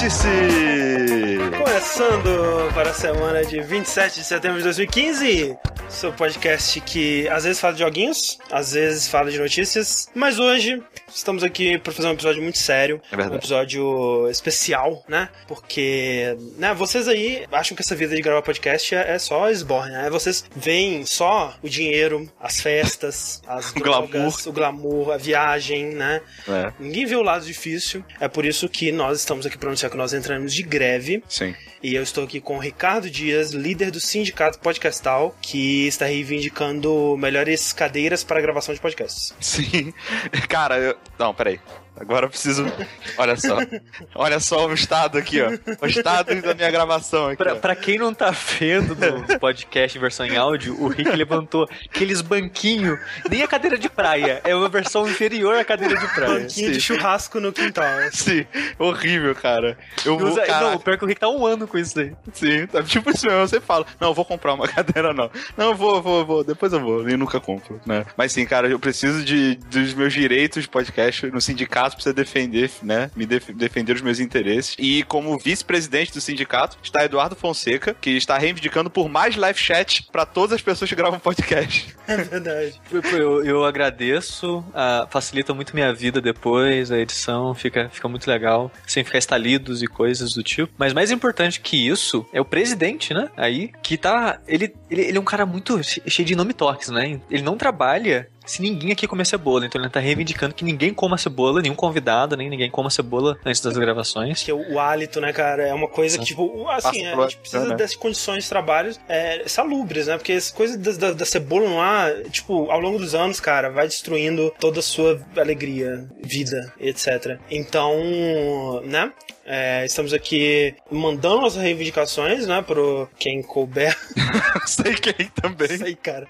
Vértice! Começando para a semana de 27 de setembro de 2015, seu podcast que às vezes fala de joguinhos, às vezes fala de notícias, mas hoje estamos aqui para fazer um episódio muito sério, É um episódio especial, né? Porque, né, vocês aí acham que essa vida de gravar podcast é, é só esborne, né? Vocês veem só o dinheiro, as festas, as O drogas, glamour. o glamour, a viagem, né? É, Ninguém vê o lado difícil. É por isso que nós estamos aqui para anunciar que nós entramos de greve. sim. E eu estou aqui com o Ricardo Dias, líder do Sindicato Podcastal, que está reivindicando melhores cadeiras para gravação de podcasts. Sim. Cara, eu... Não, peraí. Agora eu preciso. Olha só. Olha só o estado aqui, ó. O estado da minha gravação aqui. Pra, pra quem não tá vendo no podcast em versão em áudio, o Rick levantou aqueles banquinhos, nem a cadeira de praia, é uma versão inferior à cadeira de praia. Banquinho de churrasco no quintal. Sim, horrível, cara. Eu vou. usa- não, pior que o Rick tá um ano com isso aí. Sim, tá tipo isso mesmo. Você fala, não, eu vou comprar uma cadeira, não. Não, eu vou, vou, vou, depois eu vou. E nunca compro, né? Mas sim, cara, eu preciso de, dos meus direitos de podcast no sindicato pra você defender, né? Me def- defender os meus interesses. E como vice-presidente do sindicato está Eduardo Fonseca, que está reivindicando por mais live chat pra todas as pessoas que gravam podcast. É verdade. Eu, eu- agradeço, ah, facilita muito minha vida depois, a edição fica, fica muito legal, sem ficar estalidos e coisas do tipo. Mas mais importante que isso é o presidente, né? Aí, que tá. Ele, ele, ele é um cara muito che- cheio de nome toques, né? Ele não trabalha se ninguém aqui comer cebola. Então ele tá reivindicando que ninguém coma cebola, nenhum convidado, nem ninguém coma cebola antes das gravações. Que o, o hálito, né, cara, é uma coisa que, tipo, assim, Passa a gente precisa né? dessas condições de trabalho é, salubres, né? Porque essa coisa da, da, da cebola no ar, tipo, ao longo dos anos, cara, vai destruindo toda a sua alegria, vida, etc. Então, né? É, estamos aqui mandando as reivindicações, né, pro quem couber. Sei quem também. Aí, cara.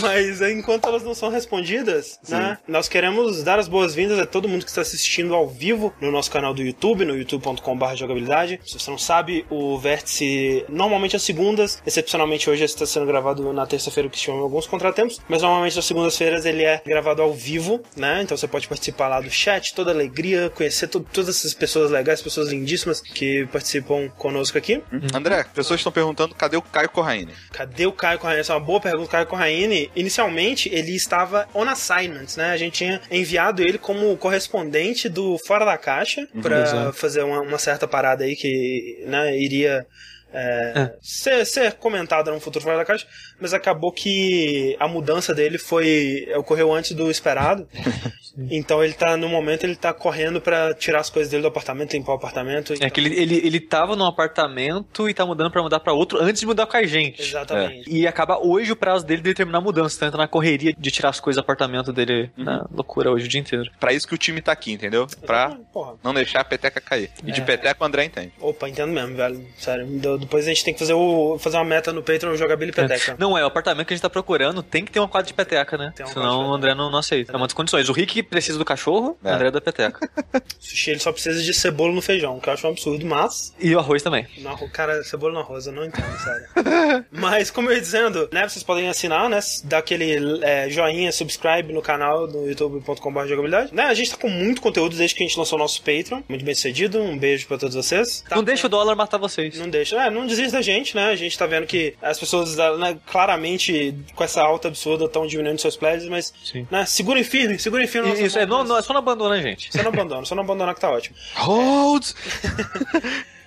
Mas é, enquanto elas não são respondidas, né? Nós queremos dar as boas-vindas a todo mundo que está assistindo ao vivo no nosso canal do YouTube, no youtube.com.br jogabilidade. Se você não sabe, o Vértice normalmente às segundas, excepcionalmente hoje está sendo gravado na terça-feira, que tinham alguns contratempos, mas normalmente às segundas-feiras ele é gravado ao vivo, né? Então você pode participar lá do chat, toda alegria, conhecer to- todas essas pessoas legais, pessoas lindíssimas que participam conosco aqui. André, pessoas estão perguntando cadê o Caio Corraine? Cadê o Caio Corraine? Essa é uma boa pergunta. O Caio Corraine, inicialmente, ele estava on assignment, né? A gente tinha enviado ele como correspondente do Fora da Caixa pra exato. fazer uma, uma certa parada aí que né, iria é, Ser, ser comentada no futuro Fora da Caixa, mas acabou que a mudança dele foi ocorreu antes do esperado. então ele tá, no momento, ele tá correndo pra tirar as coisas dele do apartamento, limpar o apartamento. É que ele, ele, ele tava num apartamento e tá mudando pra mudar pra outro antes de mudar com a gente. Exatamente. E acaba hoje o prazo dele de terminar a mudança. Então entra na correria de tirar as coisas do apartamento dele. Na loucura hoje o dia inteiro. Pra isso que o time tá aqui, entendeu? Pra Porra. não deixar a peteca cair. E de É. peteca o André entende. Opa, entendo mesmo, velho. Sério. Depois a gente tem que fazer, o, fazer uma meta no Patreon jogar Billy Peteca. Não é, o apartamento que a gente tá procurando tem que ter uma quadra de peteca, né? De Senão o. André não, não aceita. É uma das condições. O Rick precisa do cachorro, o É. André da peteca. Sushi ele só precisa de cebola no feijão, que eu acho um absurdo, mas. E o arroz também. No arro- Cara, cebola no arroz, eu não entendo, sério. Mas, como eu ia dizendo, né, vocês podem assinar, né, dar aquele é, joinha, subscribe no canal do youtube.com.br jogabilidade. Né, a gente tá com muito conteúdo desde que a gente lançou o nosso Patreon. Muito bem sucedido, um beijo pra todos vocês. Tá não deixa o dólar matar vocês. Não deixa. É, não desista da gente, né? A gente tá vendo que as pessoas, né, claramente, com essa alta absurda, estão diminuindo seus pledges, mas, Sim. né, segurem firme, segurem firme. E- Isso, é, não, né? não, é só não abandona gente. Só não abandona, só não abandona que tá ótimo. Hold!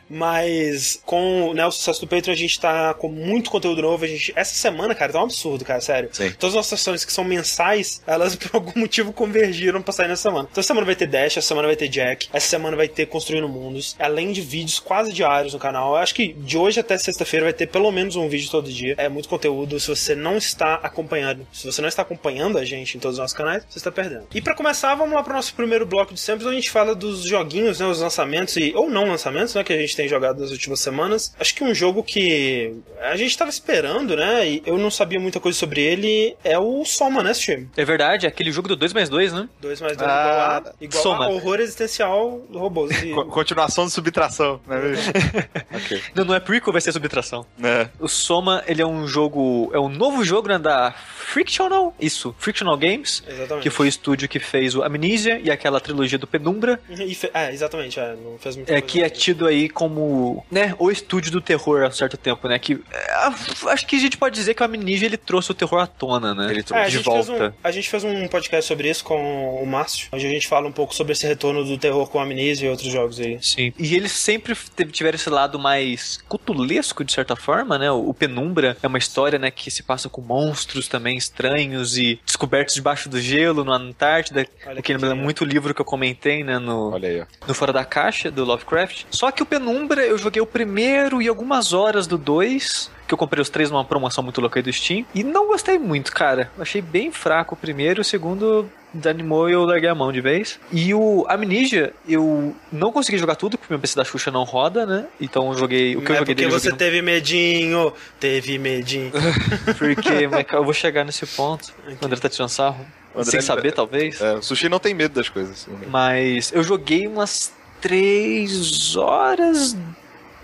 Mas com né, o sucesso do Patreon, a gente tá com muito conteúdo novo. A gente, essa semana, cara, tá um absurdo, cara, sério. Sim. Todas as nossas sessões que são mensais, elas por algum motivo convergiram pra sair nessa semana. Então, essa semana vai ter Dash, essa semana vai ter Jack, essa semana vai ter Construindo Mundos, além de vídeos quase diários no canal. Eu acho que de hoje até sexta-feira vai ter pelo menos um vídeo todo dia. É muito conteúdo. Se você não está acompanhando, se você não está acompanhando a gente em todos os nossos canais, você está perdendo. E pra começar, vamos lá pro nosso primeiro bloco de sempre, onde a gente fala dos joguinhos, né, os lançamentos e ou não lançamentos, né, que a gente gente tem jogado nas últimas semanas. Acho que um jogo que a gente tava esperando, né? E eu não sabia muita coisa sobre ele, é o Soma, né, Steam? É verdade, é aquele jogo do 2 mais 2, né? 2 mais 2 Ah, igual a, igual Soma. a horror existencial do robôs. E- Co- Continuação de subtração, né? ok. Não, não é prequel, vai ser subtração. É. O Soma, ele é um jogo, é um novo jogo né, da Frictional, isso, Frictional Games, Exatamente. que foi o estúdio que fez o Amnesia e aquela trilogia do Penumbra, E fe- É, exatamente, é, não fez muito é, que é tido aí como, né, o estúdio do terror há um certo tempo, né, que é, acho que a gente pode dizer que o Amnesia ele trouxe o terror à tona, né, Ele É, trouxe a, de gente fez volta. um, a gente fez um podcast sobre isso com o Márcio, onde a gente fala um pouco sobre esse retorno do terror com Amnesia e outros jogos aí. Sim. E eles sempre tiveram esse lado mais cutulesco, de certa forma, né? O Penumbra é uma história, né, que se passa com monstros também estranhos e descobertos debaixo do gelo, na Antártida. Olha o que lembra muito o livro que eu comentei, né, no, Olha aí, ó. no Fora da Caixa, do Lovecraft. Só que o Penumbra, eu joguei o primeiro e algumas horas do 2, que eu comprei os três numa promoção muito louca aí do Steam, e não gostei muito, cara. Achei bem fraco o primeiro, o segundo desanimou e eu larguei a mão de vez. E o Amnesia, eu não consegui jogar tudo, porque meu PC da Xuxa não roda, né? Então eu joguei, o que eu é joguei porque dele, você joguei teve medinho, teve medinho. porque mas, eu vou chegar nesse ponto. O André tá tirando sarro. André- Sem saber, talvez. É, o sushi não tem medo das coisas. Mas eu joguei umas três horas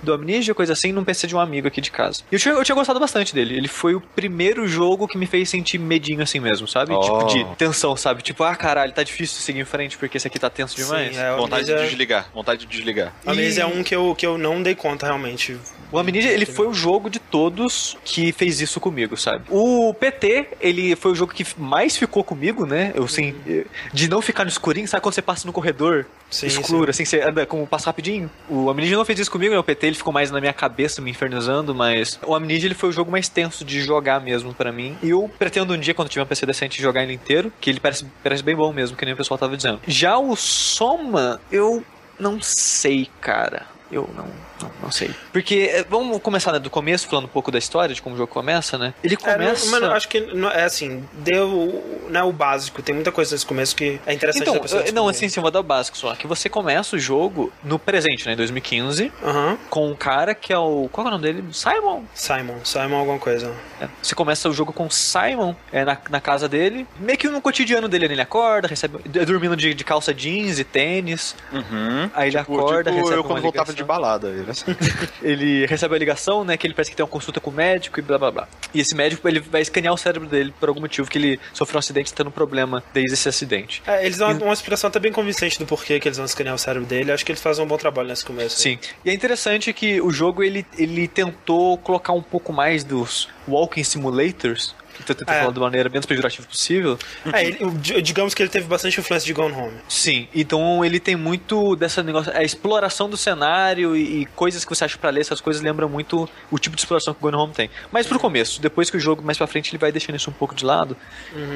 do Amnesia, coisa assim, num PC de um amigo aqui de casa. E eu tinha, eu tinha gostado bastante dele. Ele foi o primeiro jogo que me fez sentir medinho assim mesmo, sabe? Oh. Tipo, de tensão, sabe? Tipo, ah, caralho, tá difícil seguir em frente porque esse aqui tá tenso demais. Sim, é, Vontade de desligar. Vontade de desligar. Amnesia é um que eu, que eu não dei conta realmente. O Amnesia, ele foi o jogo de todos que fez isso comigo, sabe? O PT, ele foi o jogo que mais ficou comigo, né? Eu, assim, de não ficar no escurinho, sabe quando você passa no corredor Sim, escuro, assim, você anda como passa rapidinho? O Amnesia não fez isso comigo, né? O PT, ele ficou mais na minha cabeça, me infernizando, mas o Amnesia, ele foi o jogo mais tenso de jogar mesmo pra mim. E eu pretendo um dia, quando tiver um PC decente, jogar ele inteiro, que ele parece, parece bem bom mesmo, que nem o pessoal tava dizendo. Já o Soma, eu não sei, cara. Eu não, não, sei. Porque, é, vamos começar né, do começo, falando um pouco da história, de como o jogo começa, né? Ele É, começa... não, mano, acho que é assim, deu né, o básico. Tem muita coisa nesse começo que é interessante Então, eu- não, assim, sim, eu vou dar o básico só. Que você começa o jogo no presente, né? Em 2015, Aham. com um cara que é o. Qual é o nome dele? Simon. Simon, Simon alguma coisa. É, Você começa o jogo com o Simon é, na, na casa dele, meio que no cotidiano dele, ele acorda, recebe, é, dormindo de, de calça jeans e tênis, Uhum. aí ele Tipo, acorda, tipo recebe eu uma quando voltava ligação. de balada. Ele. Ele recebe a ligação, né, que ele parece que tem uma consulta com o médico e blá blá blá. E esse médico, ele vai escanear o cérebro dele por algum motivo que ele sofreu um acidente e tá tendo problema desde esse acidente. É, eles dão uma, uma explicação até bem convincente do porquê que eles vão escanear o cérebro dele. Acho que eles fazem um bom trabalho nesse começo. aí. Sim. E é interessante que o jogo ele, ele tentou colocar um pouco mais dos walking simulators. Eu tentei É. falar de maneira menos pejorativa possível. É, ele- digamos que ele teve bastante influência de Gone Home. Sim, então ele tem muito dessa negócio, a exploração do cenário e, e coisas que você acha pra ler, essas coisas lembram muito o tipo de exploração que o Gone Home tem. Mas pro começo, depois que o jogo mais pra frente ele vai deixando isso um pouco de lado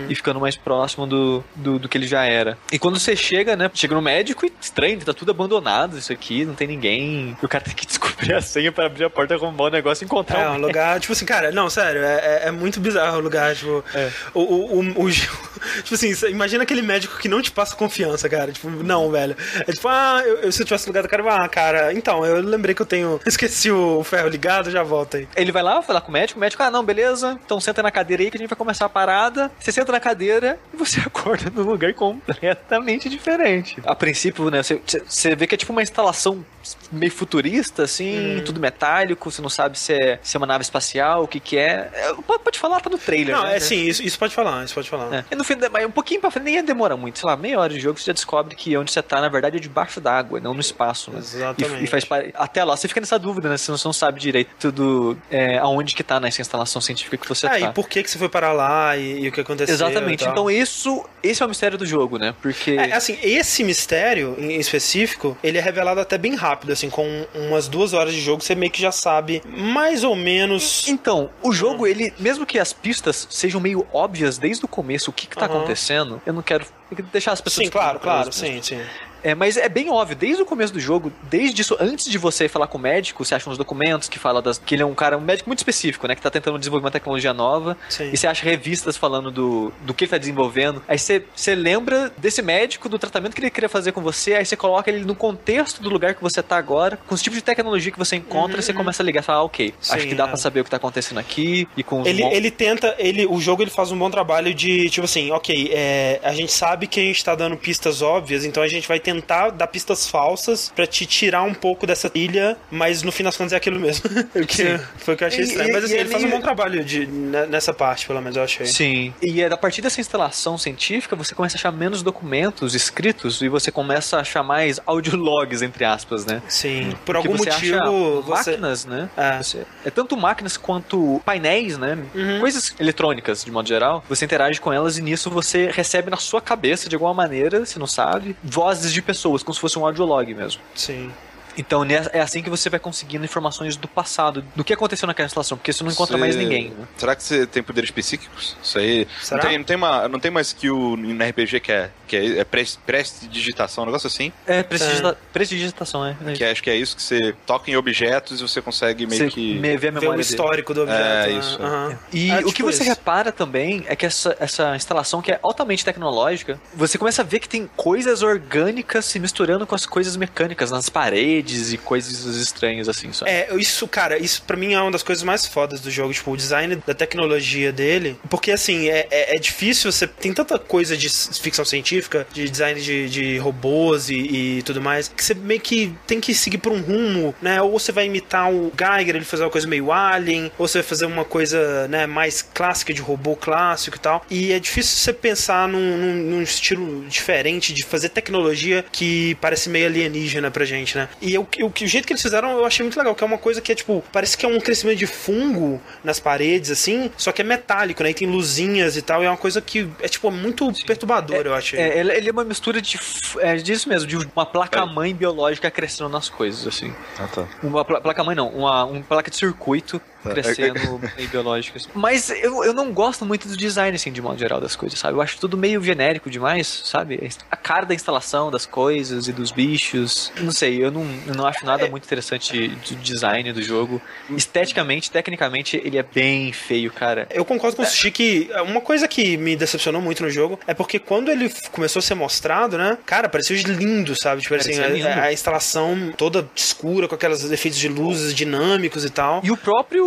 e ficando mais próximo do, do, do que ele já era. E quando você chega, né, chega no médico e estranho, tá tudo abandonado isso aqui, não tem ninguém. E o cara tem que descobrir a senha pra abrir a porta, arrumar o negócio e encontrar É, um um lugar, tipo assim, cara, não, sério, é, é- é muito bizarro o lugar, tipo. É. O, o, o- o- tipo assim, imagina aquele médico que não te passa confiança, cara. Tipo, não, velho. É tipo, ah, eu, eu- se eu tivesse lugar do cara, ah, cara, então, eu lembrei que eu tenho. Esqueci o ferro ligado, já volto aí. Ele vai lá falar com o médico, o médico, ah, não, beleza, então senta na cadeira aí que a gente vai começar a parada. Você senta na cadeira e você acorda num lugar completamente diferente. A princípio, né, você, você- vê que é tipo uma instalação meio futurista, assim, tudo metálico, você não sabe se é, se é uma nave espacial, o que que é. É, Pode, pode falar, tá no trailer, Não, né? é sim, isso, isso pode falar, isso pode falar. É. E no fim, mas um pouquinho pra frente, nem demora muito, sei lá, meia hora de jogo, você já descobre que onde você tá, na verdade, é debaixo d'água, não no espaço, né? Exatamente. E, e faz até lá, você fica nessa dúvida, né? Você não, você não sabe direito tudo, é, aonde que tá nessa instalação científica que você É, tá. e por que que você foi parar lá e, e o que aconteceu. Exatamente. Então isso, esse é o mistério do jogo, né? Porque É, assim, esse mistério em específico, ele é revelado até bem rápido, assim, com umas duas horas de jogo, você meio que já sabe mais ou menos. Então, o jogo, ele, mesmo que as pistas sejam meio óbvias desde o começo, o que, que tá Aham. acontecendo, eu não quero deixar as pessoas. Sim, claro, claro, pelas sim, sim. É, mas é bem óbvio, desde o começo do jogo, desde isso, antes de você falar com o médico, você acha uns documentos que fala das, que ele é um cara, um médico muito específico, né? Que tá tentando desenvolver uma tecnologia nova. Sim. E você acha revistas falando do, do que ele tá desenvolvendo. Aí você, você lembra desse médico, do tratamento que ele queria fazer com você, aí você coloca ele no contexto do lugar que você tá agora, com os tipos de tecnologia que você encontra, Uhum, você começa a ligar e falar, ah, ok, acho Sim, que dá é. pra saber o que tá acontecendo aqui, e com Ele, ele tenta, ele, o jogo ele faz um bom trabalho de, tipo assim, ok, é, a gente sabe que a gente tá dando pistas óbvias, então a gente vai tentar dar pistas falsas pra te tirar um pouco dessa ilha, mas no fim das contas é aquilo mesmo. o que Sim. foi o que eu achei E- estranho. e- Mas assim, e ele faz um ele- bom trabalho de, ne- nessa parte, pelo menos eu achei. Sim. E é a partir dessa instalação científica, você começa a achar menos documentos escritos e você começa a achar mais audiologs, entre aspas, né? Sim. Por Porque algum você motivo, acha você. máquinas, né? É. Você- é tanto máquinas quanto painéis, né? Uhum. Coisas eletrônicas, de modo geral. Você interage com elas e nisso você recebe na sua cabeça, de alguma maneira, se não sabe, vozes de pessoas, como se fosse um audiolog mesmo. Sim. Então né, é assim que você vai conseguindo informações do passado, do que aconteceu naquela instalação, porque você não encontra Você- mais ninguém, né? Será que você tem poderes psíquicos? Isso aí. Será? Não tem, não tem uma, não tem uma skill no RPG que é, que é, é pres- prestidigitação, um negócio assim? É, prestigita- prestidigitação, é. é Que é- acho que é isso que você toca em objetos e você consegue meio Você que. me- vê a Ver memória o dele. histórico do objeto. É, né? isso. Aham. E É, o que tipo você isso. repara também é que essa, essa instalação que é altamente tecnológica, você começa a ver que tem coisas orgânicas se misturando com as coisas mecânicas nas paredes e coisas estranhas assim, sabe? É, isso, cara, isso pra mim é uma das coisas mais fodas do jogo, tipo, o design da tecnologia dele. Porque, assim, é, é, é difícil, você tem tanta coisa de ficção científica, de design de, de robôs e, e tudo mais, que você meio que tem que seguir por um rumo, né? Ou você vai imitar o Geiger, ele fazer uma coisa meio alien, ou você vai fazer uma coisa, né, mais clássica de robô clássico e tal. E é difícil você pensar num, num, num estilo diferente de fazer tecnologia que parece meio alienígena pra gente, né? E o, que- o, o jeito que eles fizeram eu achei muito legal, que é uma coisa que é tipo, parece que é um crescimento de fungo nas paredes, assim, só que é metálico, né? E tem luzinhas e tal, e é uma coisa que é tipo muito perturbadora, eu achei. É, ele, é uma mistura de. É disso mesmo, de uma placa-mãe biológica crescendo nas coisas, assim. Ah, tá. Uma pla- placa-mãe não, uma, uma placa de circuito. Crescendo meio biológica. assim. Mas eu, eu não gosto muito do design, assim, de modo geral das coisas, sabe? Eu acho tudo meio genérico demais, sabe? A cara da instalação das coisas e dos bichos. Não sei, eu não, eu não acho nada muito interessante do design do jogo. Esteticamente, tecnicamente, ele é bem feio, cara. Eu concordo com o Sushi que uma coisa que me decepcionou muito no jogo é porque quando ele começou a ser mostrado, né? Cara, parecia lindo, sabe? Tipo assim, a, a instalação toda escura, com aqueles efeitos de luzes dinâmicos e tal. E o próprio,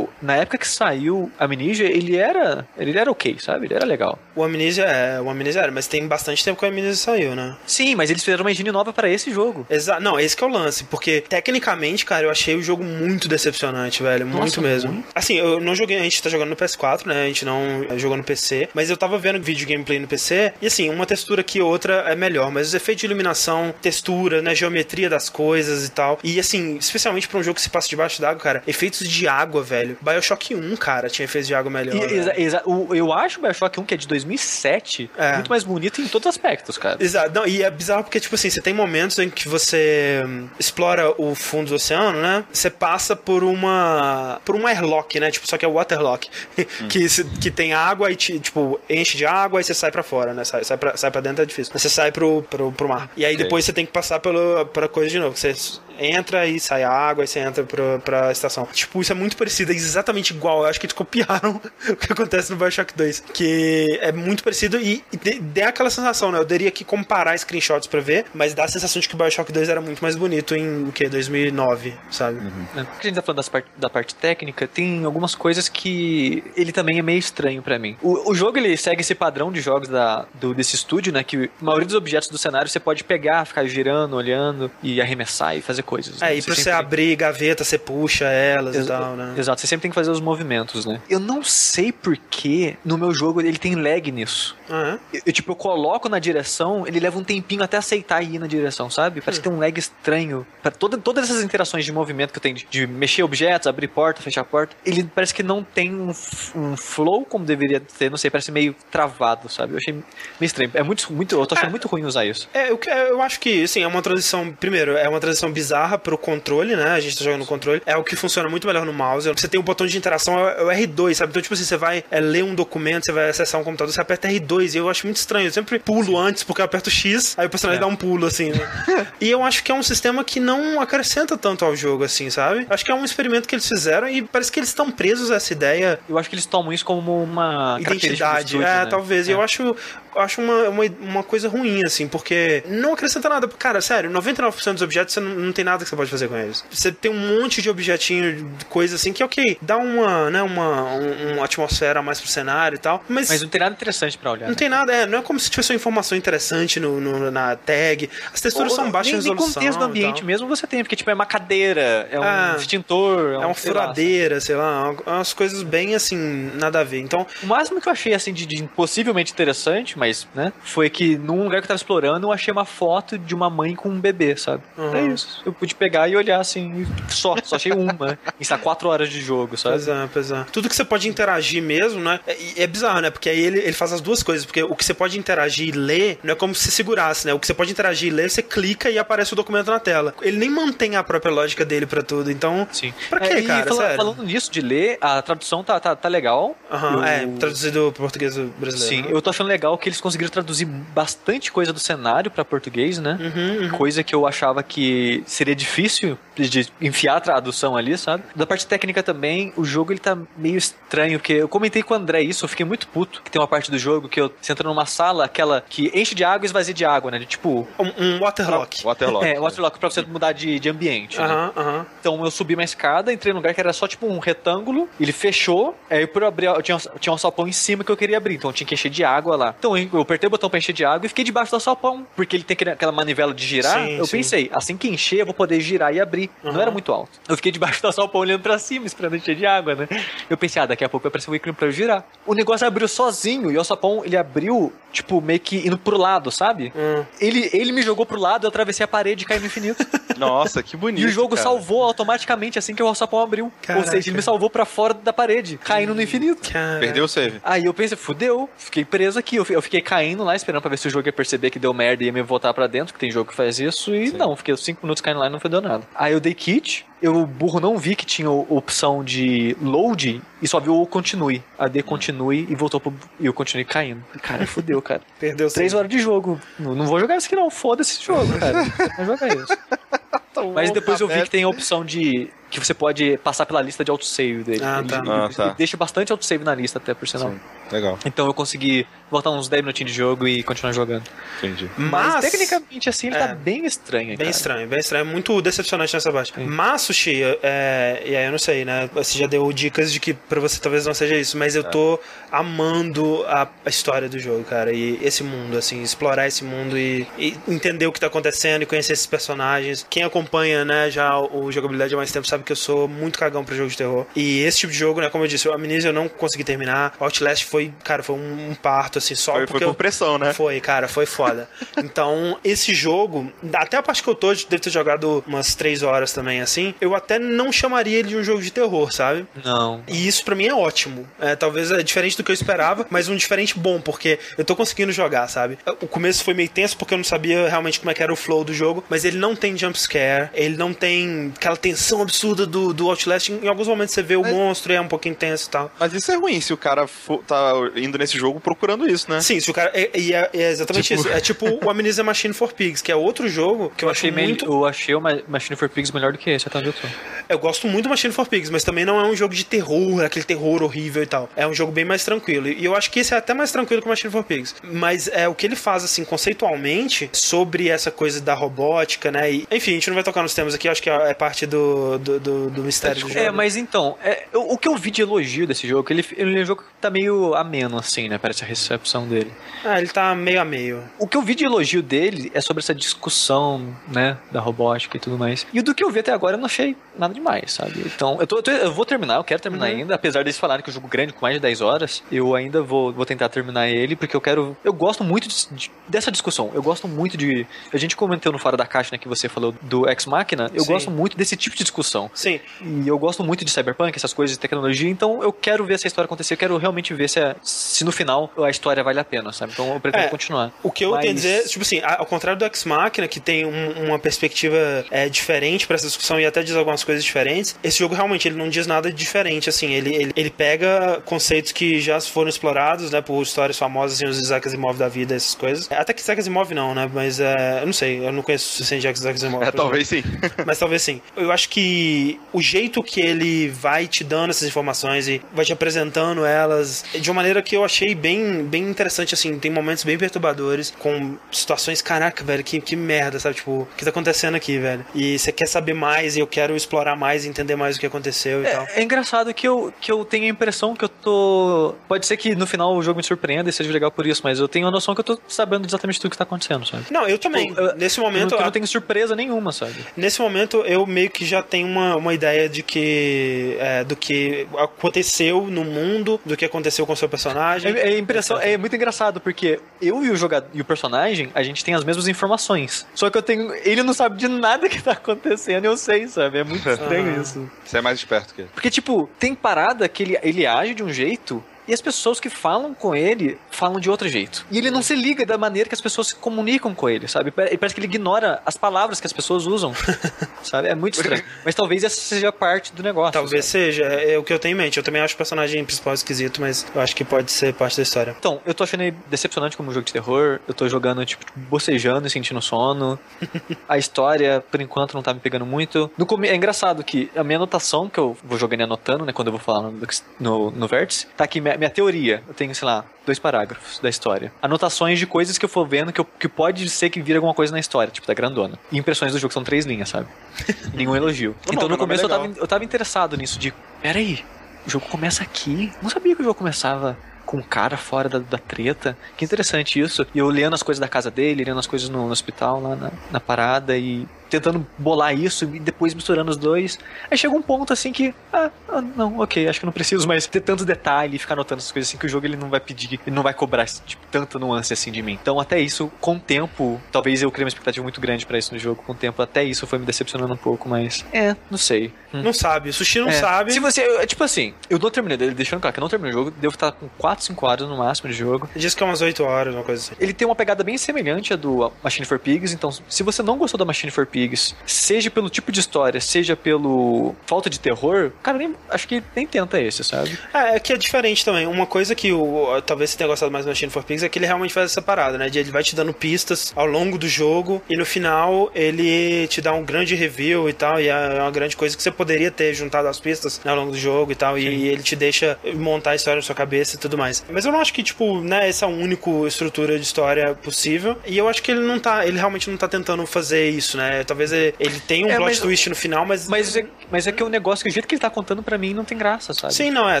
na época que saiu Amnesia, ele era, ele era ok, sabe? Ele era legal. O Amnesia é, o Amnesia era, mas tem bastante tempo que o Amnesia saiu, né? Sim, mas eles fizeram uma engine nova para esse jogo. Exa não, esse que é o lance, porque tecnicamente, cara, eu achei o jogo muito decepcionante, velho, muito Nossa, mesmo. muito. Assim, eu não joguei, a gente tá jogando no PS4, né? A gente não eh, jogou no PC, mas eu tava vendo vídeo gameplay no PC, e assim, uma textura aqui outra é melhor, mas os efeitos de iluminação, textura, né, geometria das coisas e tal. E assim, especialmente pra um jogo que se passa debaixo d'água, cara, efeitos de água, velho. BioShock 1, cara, tinha efeitos de água melhor. E, né? exa- exa- o- eu acho o Bioshock 1, que é de 2007, É. muito mais bonito em todos os aspectos, cara. Exato, não, e é bizarro porque, tipo assim, você tem momentos em que você hum, explora o fundo do oceano, né? Você passa por uma. por um airlock, né? Tipo, só que é o waterlock. que, se- que tem água e, te, tipo, enche de água e você sai pra fora, né? Sai, sai, pra, sai pra dentro é difícil. Mas você sai pro, pro, pro mar. E aí Ok. depois você tem que passar pelo, pra coisa de novo. Você entra e sai água, e você entra pro, pra estação. Tipo, isso é muito parecido, é exatamente igual. Eu acho que eles copiaram o que acontece no Bioshock 2. Que é muito parecido e, e dê- dá aquela sensação, né? Eu teria que comparar screenshots pra ver, mas dá a sensação de que o Bioshock 2 era muito mais bonito em o que? 2009, sabe? É, Porque a gente tá falando das par- da parte técnica, tem algumas coisas que ele também é meio estranho pra mim. O, o jogo ele segue esse padrão de jogos da, do, desse estúdio, né? Que a maioria dos objetos do cenário você pode pegar, ficar girando, olhando e arremessar e fazer coisas. né? É, e pra você sempre- abrir gaveta, você puxa elas e Exa- tal, né? Exato, você sempre tem que fazer os movimentos, né? Eu não sei porque no meu jogo ele tem lag nisso. É? Eu, eu, tipo, eu coloco na direção, ele leva um tempinho até aceitar ir na direção, sabe? Parece Hum. que tem um lag estranho. Pra toda, todas essas interações de movimento que eu tenho, de, de mexer objetos, abrir porta, fechar porta, ele parece que não tem um, um flow como deveria ter, não sei, parece meio travado, sabe? Eu achei meio estranho. É muito, muito, eu tô achando Ah. muito ruim usar isso. É, eu, eu acho que, assim, é uma transição. Primeiro, é uma transição bizarra pro controle, né? A gente tá jogando no controle. É o que funciona muito melhor no mouse. Mouse, você tem o botão de interação, é o R2, sabe? Então, tipo assim, você vai é, ler um documento, você vai acessar um computador, você aperta R2, e eu acho muito estranho. Eu sempre pulo antes, porque eu aperto X, aí o personagem é. dá um pulo, assim, né? e eu acho que é um sistema que não acrescenta tanto ao jogo, assim, sabe? Acho que é um experimento que eles fizeram e parece que eles estão presos a essa ideia. Eu acho que eles tomam isso como uma identidade. Estúdio, é, né? talvez. É. Eu acho acho uma, uma, uma, coisa ruim, assim, porque não acrescenta nada. Cara, sério, 99% dos objetos você não, não, tem nada que você pode fazer com eles. Você tem um monte de objetinho, coisa assim, que ok, dá uma, né, uma, um, uma atmosfera mais pro cenário e tal. Mas, mas não tem nada interessante pra olhar. Não né? tem nada, é, não é como se tivesse uma informação interessante no, no na tag. As texturas Ou, são baixas nem, resolução. Nem contexto do ambiente mesmo você tem, porque tipo, é uma cadeira, é um é, extintor, é, um, é uma furadeira, lá, sei lá, umas coisas bem assim, nada a ver. Então. O máximo que eu achei assim de, de possivelmente interessante, mas, né, foi que num lugar que eu tava explorando, eu achei uma foto de uma mãe com um bebê, sabe? Uhum. É isso. Eu pude pegar e olhar assim, só, só achei uma. Em quatro horas de jogo, sabe? Pois é, pois é. Tudo que você pode interagir mesmo, né? É, é bizarro, né? Porque aí ele, ele faz as duas coisas. Porque o que você pode interagir e ler não é como se segurasse, né? O que você pode interagir e ler, você clica e aparece o documento na tela. Ele nem mantém a própria lógica dele para tudo. Então, Sim. pra quê, é, cara? Fala, falando nisso de ler, a tradução tá, tá, tá legal. Aham, uhum, eu... é, traduzido pro português brasileiro. Sim, né? eu tô achando legal que eles conseguiram traduzir bastante coisa do cenário para português, né? Uhum, uhum. Coisa que eu achava que seria difícil de enfiar a tradução ali, sabe? Da parte técnica também, o jogo ele tá meio estranho, porque eu comentei com o André isso, eu fiquei muito puto, que tem uma parte do jogo que eu, você entra numa sala, aquela que enche de água e esvazia de água, né? De, tipo... Um, um waterlock. Waterlock. É, waterlock pra você mudar de, de ambiente, uhum, né? Uhum. Então eu subi uma escada, entrei num lugar que era só tipo um retângulo, ele fechou, aí por abrir, eu tinha, tinha um salpão em cima que eu queria abrir, então eu tinha que encher de água lá. Então eu apertei o botão pra encher de água e fiquei debaixo do salpão, porque ele tem aquela manivela de girar. Sim, eu sim. pensei, assim que encher, eu vou poder girar e abrir. Uhum. Não era muito alto. Eu fiquei debaixo do salpão olhando pra cima, esperando encher de água, né? Eu pensei, ah, daqui a pouco vai aparecer um ícone pra eu girar. O negócio abriu sozinho e o salpão, ele abriu, tipo, meio que indo pro lado, sabe? Uhum. Ele, ele me jogou pro lado, eu atravessei a parede e caí no infinito. Nossa, que bonito. E o jogo cara. salvou automaticamente assim que o alçapão abriu. Caraca. Ou seja, ele me salvou para fora da parede, caindo no infinito. Caraca. Perdeu o save. Aí eu pensei, fudeu, fiquei preso aqui. Eu fiquei caindo lá, esperando pra ver se o jogo ia perceber que deu merda e ia me voltar para dentro, que tem jogo que faz isso. E Sim. não, fiquei 5 minutos caindo lá e não foi deu nada. Aí eu dei kit, eu burro não vi que tinha opção de load e só viu o continue. A D continue e voltou pro. E eu continuei caindo. Cara, fudeu, cara. Perdeu Três horas de jogo. Não, não vou jogar isso aqui, não. Foda-se esse jogo, cara. Não vou jogar isso. Mas depois eu vi que tem a opção de que você pode passar pela lista de autosave dele. Ah, tá. Ele, ah, tá. ele deixa bastante autosave na lista, até por sinal. Sim. Legal. Então eu consegui voltar uns 10 minutinhos de jogo e continuar jogando. Entendi. Mas, Mas tecnicamente assim ele tá é, tá bem estranho. Bem cara. estranho, bem estranho. É muito decepcionante nessa parte. Sim. Mas, Sushi, é, e aí eu não sei, né? Você já deu dicas de que pra você talvez não seja isso, mas eu é. tô amando a, a, história do jogo, cara. E esse mundo, assim, explorar esse mundo e, e, entender o que tá acontecendo e conhecer esses personagens. Quem acompanha, né, já o, o jogabilidade há mais tempo sabe que eu sou muito cagão pra jogo de terror. E esse tipo de jogo, né, como eu disse, o Amnesia eu não consegui terminar. Outlast foi, cara, foi um, parto, assim, só foi, porque... Foi por pressão, né? Foi, cara, foi foda. então, esse jogo, até a parte que eu tô, deve ter jogado umas 3 horas também, assim, eu até não chamaria ele de um jogo de terror, sabe? Não. E isso para mim é ótimo. É, talvez é diferente do que eu esperava, mas um diferente bom, porque eu tô conseguindo jogar, sabe? O começo foi meio tenso porque eu não sabia realmente como é que era o flow do jogo, mas ele não tem jump scare, ele não tem aquela tensão absurda do, do Outlast Outlast, em alguns momentos você vê o mas... monstro e é um pouquinho tenso e tal. Mas isso é ruim se o cara for, tá indo nesse jogo procurando isso, né? Sim, se o cara. E é, é, é, exatamente tipo... isso. É tipo o Amnesia Machine for Pigs, que é outro jogo que eu, eu achei muito. Eu achei o Machine for Pigs melhor do que esse, até onde eu tô. Eu gosto muito do Machine for Pigs, mas também não é um jogo de terror, aquele terror horrível e tal. É um jogo bem mais tranquilo. E eu acho que esse é até mais tranquilo que o Machine for Pigs. Mas é o que ele faz, assim, conceitualmente, sobre essa coisa da robótica, né? E, enfim, a gente não vai tocar nos temas aqui, acho que é parte do, do, do, do mistério do jogo. É, mas então, é, o que eu vi de elogio desse jogo, que ele, ele é um jogo que tá meio ameno, assim, né? Parece a recepção dele. Ah, ele tá meio a meio. O que eu vi de elogio dele é sobre essa discussão, né? Da robótica e tudo mais. E do que eu vi até agora, eu não achei nada demais, sabe? Então, eu, tô, eu, tô, eu vou terminar, eu quero terminar uhum. ainda, apesar deles falarem que o jogo grande com mais de 10 horas, eu ainda vou, vou tentar terminar ele, porque eu quero. Eu gosto muito de, de, dessa discussão. Eu gosto muito de. A gente comentou no Fora da Caixa, né, que você falou do Ex Machina. Eu Sim. gosto muito desse tipo de discussão. Sim. E eu gosto muito de Cyberpunk, essas coisas de tecnologia, então eu quero ver essa história acontecer, eu quero realmente ver se, é, se no final a história vale a pena, sabe? Então eu pretendo é, continuar. O que eu Mas... tenho a dizer, tipo assim, ao contrário do Ex Machina, que tem um, uma perspectiva é, diferente para essa discussão e até diz algumas umas coisas diferentes. Esse jogo realmente ele não diz nada diferente, assim. Ele, ele, ele pega conceitos que já foram explorados, né, por histórias famosas, assim, os Isaac Asimov da vida, essas coisas. Até que Isaac Asimov não, né, mas é, eu não sei, eu não conheço o suficiente Isaac Asimov. É, talvez sim. Mas talvez sim. Eu acho que o jeito que ele vai te dando essas informações e vai te apresentando elas de uma maneira que eu achei bem, bem interessante, assim. Tem momentos bem perturbadores, com situações, caraca, velho, que, que merda, sabe? Tipo, o que tá acontecendo aqui, velho? E você quer saber mais e eu quero explorar mais e entender mais o que aconteceu e tal. É, é engraçado que eu, que eu tenho a impressão que eu tô. Pode ser que no final o jogo me surpreenda e seja legal por isso, mas eu tenho a noção que eu tô sabendo exatamente tudo que tá acontecendo, sabe? Não, eu também. Tipo, eu- Nesse Eu momento, eu a- não tenho surpresa nenhuma, sabe? Nesse momento, eu meio que já tenho uma, uma ideia de que. é, do que aconteceu no mundo, do que aconteceu com o seu personagem. É, é impressão, é muito engraçado, porque eu e o jogador e o personagem, a gente tem as mesmas informações. Só que eu tenho. Ele não sabe de nada que tá acontecendo, eu sei, sabe? É muito Ah. isso. Você é mais esperto que ele. Porque, tipo, tem parada que ele, ele age de um jeito. E as pessoas que falam com ele falam de outro jeito. E ele não se liga da maneira que as pessoas se comunicam com ele, sabe? Pare- Parece que ele ignora as palavras que as pessoas usam. sabe? É muito estranho. Mas talvez essa seja parte do negócio. Talvez sabe? seja, é o que eu tenho em mente. Eu também acho o personagem principal esquisito, mas eu acho que pode ser parte da história. Então, eu tô achando ele decepcionante como um jogo de terror. Eu tô jogando, tipo, bocejando e sentindo sono. a história, por enquanto, não tá me pegando muito. No come... É engraçado que a minha anotação, que eu vou jogando e anotando, né, quando eu vou falar no, no, no vértice, tá aqui minha, minha teoria. Eu tenho, sei lá, dois parágrafos da história. Anotações de coisas que eu for vendo que, eu- que pode ser que vira alguma coisa na história, tipo, da grandona. E impressões do jogo são três linhas, sabe? Nenhum elogio. Não, então, não, no começo, eu legal. tava, eu tava interessado nisso, de, peraí, o jogo começa aqui? Não sabia que o jogo começava com um cara fora da, da treta. Que interessante isso. E eu lendo as coisas da casa dele, lendo as coisas no, no hospital, lá na, na parada, e tentando bolar isso e depois misturando os dois. Aí chega um ponto assim que, ah, ah, não, ok, acho que não preciso mais ter tanto detalhe e ficar anotando essas coisas assim que o jogo ele não vai pedir, ele não vai cobrar tipo, tanta nuance assim de mim. Então até isso, com o tempo, talvez eu criei uma expectativa muito grande pra isso no jogo, com o tempo até isso foi me decepcionando um pouco, mas é, não sei. Hum. Não sabe, o Sushi não É. sabe. Se você, eu- tipo assim, eu não terminei, deixando claro que eu não terminei o jogo, devo estar com 4, 5 horas no máximo de jogo. Diz que é umas 8 horas, uma coisa assim. Ele tem uma pegada bem semelhante à do Machine for Pigs, então se você não gostou da Machine for Pigs, seja pelo tipo de história, seja pelo falta de terror, cara, nem, acho que nem tenta esse, sabe? É, é que é diferente também. Uma coisa que o, talvez você tenha gostado mais do Machine for Pigs é que ele realmente faz essa parada, né? De ele vai te dando pistas ao longo do jogo e no final ele te dá um grande review e tal. E é uma grande coisa que você poderia ter juntado as pistas né, ao longo do jogo e tal. E ele te deixa montar a história na sua cabeça e tudo mais. Mas eu não acho que, tipo, né, essa é a única estrutura de história possível. E eu acho que ele não tá, ele realmente não tá tentando fazer isso, né? Talvez ele, ele tenha um É, plot mas- twist no final, mas. Mas é, mas é que o negócio, que o jeito que ele tá contando pra mim não tem graça, sabe? Sim, não, é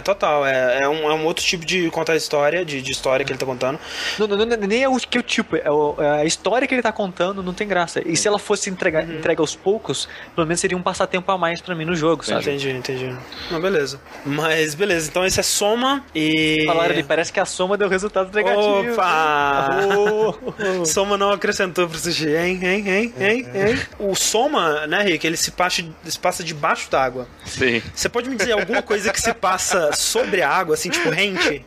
total. É, é, um, é um outro tipo de contar história, de, de história que ele tá contando. Não, não, não, nem é o que o tipo, é o- é a história que ele tá contando não tem graça. E se ela fosse entregar, entrega aos poucos, pelo menos seria um passatempo a mais pra mim no jogo, sabe? Entendi, entendi. Não, beleza. Mas beleza, então esse é soma e. Falaram ali, parece que a soma deu resultado negativo. Opa! Oh. Soma não acrescentou pro sushi, hein, hein, hein, hein, hein. O Soma, né, Rick, ele se passa, se passa debaixo d'água. Sim. Você pode me dizer alguma coisa que se passa sobre a água, assim, tipo rente?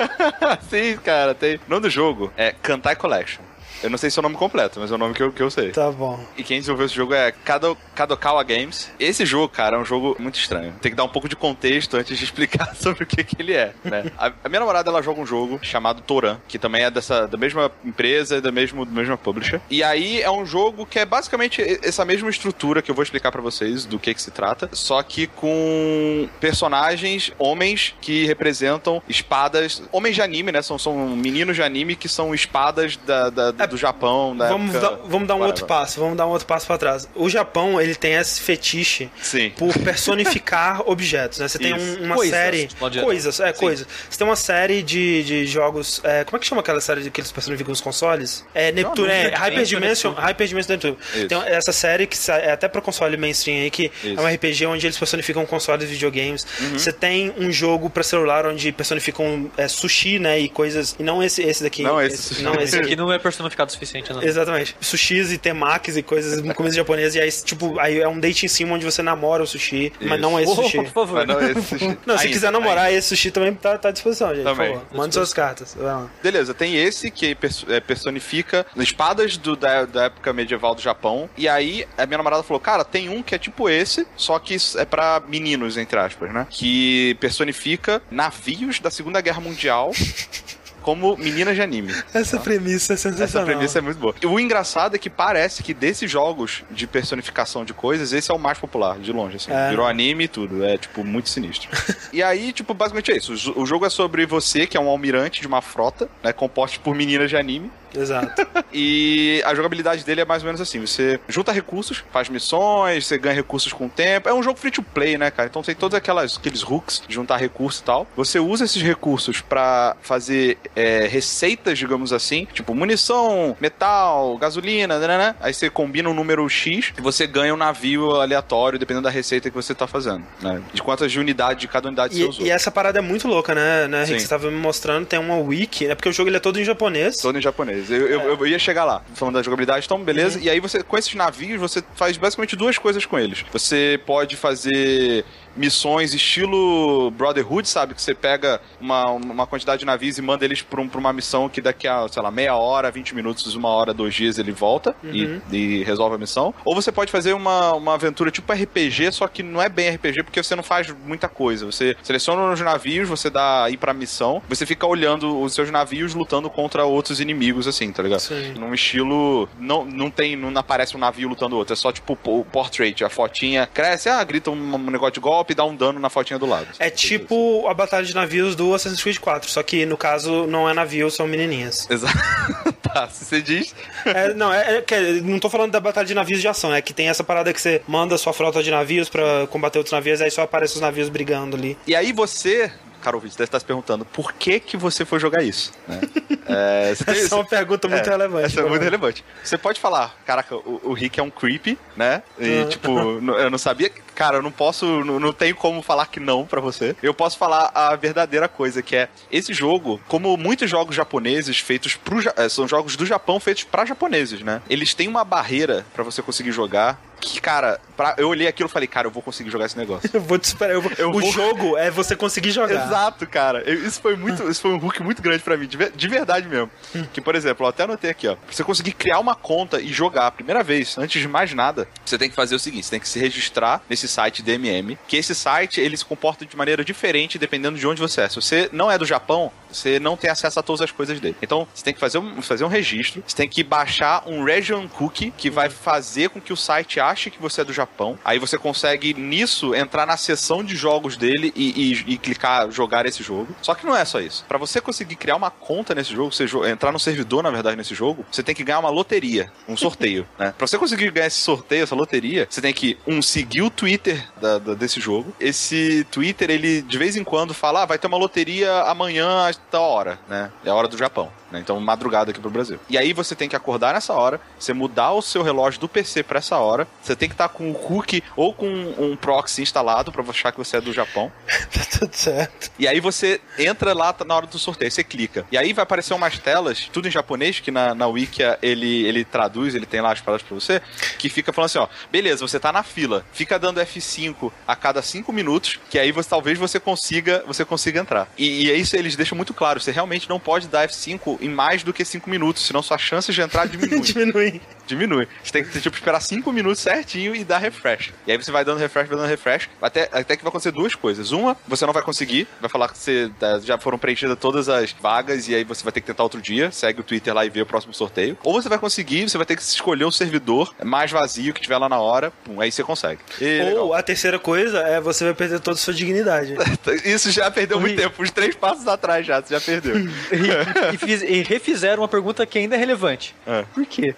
Sim, cara, tem. O nome do jogo é Kantai Collection. Eu não sei se é o nome completo, mas é o nome que eu, que eu sei. Tá bom. E quem desenvolveu esse jogo é Kado, Kadokawa Games. Esse jogo, cara, é um jogo muito estranho. Tem que dar um pouco de contexto antes de explicar sobre o que, que ele é, né? A, a minha namorada, ela joga um jogo chamado Toran, que também é dessa, da mesma empresa e da mesma, da mesma publisher. E aí é um jogo que é basicamente essa mesma estrutura que eu vou explicar pra vocês do que que se trata, só que com personagens, homens que representam espadas, homens de anime, né? São, são meninos de anime que são espadas da, da- do Japão, da Vamos época- dar, vamos dar um outro passo, vamos dar um outro passo pra trás. O Japão, ele tem esse fetiche Sim. por personificar objetos, né? Você tem um- uma Coisas, série... pode- Coisas, é, Sim. coisas. Você tem uma série de, de jogos... é, como é que chama aquela série de que eles personificam os consoles? É Neptune, não, é Hyper Dimension. Hyper Dimension Neptune. Tem essa série que é até pra console mainstream aí, que Isso. é um RPG onde eles personificam consoles e videogames. Uhum. Você tem um jogo pra celular onde personificam é, sushi, né, e coisas... E não esse, esse daqui. Não esse sushi. Não esse Esse aqui. aqui não é personificado o suficiente, não. Exatamente. Sushis e temakis e coisas, comida japonesa, e aí, tipo, aí é um date em cima onde você namora o sushi, mas Isso. não é esse Oh, sushi. por favor. Mas não, esse sushi. Não, se Ainda, quiser namorar ainda. esse sushi também tá, tá à disposição, gente. Também. Por favor. Mande suas cartas. Beleza, tem esse que é, personifica espadas do- da, da época medieval do Japão. E aí a minha namorada falou: Cara, tem um que é tipo esse, só que é pra meninos, entre aspas, né? Que personifica navios da Segunda Guerra Mundial. Como meninas de anime. Essa premissa é Essa sensacional. premissa é muito boa. O engraçado é que parece que desses jogos de personificação de coisas, esse é o mais popular, de longe, assim. É. Virou anime e tudo. É, tipo, muito sinistro. e aí, tipo, basicamente é isso. O jogo é sobre você, que é um almirante de uma frota, né? Composto por meninas de anime. Exato. E a jogabilidade dele é mais ou menos assim: você junta recursos, faz missões, você ganha recursos com o tempo. É um jogo free to play, né, cara? Então tem todos aquelas, aqueles hooks de juntar recursos e tal. Você usa esses recursos pra fazer é, receitas, digamos assim, tipo munição, metal, gasolina, né, né, né? Aí você combina um número X e você ganha um navio aleatório, dependendo da receita que você tá fazendo, né? De quantas de unidade de cada unidade você E, usou. e essa parada é muito louca, né, né Rick? Você tava me mostrando, tem uma wiki, né? Porque o jogo ele é todo em japonês. Todo em japonês. Eu, eu, eu ia chegar lá, falando da jogabilidade, então beleza. E aí você, com esses navios, você faz basicamente duas coisas com eles. Você pode fazer missões estilo Brotherhood, sabe? Que você pega uma, uma quantidade de navios e manda eles pra, um- pra uma missão que daqui a, sei lá, meia hora, 20 minutos, uma hora, dois dias ele volta e, e resolve a missão. Ou você pode fazer uma, uma aventura tipo RPG, só que não é bem RPG porque você não faz muita coisa. Você seleciona os navios, você dá ir pra missão, você fica olhando os seus navios lutando contra outros inimigos, assim, tá ligado? Sim. Num estilo. Não, não tem. Não aparece um navio lutando outro. É só tipo o portrait. A fotinha cresce, ah, grita um, um negócio de golpe e dá um dano na fotinha do lado. É tipo a batalha de navios do Assassin's Creed 4, só que no caso não é navio, são menininhas. Exato. tá, se você diz. É, não, é, é que- não tô falando da batalha de navios de ação, é que tem essa parada que você manda sua frota de navios pra combater outros navios, aí só aparecem os navios brigando ali. E aí você. Cara, ouvinte, deve estar se perguntando por que que você foi jogar isso, né? É, você tem- Essa é uma pergunta muito É, relevante. Essa é muito Bruno. relevante. Você pode falar, caraca, o, o Rick é um creepy, né? E, Ah. tipo, eu não sabia. Cara, eu não posso. Não, não tenho como falar que não pra você. Eu posso falar a verdadeira coisa, que é esse jogo, como muitos jogos japoneses feitos pro. Eh, São jogos do Japão feitos pra japoneses, né? Eles têm uma barreira pra você conseguir jogar. Que, cara, pra- eu olhei aquilo e falei, cara, eu vou conseguir jogar esse negócio. Eu vou te esperar. eu vou- Eu o vou- jogo é você conseguir jogar. Exato, cara. Eu- Isso foi muito, isso foi um hook muito grande pra mim, de, de verdade mesmo. Que, por exemplo, eu até anotei aqui, ó. Pra você conseguir criar uma conta e jogar a primeira vez, antes de mais nada, você tem que fazer o seguinte: você tem que se registrar nesse site DMM. Que esse site ele se comporta de maneira diferente dependendo de onde você é. Se você não é do Japão, você não tem acesso a todas as coisas dele. Então, você tem que fazer um, fazer um registro, você tem que baixar um region cookie que vai fazer com que o site ache que você é do Japão. Aí você consegue nisso entrar na seção de jogos dele e, e- e clicar jogar esse jogo. Só que não é só isso. Pra você conseguir criar uma conta nesse jogo, você entrar no servidor, na verdade, nesse jogo, você tem que ganhar uma loteria, um sorteio, né? Pra você conseguir ganhar esse sorteio, essa loteria, você tem que, um, seguir o Twitter da- da- desse jogo. Esse Twitter, ele de vez em quando fala, ah, vai ter uma loteria amanhã às tal hora, né? É a hora do Japão. Né? Então, madrugada aqui pro Brasil. E aí você tem que acordar nessa hora, você mudar o seu relógio do PC pra essa hora, você tem que estar com o cookie ou com um proxy instalado pra achar que você é do Japão. Tá tudo certo. E aí você entra lá tá na hora do sorteio, você clica. E aí vai aparecer umas telas, tudo em japonês, que na, na Wikia ele, ele traduz, ele tem lá as palavras pra você, que fica falando assim, ó, beleza, você tá na fila, fica dando F5 a cada 5 minutos, que aí você, talvez você consiga, você consiga entrar. E, e é isso eles deixam muito claro, você realmente não pode dar F5 em mais do que 5 minutos, senão sua chance de entrar diminui. Diminui. diminui. Você tem que, tipo, esperar 5 minutos certinho e dar refresh. E aí você vai dando refresh, vai dando refresh, até, até que vai acontecer duas coisas. Uma, você não vai conseguir, vai falar que você tá, já foram preenchidas todas as vagas e aí você vai ter que tentar outro dia, segue o Twitter lá e vê o próximo sorteio. Ou você vai conseguir, você vai ter que escolher o servidor mais vazio que tiver lá na hora, pum, aí você consegue. E, legal. Ou a terceira coisa é você vai perder toda a sua dignidade. Isso já perdeu muito Ui. tempo, uns três passos atrás já, você já perdeu. E, fiz- e refizeram uma pergunta que ainda é relevante. É. Por quê?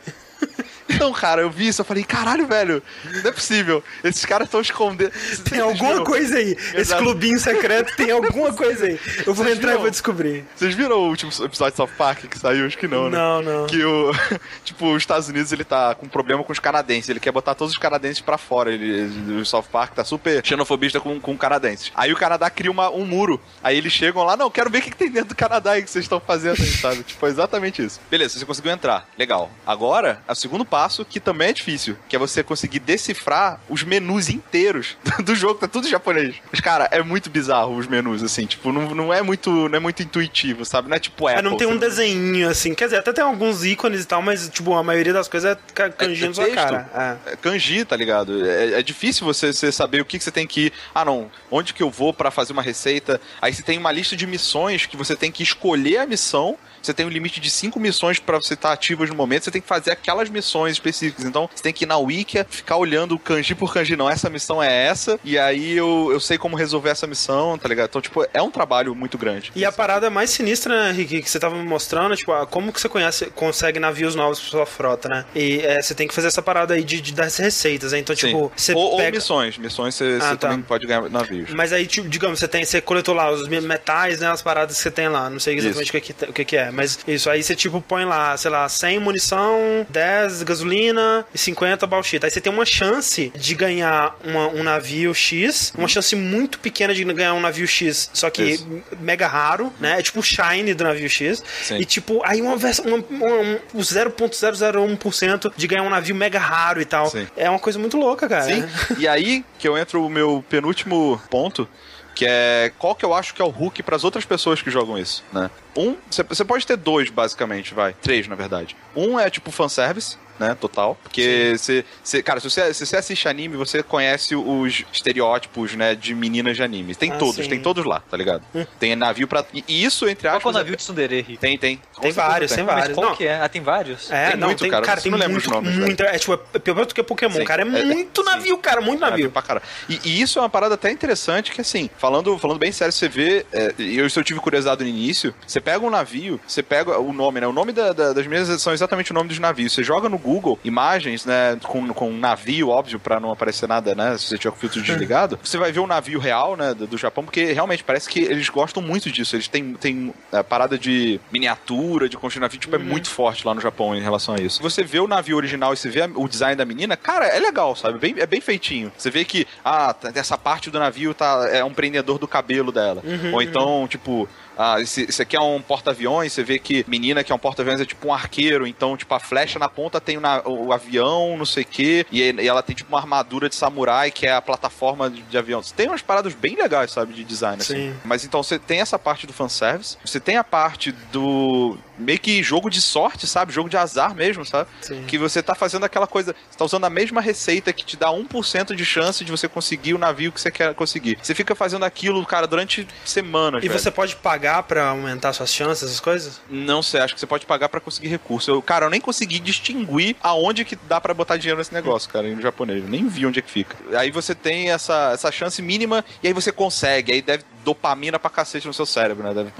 Então, cara, eu vi isso, eu falei, caralho, velho, não é possível. Esses caras estão escondendo. Tem alguma coisa aí. Exato. Esse clubinho secreto tem alguma coisa aí. Eu vou Vocês entrar viram? e vou descobrir. Vocês viram o último episódio de South Park que saiu? Acho que não, né? Não, não. Que o. tipo, os Estados Unidos ele tá com problema com os canadenses. Ele quer botar todos os canadenses pra fora. Ele, o South Park tá super xenofobista com, com canadenses. Aí o Canadá cria uma, um muro. Aí eles chegam lá, não, quero ver o que, que tem dentro do Canadá aí que vocês estão fazendo aí, sabe? tipo, é exatamente isso. Beleza, você conseguiu entrar. Legal. Agora, é o segundo passo, que também é difícil, que é você conseguir decifrar os menus inteiros do jogo, tá tudo em japonês. Mas, cara, é muito bizarro os menus, assim, tipo, não, não é muito não é muito intuitivo, sabe? Não é tipo Apple. É, não tem um desenho, assim, quer dizer, até tem alguns ícones e tal, mas, tipo, a maioria das coisas é kanji é, na sua cara. É. é kanji, tá ligado? É, é difícil você, você, saber o que, que você tem que ir. Ah, não, onde que eu vou para fazer uma receita? Aí você tem uma lista de missões que você tem que escolher a missão você tem um limite de cinco missões para você estar tá ativo no momento, você tem que fazer aquelas missões específicas. Então, você tem que ir na Wikia, ficar olhando kanji por kanji, não, essa missão é essa, e aí eu, eu sei como resolver essa missão, tá ligado? Então, tipo, é um trabalho muito grande. E a parada mais sinistra, né, Rick, que você tava me mostrando, tipo, como que você conhece, consegue navios novos pra sua frota, né? E é, você tem que fazer essa parada aí de, de das receitas, né? Então, Sim. tipo, você ou, pega... ou missões, missões você, ah, você tá. também pode ganhar navios. Mas aí, tipo, digamos, você tem, você coletou lá os metais, né, as paradas que você tem lá, não sei exatamente o que, o que, que é, mas isso aí você tipo põe lá, sei lá, 100 munição, 10 gasolina e 50 bauxita. Aí você tem uma chance de ganhar uma, um navio X, uma chance muito pequena de ganhar um navio X, só que Isso. mega raro, né? É tipo o Shine do navio X. Sim. E tipo, aí uma versão, uma, uma, um, 0.001% de ganhar um navio mega raro e tal. Sim. É uma coisa muito louca, cara. Sim. e aí que eu entro o meu penúltimo ponto, que é qual que eu acho que é o hook para as outras pessoas que jogam isso, né? Um, você pode ter dois, basicamente, vai. Três, na verdade. Um é tipo fanservice, né? Total. Porque você. Cara, se você, se você assiste anime, você conhece os estereótipos, né? De meninas de anime. Tem ah, todos, sim. tem todos lá, tá ligado? Hum. Tem navio pra. E isso, entre aspas. Qual é o navio de Tsundere? Tem, tem. Tem vários, tem, tem vários. qual não. que é? Ah, tem vários? É, tem não, muito, tem, cara. cara tem não lembro muito, os nomes. Muito, é tipo, é pior do que Pokémon, sim. cara. É, é muito navio, sim. cara, muito navio. pra cara. E, e, isso é uma parada até interessante que, assim, falando, falando bem sério, você vê. É, eu, eu tive curiosidade no início, você pega um navio, você pega o nome, né? O nome da, da, das mesas são exatamente o nome dos navios. Você joga no Google imagens né, com, com um navio, óbvio, para não aparecer nada, né, se você tiver com o filtro desligado, você vai ver o navio real, né, do, do, Japão, porque realmente parece que eles gostam muito disso. Eles têm, têm a parada de miniatura, de construir navio, tipo, é uhum. é muito forte lá no Japão em relação a isso. Você vê o navio original e você vê o design da menina, cara, é legal, sabe? Bem, é bem feitinho. Você vê que, ah, essa parte do navio tá, é um prendedor do cabelo dela. Uhum, Ou então, uhum. tipo, ah, esse, esse aqui é um porta-aviões, você vê que menina que é um porta-aviões é tipo um arqueiro, então, tipo, a flecha na ponta tem o, o avião, não sei o quê, e, e, ela tem tipo uma armadura de samurai, que é a plataforma de, de avião. Tem umas paradas bem legais, sabe, de design, assim. Sim. assim. Mas então você tem essa parte do fanservice, você tem a parte do meio que jogo de sorte, sabe? Jogo de azar mesmo, sabe? Sim. Que você tá fazendo aquela coisa, você tá usando a mesma receita que te dá 1% de chance de você conseguir o navio que você quer conseguir. Você fica fazendo aquilo, cara, durante semanas. E velho. você pode pagar para aumentar suas chances, essas coisas? Não sei, acho que você pode pagar para conseguir recurso. Eu, cara, eu nem consegui distinguir aonde que dá para botar dinheiro nesse negócio, cara, no japonês. Eu nem vi onde é que fica. Aí você tem essa, essa chance mínima e aí você consegue. Aí deve dopamina pra cacete no seu cérebro, né? Deve.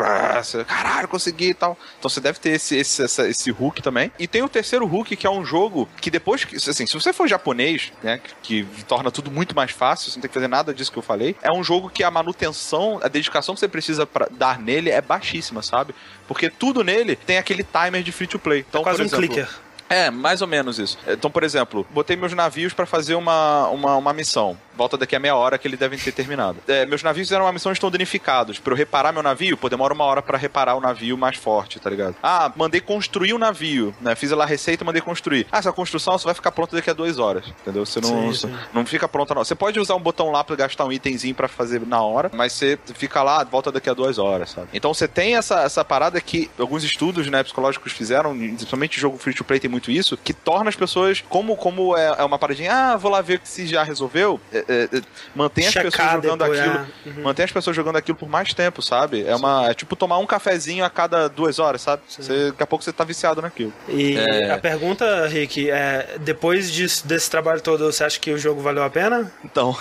Caralho, consegui e tal. Então você deve ter esse, esse, essa, esse hook também. E tem o terceiro hook, que é um jogo que depois. Assim, se você for japonês, né? Que, que torna tudo muito mais fácil, você não tem que fazer nada disso que eu falei. É um jogo que a manutenção, a dedicação que você precisa pra dar nele é baixíssima, sabe? Porque tudo nele tem aquele timer de free to play. Então, é quase por exemplo, um clicker. É, mais ou menos isso. Então, por exemplo, botei meus navios para fazer uma, uma, uma missão volta daqui a meia hora que eles devem ter terminado. É, meus navios fizeram uma missão estão danificados. Pra eu reparar meu navio, pô, demora uma hora para reparar o navio mais forte, tá ligado? Ah, mandei construir um navio, né? Fiz lá a receita, mandei construir. Ah, essa construção só vai ficar pronta daqui a duas horas, entendeu? Você não, sim, sim. não fica pronta, não. Você pode usar um botão lá pra gastar um itemzinho para fazer na hora, mas você fica lá, volta daqui a duas horas, sabe? Então você tem essa, essa parada que alguns estudos, né, psicológicos fizeram, principalmente jogo free to play tem muito isso, que torna as pessoas, como, como é, é uma paradinha, ah, vou lá ver se já resolveu, é, é, é mantém as pessoas jogando depois, aquilo. É. Uhum. Mantém as pessoas jogando aquilo por mais tempo, sabe? É uma. É tipo tomar um cafezinho a cada duas horas, sabe? Você, daqui a pouco você tá viciado naquilo. E é... a pergunta, Rick, é depois disso, desse trabalho todo, você acha que o jogo valeu a pena? Então.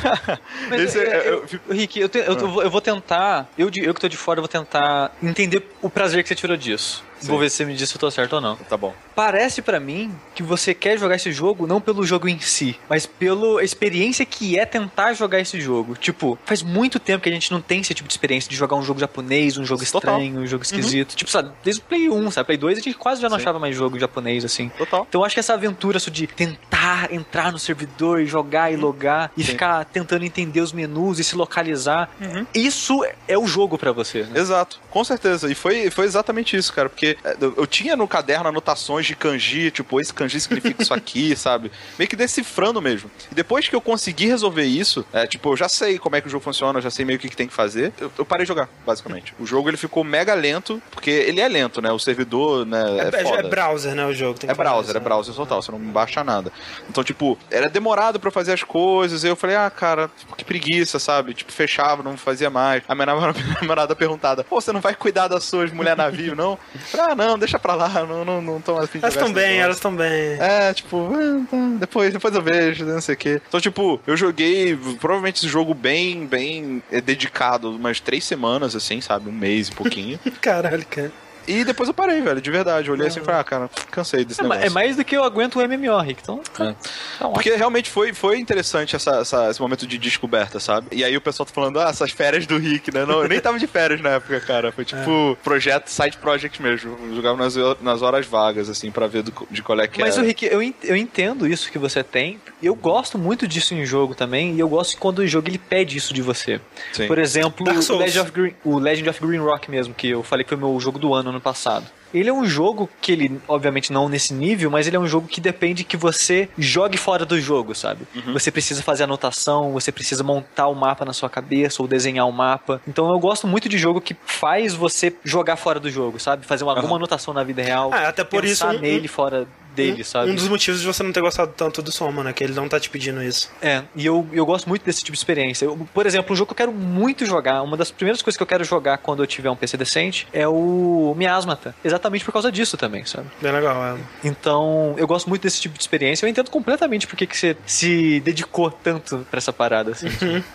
Esse, é, é, eu, eu, Rick, eu, te, eu, eu, vou tentar. Eu, eu que tô de fora, eu vou tentar entender o prazer que você tirou disso. Vou ver se você me diz se eu tô certo ou não. Tá bom. Parece pra mim que você quer jogar esse jogo não pelo jogo em si, mas pela experiência que é tentar jogar esse jogo. Tipo, faz muito tempo que a gente não tem esse tipo de experiência de jogar um jogo japonês, um jogo Total. estranho, um jogo esquisito. Tipo, sabe, desde o Play 1, sabe? Play 2 a gente quase já não Sim. achava mais jogo japonês assim. Total. Então eu acho que essa aventura isso de tentar entrar no servidor e jogar e logar e Sim. ficar tentando entender os menus e se localizar, isso é o jogo pra você. né? Exato, com certeza. E foi, foi exatamente isso, cara. Porque é, eu, tinha no caderno anotações de kanji, tipo, esse kanji significa isso aqui, sabe? Meio que decifrando mesmo. E depois que eu consegui resolver isso, é, tipo, eu já sei como é que o jogo funciona, eu já sei meio o que, que tem que fazer, eu, eu parei de jogar, basicamente. O jogo ele ficou mega lento, porque ele é lento, né? O servidor, né? É, É, é foda. browser, né, o jogo. tem que É browser, isso, é né? browser total, você não baixa nada. Então, tipo, era demorado pra eu fazer as coisas. Eu falei, ah, cara, que preguiça, sabe? Tipo, fechava, não fazia mais. A minha namorada, minha namorada perguntada, pô, você não vai cuidar das suas mulher navio, não? Ah, não, deixa pra lá, não, não, não tô afim de Elas estão bem, negócio." elas estão bem. É, tipo, ah, tá, depois, depois eu vejo, não sei o quê. Então, tipo, eu joguei provavelmente esse jogo bem, bem é, dedicado, umas três semanas, assim, sabe? Um mês e pouquinho. Caralho, cara. E depois eu parei, velho, de verdade. Eu olhei assim e falei, ah, cara, cansei desse É, ma- negócio. é mais do que eu aguento o MMO, Rick. Então, É. ótimo. Porque realmente foi, foi interessante essa, essa- esse momento de descoberta, sabe? E aí o pessoal tá falando, ah, essas férias do Rick, né? Não, eu nem tava de férias na época, cara. Foi tipo projeto, side project mesmo. Eu jogava nas, nas horas vagas, assim, pra ver do- de qual é que Mas era. o Rick, eu, eu entendo isso que você tem. E eu gosto muito disso em jogo também. E eu gosto quando o jogo ele pede isso de você. Sim. Por exemplo, o. Legend, of Green, o Legend of Green Rock mesmo, que eu falei que foi meu jogo do ano ano passado. Ele é um jogo que ele, obviamente não nesse nível, mas ele é um jogo que depende que você jogue fora do jogo, sabe? Uhum. Você precisa fazer anotação, você precisa montar o mapa na sua cabeça ou desenhar o mapa. Então eu gosto muito de jogo que faz você jogar fora do jogo, sabe? Fazer uma, alguma anotação na vida real. Ah, até por pensar isso, um- nele fora dele, sabe? Um dos motivos de você não ter gostado tanto do Soma, né? Que ele não tá te pedindo isso. É, e eu, eu gosto muito desse tipo de experiência. Eu, por exemplo, um jogo que eu quero muito jogar, uma das primeiras coisas que eu quero jogar quando eu tiver um PC decente é o Miasmata. Exatamente por causa disso também, sabe? Bem legal, é. Então, eu gosto muito desse tipo de experiência. Eu entendo completamente por que que você se dedicou tanto pra essa parada, assim.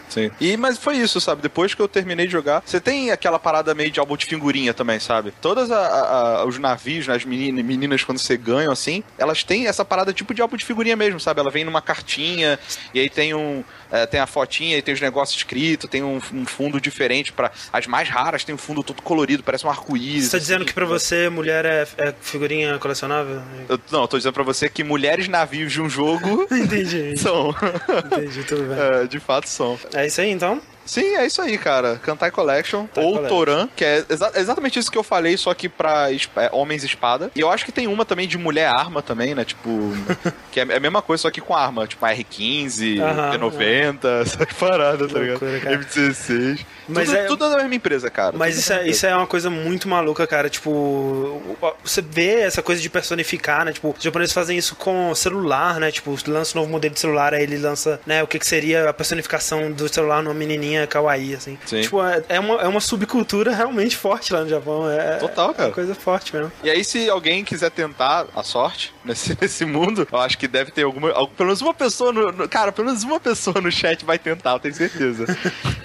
Sim. E, mas foi isso, sabe? Depois que eu terminei de jogar, você tem aquela parada meio de álbum de figurinha também, sabe? Todas a- a- os navios, né, as meninas, meninas, quando você ganha, assim, elas têm essa parada tipo de álbum de figurinha mesmo, sabe? Ela vem numa cartinha, e aí tem um. é, tem a fotinha, e tem os negócios escritos, tem um, um fundo diferente para As mais raras tem um fundo todo colorido, parece um arco-íris. Você tá dizendo assim. que pra você mulher é, é figurinha colecionável? Eu, não, eu tô dizendo pra você que mulheres navios de um jogo Entendi. são. Entendi, tudo bem. É, de fato são. É isso aí, então? Sim, é isso aí, cara. Kantai Collection Kantai ou Collection. Toran, que é exa- exatamente isso que eu falei, só que pra es- é, homens espada. E eu acho que tem uma também de mulher arma também, né? Tipo, que é a mesma coisa, só que com arma. Tipo, a R15, Aham, P90, essas paradas, tá ligado? Cara. M16. Mas tudo, é- tudo da mesma empresa, cara. Mas Tudo isso é, mesma isso é uma coisa muito maluca, cara. Tipo, você vê essa coisa de personificar, né? Tipo, os japoneses fazem isso com celular, né? Tipo, lança um novo modelo de celular, aí ele lança, né? O que, que seria a personificação do celular numa menininha kawaii, assim. Sim. Tipo, é, é uma, é uma subcultura realmente forte lá no Japão. É, Total, cara. É uma coisa forte mesmo. E aí, se alguém quiser tentar a sorte nesse, nesse mundo, eu acho que deve ter alguma. al- Pelo menos uma pessoa no, no- Cara, pelo menos uma pessoa no chat vai tentar, eu tenho certeza.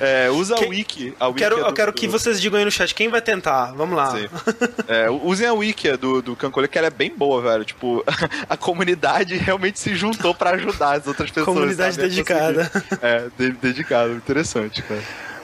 É, usa Quem- a wiki. A wiki Quero, é do- eu quero que do- vocês digam aí no chat quem vai tentar. Vamos lá. É, usem a wiki do, do Cancole, que ela é bem boa, velho. Tipo, a comunidade realmente se juntou pra ajudar as outras pessoas. Comunidade sabe, a dedicada. É, de- dedicado. Interessante, cara.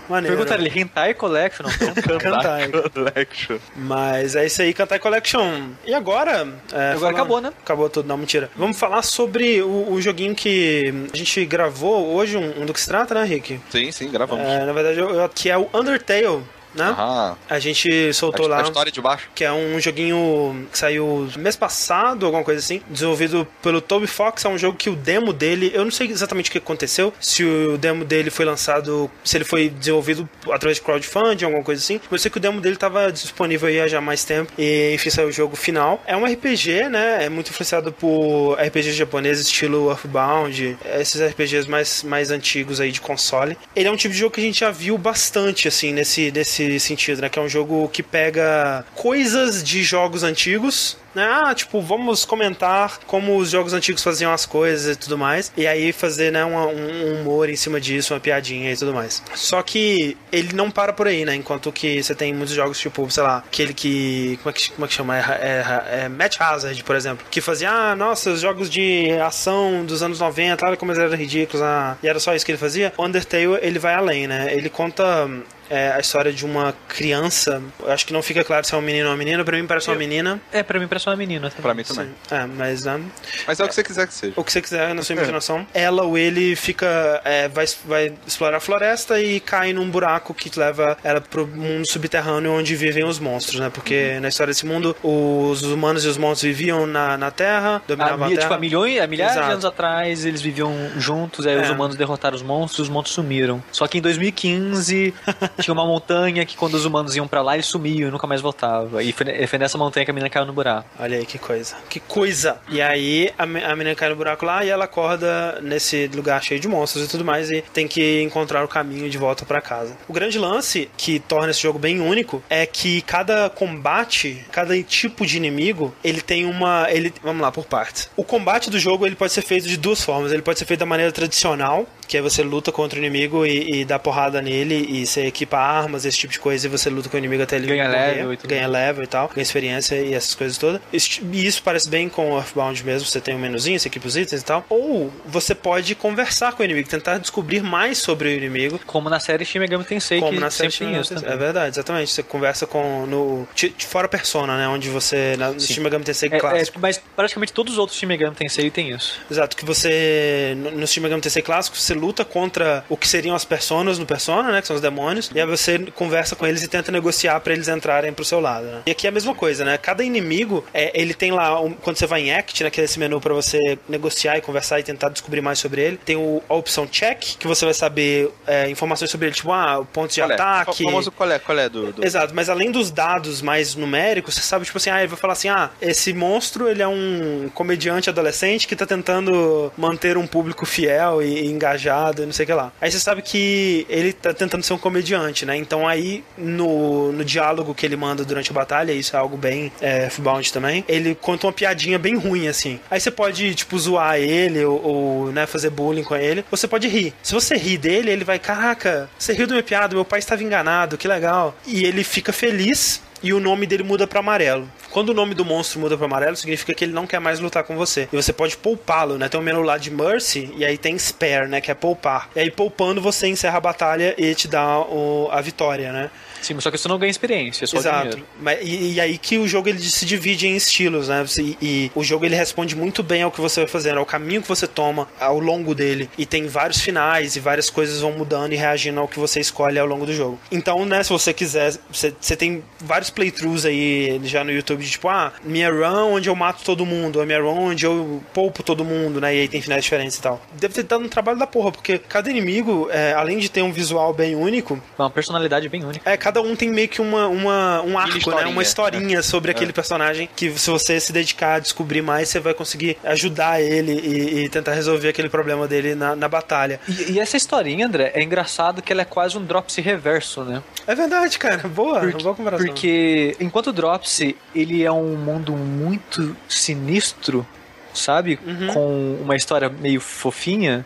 Maneiro. Pergunta ali, Hentai Collection? Não, Kantai. Collection. Mas é isso aí, Kantai Collection. E agora? é, Agora acabou, né? Acabou tudo, não, mentira. Vamos falar sobre o, o joguinho que a gente gravou hoje, um, um do que se trata, né, Rick? Sim, sim, gravamos. É, na verdade, eu- eu- que é o Undertale, né? Aham. A gente soltou a, lá. a história de baixo. Que é um joguinho que saiu mês passado, alguma coisa assim, desenvolvido pelo Toby Fox. É um jogo que o demo dele, eu não sei exatamente o que aconteceu, se o demo dele foi lançado, se ele foi desenvolvido através de crowdfunding, alguma coisa assim. Eu sei que o demo dele estava disponível aí há já mais tempo e enfim saiu o jogo final. É um RPG, né? É muito influenciado por RPGs japoneses, estilo Earthbound, esses RPGs mais, mais antigos aí de console. Ele é um tipo de jogo que a gente já viu bastante, assim, nesse, nesse sentido, né? Que é um jogo que pega coisas de jogos antigos né? Ah, tipo, vamos comentar como os jogos antigos faziam as coisas e tudo mais. E aí fazer, né, uma, um humor em cima disso, uma piadinha e tudo mais. Só que ele não para por aí, né? Enquanto que você tem muitos jogos, tipo, sei lá, aquele que. Como é que, como é que chama? É, é, é Match Hazard, por exemplo. Que fazia, ah, nossa, os jogos de ação dos anos 90, olha como eles eram ridículos, ah, e era só isso que ele fazia. Undertale, ele vai além, né? Ele conta é a história de uma criança. Eu acho que não fica claro se é um menino ou uma menina. Pra mim parece uma menina. É, pra mim parece uma menina. Também. Pra mim também. Sim. É, mas. Um, mas é o que você quiser que seja. O que você quiser na sua é. imaginação. Ela ou ele fica. É, vai, vai explorar a floresta e cai num buraco que leva ela pro mundo subterrâneo onde vivem os monstros, né? Porque uhum. na história desse mundo, os humanos e os monstros viviam na, na Terra, dominavam a, a Terra. Tipo, há milhões, há milhares Exato. de anos atrás, eles viviam juntos, aí é. os humanos derrotaram os monstros, os monstros sumiram. Só que em 2015 tinha uma montanha que quando os humanos iam para lá, eles sumiam e nunca mais voltava. E foi, foi nessa montanha que a menina caiu no buraco. Olha aí que coisa. Que coisa! E aí a, a menina cai no buraco lá e ela acorda nesse lugar cheio de monstros e tudo mais e tem que encontrar o caminho de volta para casa. O grande lance que torna esse jogo bem único é que cada combate, cada tipo de inimigo, ele tem uma, ele, vamos lá por partes. O combate do jogo ele pode ser feito de duas formas. Ele pode ser feito da maneira tradicional, que é você luta contra o inimigo e, e dá porrada nele e você equipa armas, esse tipo de coisa, e você luta com o inimigo até ele ganha morrer, level e tudo. Ganha level e tal, ganha experiência e essas coisas todas. E isso parece bem com Earthbound mesmo, você tem um menuzinho, você equipa os itens e tal. Ou você pode conversar com o inimigo, tentar descobrir mais sobre o inimigo. Como na série Shin Megami Tensei, Como que na série Shin isso. É verdade, exatamente. Você conversa com no fora Persona, né, onde você na, no Shin Megami Tensei é, é clássico. É, mas praticamente todos os outros Shin Megami Tensei tem isso. Exato, que você no, no Shin Megami Tensei clássico, você luta contra o que seriam as personas no Persona, né, que são os demônios, e aí você conversa com eles e tenta negociar para eles entrarem pro seu lado. Né? E aqui é a mesma coisa, né? Cada inimigo, é, ele tem lá, um, quando você vai em Act, naquele né, menu para você negociar e conversar e tentar descobrir mais sobre ele, tem o, a opção Check, que você vai saber é, informações sobre ele, tipo, ah, pontos de qual é? ataque. É? O famoso qual é, qual é do, do, Exato, mas além dos dados mais numéricos, você sabe, tipo assim, ah, ele vai falar assim, ah, esse monstro, ele é um comediante adolescente que tá tentando manter um público fiel e, e engajado não sei o que lá. Aí você sabe que ele tá tentando ser um comediante, né? Então aí no, no diálogo que ele manda durante a batalha, isso é algo bem é, F-Bound também, ele conta uma piadinha bem ruim, assim. Aí você pode, tipo, zoar ele ou, ou, né, fazer bullying com ele. Você pode rir. Se você rir dele, ele vai, caraca, você riu da minha piada, meu pai estava enganado, que legal. E ele fica feliz e o nome dele muda para amarelo. Quando o nome do monstro muda para amarelo, significa que ele não quer mais lutar com você. E você pode poupá-lo, né? Tem um menu lá de Mercy e aí tem Spare, né? Que é poupar. E aí poupando você encerra a batalha e te dá o, a vitória, né? Sim, só que você não ganha experiência, é só Exato. Mas, e, e, aí que o jogo ele se divide em estilos, né? E, e, o jogo ele responde muito bem ao que você vai fazendo, ao caminho que você toma ao longo dele. E tem vários finais e várias coisas vão mudando e reagindo ao que você escolhe ao longo do jogo. Então, né, se você quiser, você, você tem vários playthroughs aí já no YouTube de tipo, ah, minha run onde eu mato todo mundo, a minha run onde eu poupo todo mundo, né? E aí tem finais diferentes e tal. Deve ter dado um trabalho da porra, porque cada inimigo, é, além de ter um visual bem único. Uma personalidade bem única. É, cada um tem meio que uma, uma um arco, né? Uma historinha sobre aquele é. personagem que se você se dedicar a descobrir mais, você vai conseguir ajudar ele e, e tentar resolver aquele problema dele na, na batalha. E, e, essa historinha, André, é engraçado que ela é quase um Dropsy reverso, né? É verdade, cara. Boa, porque, boa comparação. Porque enquanto o Dropsy, ele é um mundo muito sinistro, sabe? Uhum. Com uma história meio fofinha.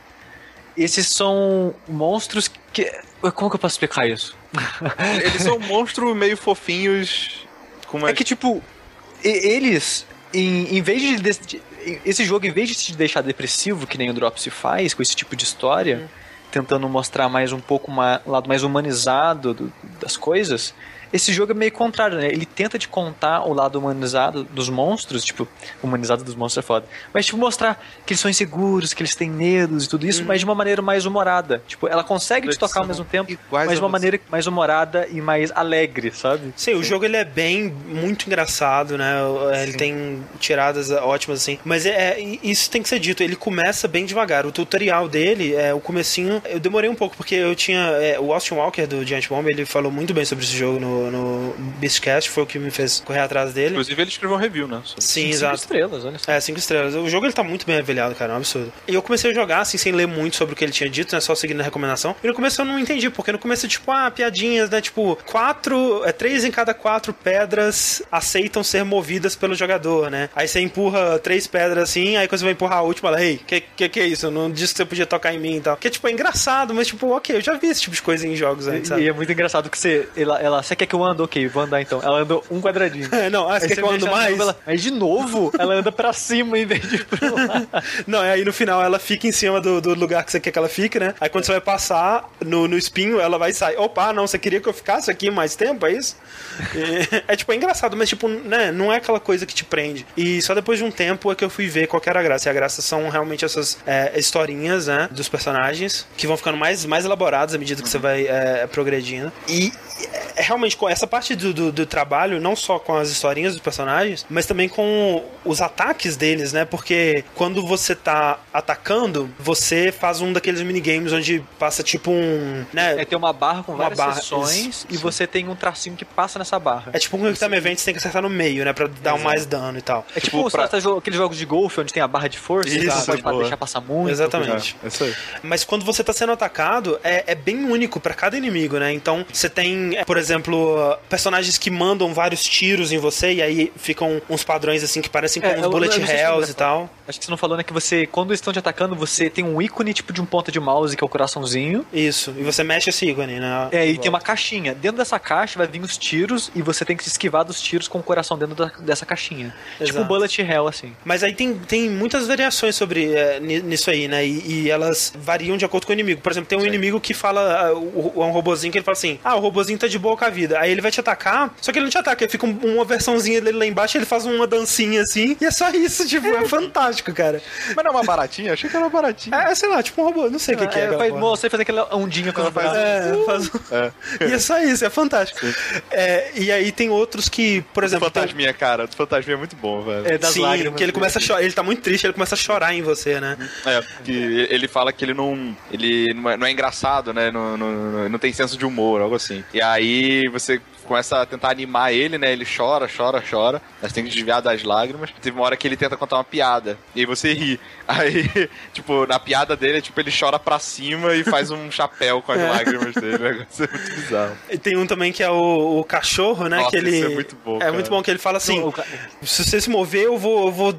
Esses são monstros que. Como que eu posso explicar isso? Eles são monstros meio fofinhos. Com É que, tipo, eles, em, em vez de, de, Esse jogo, em vez de se deixar depressivo, que nem o Drop se faz, com esse tipo de história, uhum. tentando mostrar mais um pouco um lado mais humanizado do, das coisas, esse jogo é meio contrário, né? Ele tenta te contar o lado humanizado dos monstros, tipo, humanizado dos monstros é foda. Mas, tipo, mostrar que eles são inseguros, que eles têm medos e tudo isso, hum. mas de uma maneira mais humorada. Tipo, ela consegue te tocar ao mesmo tempo, mas de uma maneira mais humorada e mais alegre, sabe? Sim, Sim, o jogo ele é bem, muito engraçado, né? Ele Sim. tem tiradas ótimas, assim. Mas é, é, isso tem que ser dito, ele começa bem devagar. O tutorial dele, é, o comecinho, eu demorei um pouco, porque eu tinha. É, o Austin Walker do Giant Bomb, ele falou muito bem sobre esse jogo no no, no Beastcast, foi o que me fez correr atrás dele. Inclusive, ele escreveu um review, né? sobre- Sim, Cinco exato. estrelas, olha só. É, cinco estrelas. O jogo ele tá muito bem avaliado, cara, é um absurdo. E eu comecei a jogar, assim, sem ler muito sobre o que ele tinha dito, né? Só seguindo a recomendação. E no começo eu não entendi, porque no começo, tipo, ah, piadinhas, né? Tipo, quatro, é, três em cada quatro pedras aceitam ser movidas pelo jogador, né? Aí você empurra três pedras assim, aí quando você vai empurrar a última, ela, ei, que, que que é isso? Eu não disse que você podia tocar em mim e tal. Que, tipo, é engraçado, mas, tipo, ok, eu já vi esse tipo de coisa em jogos antes, E sabe? é muito engraçado que você. Ela, ela, você quer que eu ande? Ok, vou andar então. Ela andou um quadradinho. É, não, ah, você Aí quer que eu ando mais? ela- Mas de novo, ela anda pra cima em vez de pra lá. Não, é aí no final ela fica em cima do, do lugar que você quer que ela fique, né? Aí quando você vai passar no, no espinho, ela vai sair. Opa, não, você queria que eu ficasse aqui mais tempo, é isso? E- é tipo, é engraçado, mas tipo, né, não é aquela coisa que te prende. E só depois de um tempo é que eu fui ver qual que era a graça. E a graça são realmente essas é, historinhas, né, dos personagens, que vão ficando mais, mais elaboradas à medida que você vai é, progredindo. E é, realmente, essa parte do, do, do trabalho, não só com as historinhas dos personagens, mas também com os ataques deles, né? Porque quando você tá atacando, você faz um daqueles minigames onde passa tipo um. Né? É, tem uma barra com Uma várias barra, seções isso, e você tem um tracinho que passa nessa barra. É tipo um Quick Time Event, você tem que acertar no meio, né? Pra dar um mais dano e tal. É tipo, Tipo, pra- aqueles jogos de golfe onde tem a barra de força e Isso, você não pode boa. deixar passar muito. Exatamente. É, isso aí. Mas quando você tá sendo atacado, é, é bem único pra cada inimigo, né? Então, você tem, é, por exemplo, personagens que mandam vários tiros em você e aí ficam uns padrões assim que parecem com É, uns eu- bullet eu se hells e tal. Acho que você não falou, né? Que você, quando eles estão te atacando, você tem um ícone tipo de um ponta de mouse, que é o coraçãozinho. Isso. E você mexe esse ícone, né? É, e tem uma caixinha. Dentro dessa caixa vai vir os tiros e você tem que se esquivar dos tiros com o coração dentro da- dessa caixinha. Tipo Exato. um bullet hell, assim. Mas aí tem, tem muitas variações sobre é, ni- nisso aí, né? E, e elas variam de acordo com o inimigo. Por exemplo, tem um inimigo que fala. É um robozinho que ele fala assim: Ah, o robozinho tá de boa com a vida. Aí ele vai te atacar, só que ele não te ataca, ele fica um- uma versãozinha dele lá embaixo, ele faz uma dancinha assim, e é só isso, tipo, é fantástico, cara. Mas não é uma baratinha? Achei que era uma baratinha. É, sei lá, tipo um robô, não sei o que, que é. É, aquela faz, você faz aquela ondinha com Ela faz-. É, faz... E é só isso, é fantástico. É, e aí tem outros que, por O exemplo. tem- fantasminha, cara. O fantasminha é muito bom, velho. É, das Sim, lágrimas. que ele começa a chorar, ele tá muito triste, ele começa a chorar em você, né? É, porque ele fala que ele não. Ele não é, não é engraçado, né? Não, não, não tem senso de humor, algo assim. E aí você você começa a tentar animar ele, né? Ele chora, chora, chora. Mas tem que desviar das lágrimas. Teve uma hora que ele tenta contar uma piada. E aí você ri. Aí, tipo, na piada dele, tipo, ele chora pra cima e faz um chapéu com as lágrimas dele. O negócio é muito bizarro. E tem um também que é o, o cachorro, né? Nossa, que ele, isso é muito bom, É cara. muito bom que ele fala assim: se você se mover, eu vou, eu vou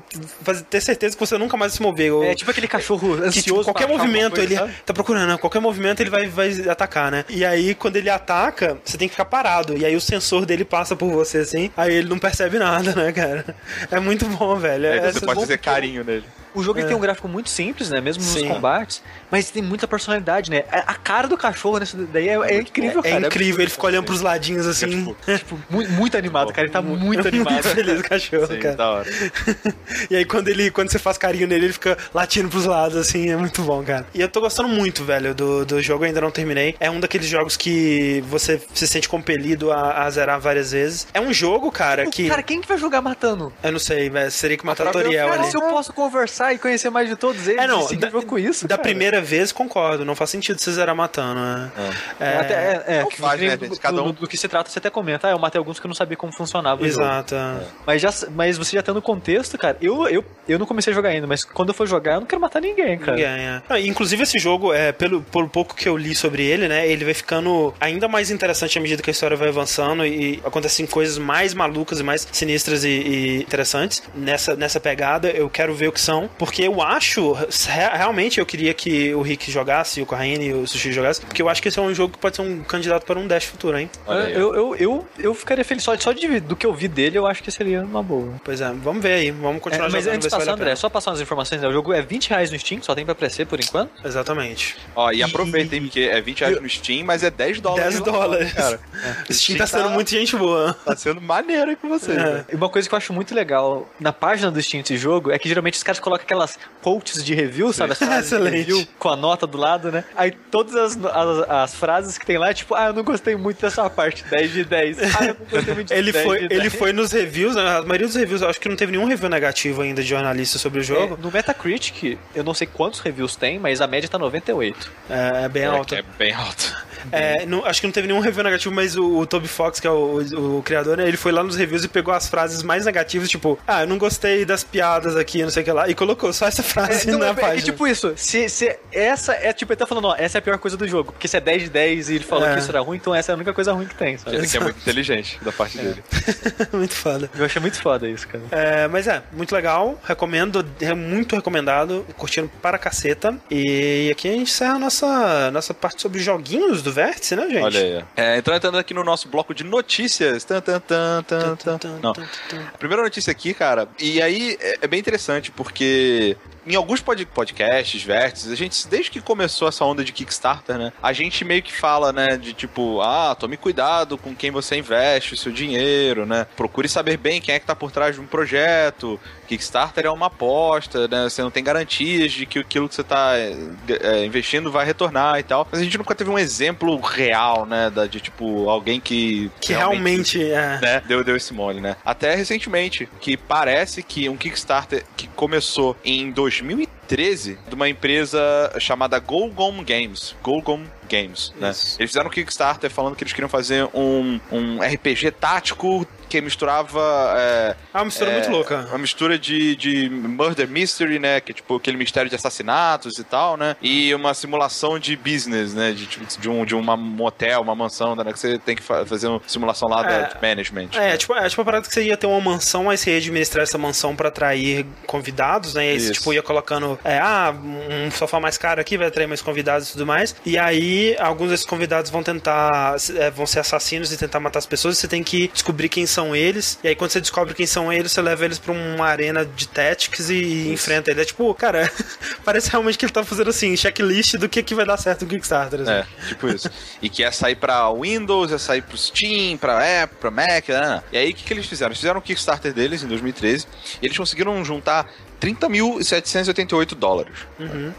ter certeza que você nunca mais se mover. Eu- É tipo aquele cachorro que, ansioso. tipo, qualquer movimento coisa, ele sabe? tá procurando, né? qualquer movimento ele vai, vai atacar, né? E aí quando ele ataca, você tem que ficar parado. E aí o sensor dele passa por você assim, aí ele não percebe nada, né, cara? É muito bom, velho. É, você pode fazer carinho nele. O jogo ele tem um gráfico muito simples, né? Mesmo nos Sim. combates. Mas tem muita personalidade, né? A cara do cachorro nesse daí é, é incrível, É cara. incrível, ele fica olhando pros ladinhos assim. É, Tipo, muito, muito animado, cara. Ele tá muito muito animado. feliz o cachorro, Sim, cara. da hora. E aí quando ele quando você faz carinho nele, ele fica latindo pros lados, assim, é muito bom, cara. E eu tô gostando muito, velho, do, do jogo, eu ainda não terminei. É um daqueles jogos que você se sente compelido a, a zerar várias vezes. É um jogo, cara, que. Cara, quem que vai jogar matando? Eu não sei, velho. Seria que matar Toriel Cara, ali. se eu posso conversar e conhecer mais de todos eles É, não, da, com isso, da cara. primeira vez, concordo. Não faz sentido você zerar matando, né? É, Até, é, é, que faz, né, do, gente? Cada do- um- do que se trata, você até comenta. Ah, eu matei alguns que eu não sabia como funcionava. Exato. é. Mas, já, mas você já tendo o contexto, cara, eu, eu, eu não comecei a jogar ainda, mas quando eu for jogar, eu não quero matar ninguém, cara. Ninguém, é. Não, inclusive esse jogo, é, pelo, pelo pouco que eu li sobre ele, né, ele vai ficando ainda mais interessante à medida que a história vai avançando e acontecem coisas mais malucas e mais sinistras e, e interessantes nessa, nessa pegada. Eu quero ver o que são, porque eu acho, re- realmente eu queria que o Rick jogasse, o Corraine e o Sushi jogassem, porque eu acho que esse é um jogo que pode ser um candidato para um Dash futuro, hein? Olha aí. Eu, eu, eu, eu ficaria feliz só, só de, do que eu vi dele, eu acho que seria uma boa. Pois é, vamos ver aí, vamos É, continuar mas jogando, antes ver de passar, André, só passar umas informações, né? O jogo é 20 reais no Steam, só tem pra PC por enquanto. Exatamente. Ó, e aproveita, hein, porque é 20 reais no Steam, mas é 10 dólares. 10 lá fora, dólares. Cara, O Steam tá sendo muito gente boa. Tá sendo maneiro aí com vocês, É. velho. E uma coisa que eu acho muito legal na página do Steam desse jogo é que geralmente os caras colocam aquelas quotes de review, sabe? Excelente. review com a nota do lado, né? Aí todas as, as, as frases que tem lá é tipo, ah, eu não gostei muito dessa parte, 10 de 10. Ah, eu não gostei muito Ele 10 foi, de ele 10. foi nos reviews, né? a maioria dos reviews, eu acho que não teve nenhum review negativo ainda de jornalista sobre o jogo. É, no Metacritic, eu não sei quantos reviews tem, mas a média tá 98. É, é bem É, alta. é bem alto. É, não- acho que não teve nenhum review negativo, mas o, o Toby Fox, que é o, o criador, né, ele foi lá nos reviews e pegou as frases mais negativas, tipo, ah, eu não gostei das piadas aqui, não sei o que lá, e colocou só essa frase então, na é, é página. tipo isso, se, se essa é tipo, ele tá falando, ó, essa é a pior coisa do jogo, porque se é 10 de 10 e ele falou É. que isso era ruim, então essa é a única coisa ruim que tem, sabe? Que é muito inteligente da parte dele. Muito foda. Eu achei muito foda isso, cara. É, mas é, muito legal, recomendo, é muito recomendado, curtindo para caceta. E aqui a gente encerra a nossa, nossa parte sobre joguinhos do Vértice, né, gente? Olha aí. É, então entrando aqui no nosso bloco de notícias. Tan, tan, tan, tan, tan. Não. A primeira notícia aqui, cara, e aí é, é bem interessante porque em alguns pod- podcasts, vértices, a gente, desde que começou essa onda de Kickstarter, né, a gente meio que fala, né, de tipo, ah, tome cuidado com quem você investe o seu dinheiro, né, procure saber bem quem é que tá por trás de um projeto, Kickstarter é uma aposta, né, você não tem garantias de que aquilo que você tá é, é, investindo vai retornar e tal, mas a gente nunca teve um exemplo real, né, da, de tipo, alguém que... Que realmente é. né, deu, deu esse mole, né? Até recentemente, que parece que um Kickstarter que começou em 2013 de uma empresa chamada Golgom Games. Golgom Games, né? Isso. Eles fizeram um Kickstarter falando que eles queriam fazer um, um RPG tático que misturava é, É uma mistura é, muito louca. Uma mistura de, de murder mystery, né? Que é tipo aquele mistério de assassinatos e tal, né? E uma simulação de business, né? De, tipo, de, um, de uma motel, uma mansão, né? Que você tem que fa- fazer uma simulação lá É. da management. É, tipo, é tipo uma parada que você ia ter uma mansão, aí você ia administrar essa mansão pra atrair convidados, né? E aí você, tipo, ia colocando, é, ah, um sofá mais caro aqui vai atrair mais convidados e tudo mais. E aí, alguns desses convidados vão tentar, é, vão ser assassinos e tentar matar as pessoas, e você tem que descobrir quem são eles. E aí, quando você descobre quem são eles, você leva eles pra uma arena de tactics e enfrenta ele. É tipo, cara, parece realmente que ele tá fazendo assim, checklist do que, que vai dar certo no Kickstarter. Assim. É, tipo isso. e que é sair pra Windows, é sair pro Steam, pra Apple, pra Mac, né? E aí o que, que eles fizeram? Eles fizeram o Kickstarter deles em 2013 e eles conseguiram juntar 30.788 dólares.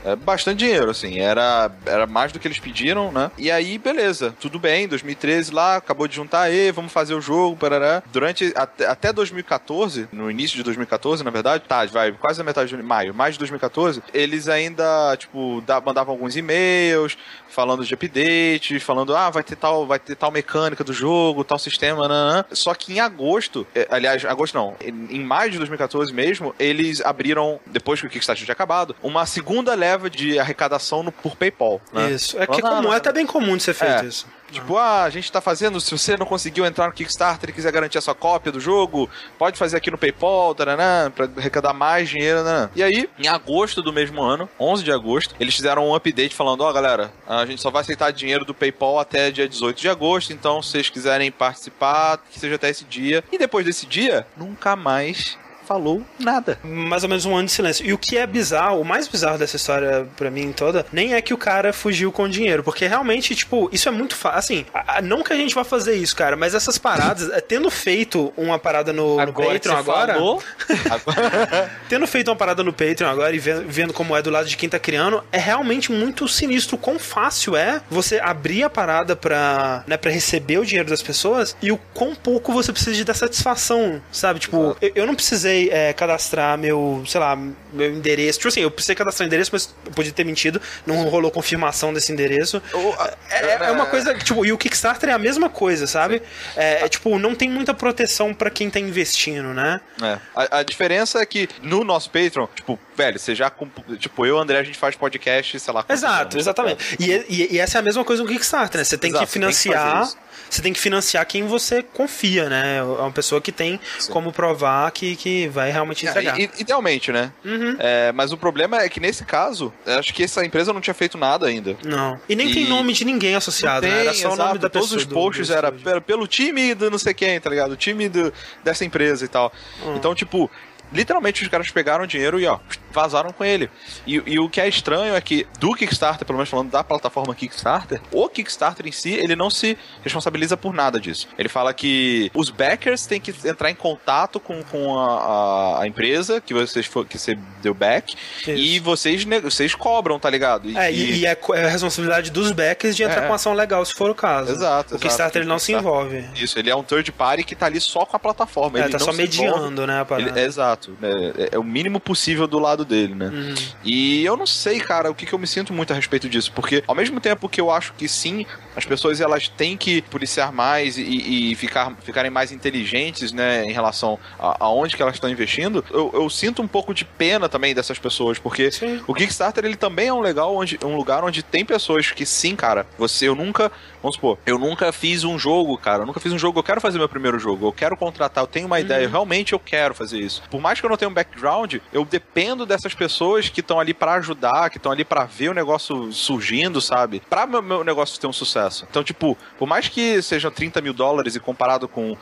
É bastante dinheiro, assim. Era, era mais do que eles pediram, né? E aí, beleza. Tudo bem, 2013 lá, acabou de juntar, e vamos fazer o jogo, parará. Durante, até, até 2014, no início de 2014, na verdade, tá, vai, quase na metade de maio, mais de 2014, eles ainda, tipo, da- mandavam alguns e-mails falando de update, falando, ah, vai ter tal, vai ter tal mecânica do jogo, tal sistema, nanã. Só que em agosto, eh, aliás, agosto não, em em maio de 2014 mesmo, eles abriram, depois que o Kickstarter tinha acabado, uma segunda leva de arrecadação no, por PayPal. Né? Isso. É que é comum, não, é até bem comum de ser feito É. isso. Tipo, ah, a gente tá fazendo, se você não conseguiu entrar no Kickstarter e quiser garantir a sua cópia do jogo, pode fazer aqui no PayPal, taranã, pra arrecadar mais dinheiro, né? E aí, em agosto do mesmo ano, 11 de agosto, eles fizeram um update falando, ó, galera, a gente só vai aceitar dinheiro do PayPal até dia 18 de agosto, então se vocês quiserem participar, que seja até esse dia. E depois desse dia, nunca mais falou nada. mais ou menos um ano de silêncio. E o que é bizarro, o mais bizarro dessa história pra mim toda, nem é que o cara fugiu com dinheiro, porque realmente, tipo, isso é muito fácil. Assim, a- a- não que a gente vá fazer isso, cara, mas essas paradas, é, tendo feito uma parada no, no Agora que Patreon agora, falou, tendo feito uma parada no Patreon agora e vendo, vendo como é do lado de quem tá criando, é realmente muito sinistro quão fácil é você abrir a parada pra, né, pra receber o dinheiro das pessoas e o quão pouco você precisa de dar satisfação, sabe? Tipo, eu, eu não precisei é, cadastrar meu, sei lá, meu endereço. Tipo assim, eu precisei cadastrar o endereço, mas eu podia ter mentido, não rolou confirmação desse endereço. É, é uma coisa tipo, e o Kickstarter é a mesma coisa, sabe? É, é, tipo, não tem muita proteção pra quem tá investindo, né? É. A, a diferença é que no nosso Patreon, tipo, velho, você já. Tipo, eu e o André, a gente faz podcast, sei lá. Exato, anos, exatamente. E, e- e essa é a mesma coisa no Kickstarter, né? Você tem Exato, que financiar. Você tem que financiar quem você confia, né? É uma pessoa que tem como provar que, que vai realmente entregar. É, idealmente, né? Uhum. É, mas o problema é que nesse caso, acho que essa empresa não tinha feito nada ainda. Não. E nem tem E- nome de ninguém associado, né? Era só o exato, nome da Todos pessoa. os do- posts do era estúdio. pelo, pelo time do não sei quem, tá ligado? O time do, dessa empresa e tal. Hum. Então, tipo, literalmente os caras pegaram o dinheiro e, ó, vazaram com ele. E, e o que é estranho é que, do Kickstarter, pelo menos falando da plataforma Kickstarter, o Kickstarter em si, ele não se responsabiliza por nada disso. Ele fala que os backers têm que entrar em contato com, com a, a- a empresa que, vocês, fo- que você deu back e Isso. vocês, ne- vocês cobram, tá ligado? E, É, e, e é, é a responsabilidade dos backers de entrar É, com ação legal, se for o caso. Exato, O Kickstarter ele não se envolve. Isso, ele é um third party que tá ali só com a plataforma. É, ele tá só se envolve- mediando, né. Ele- é exato. É, é o mínimo possível do lado dele, né? Uhum. E eu não sei, cara, o que, que eu me sinto muito a respeito disso, porque ao mesmo tempo que eu acho que sim, as pessoas elas têm que policiar mais e, e ficar, ficarem mais inteligentes, né, em relação a, aonde que elas estão investindo, eu, eu, sinto um pouco de pena também dessas pessoas, porque sim. o Kickstarter ele também é um legal onde, um lugar onde tem pessoas que sim, cara, você eu nunca, vamos supor, eu nunca fiz um jogo, cara, eu nunca fiz um jogo, eu quero fazer meu primeiro jogo, eu quero contratar, eu tenho uma uhum. ideia, realmente eu quero fazer isso. Por mais que eu não tenha um background, eu dependo dessas pessoas que estão ali para ajudar, que estão ali para ver o negócio surgindo, sabe? Para meu, meu negócio ter um sucesso. Então, tipo, por mais que sejam 30 mil dólares e comparado com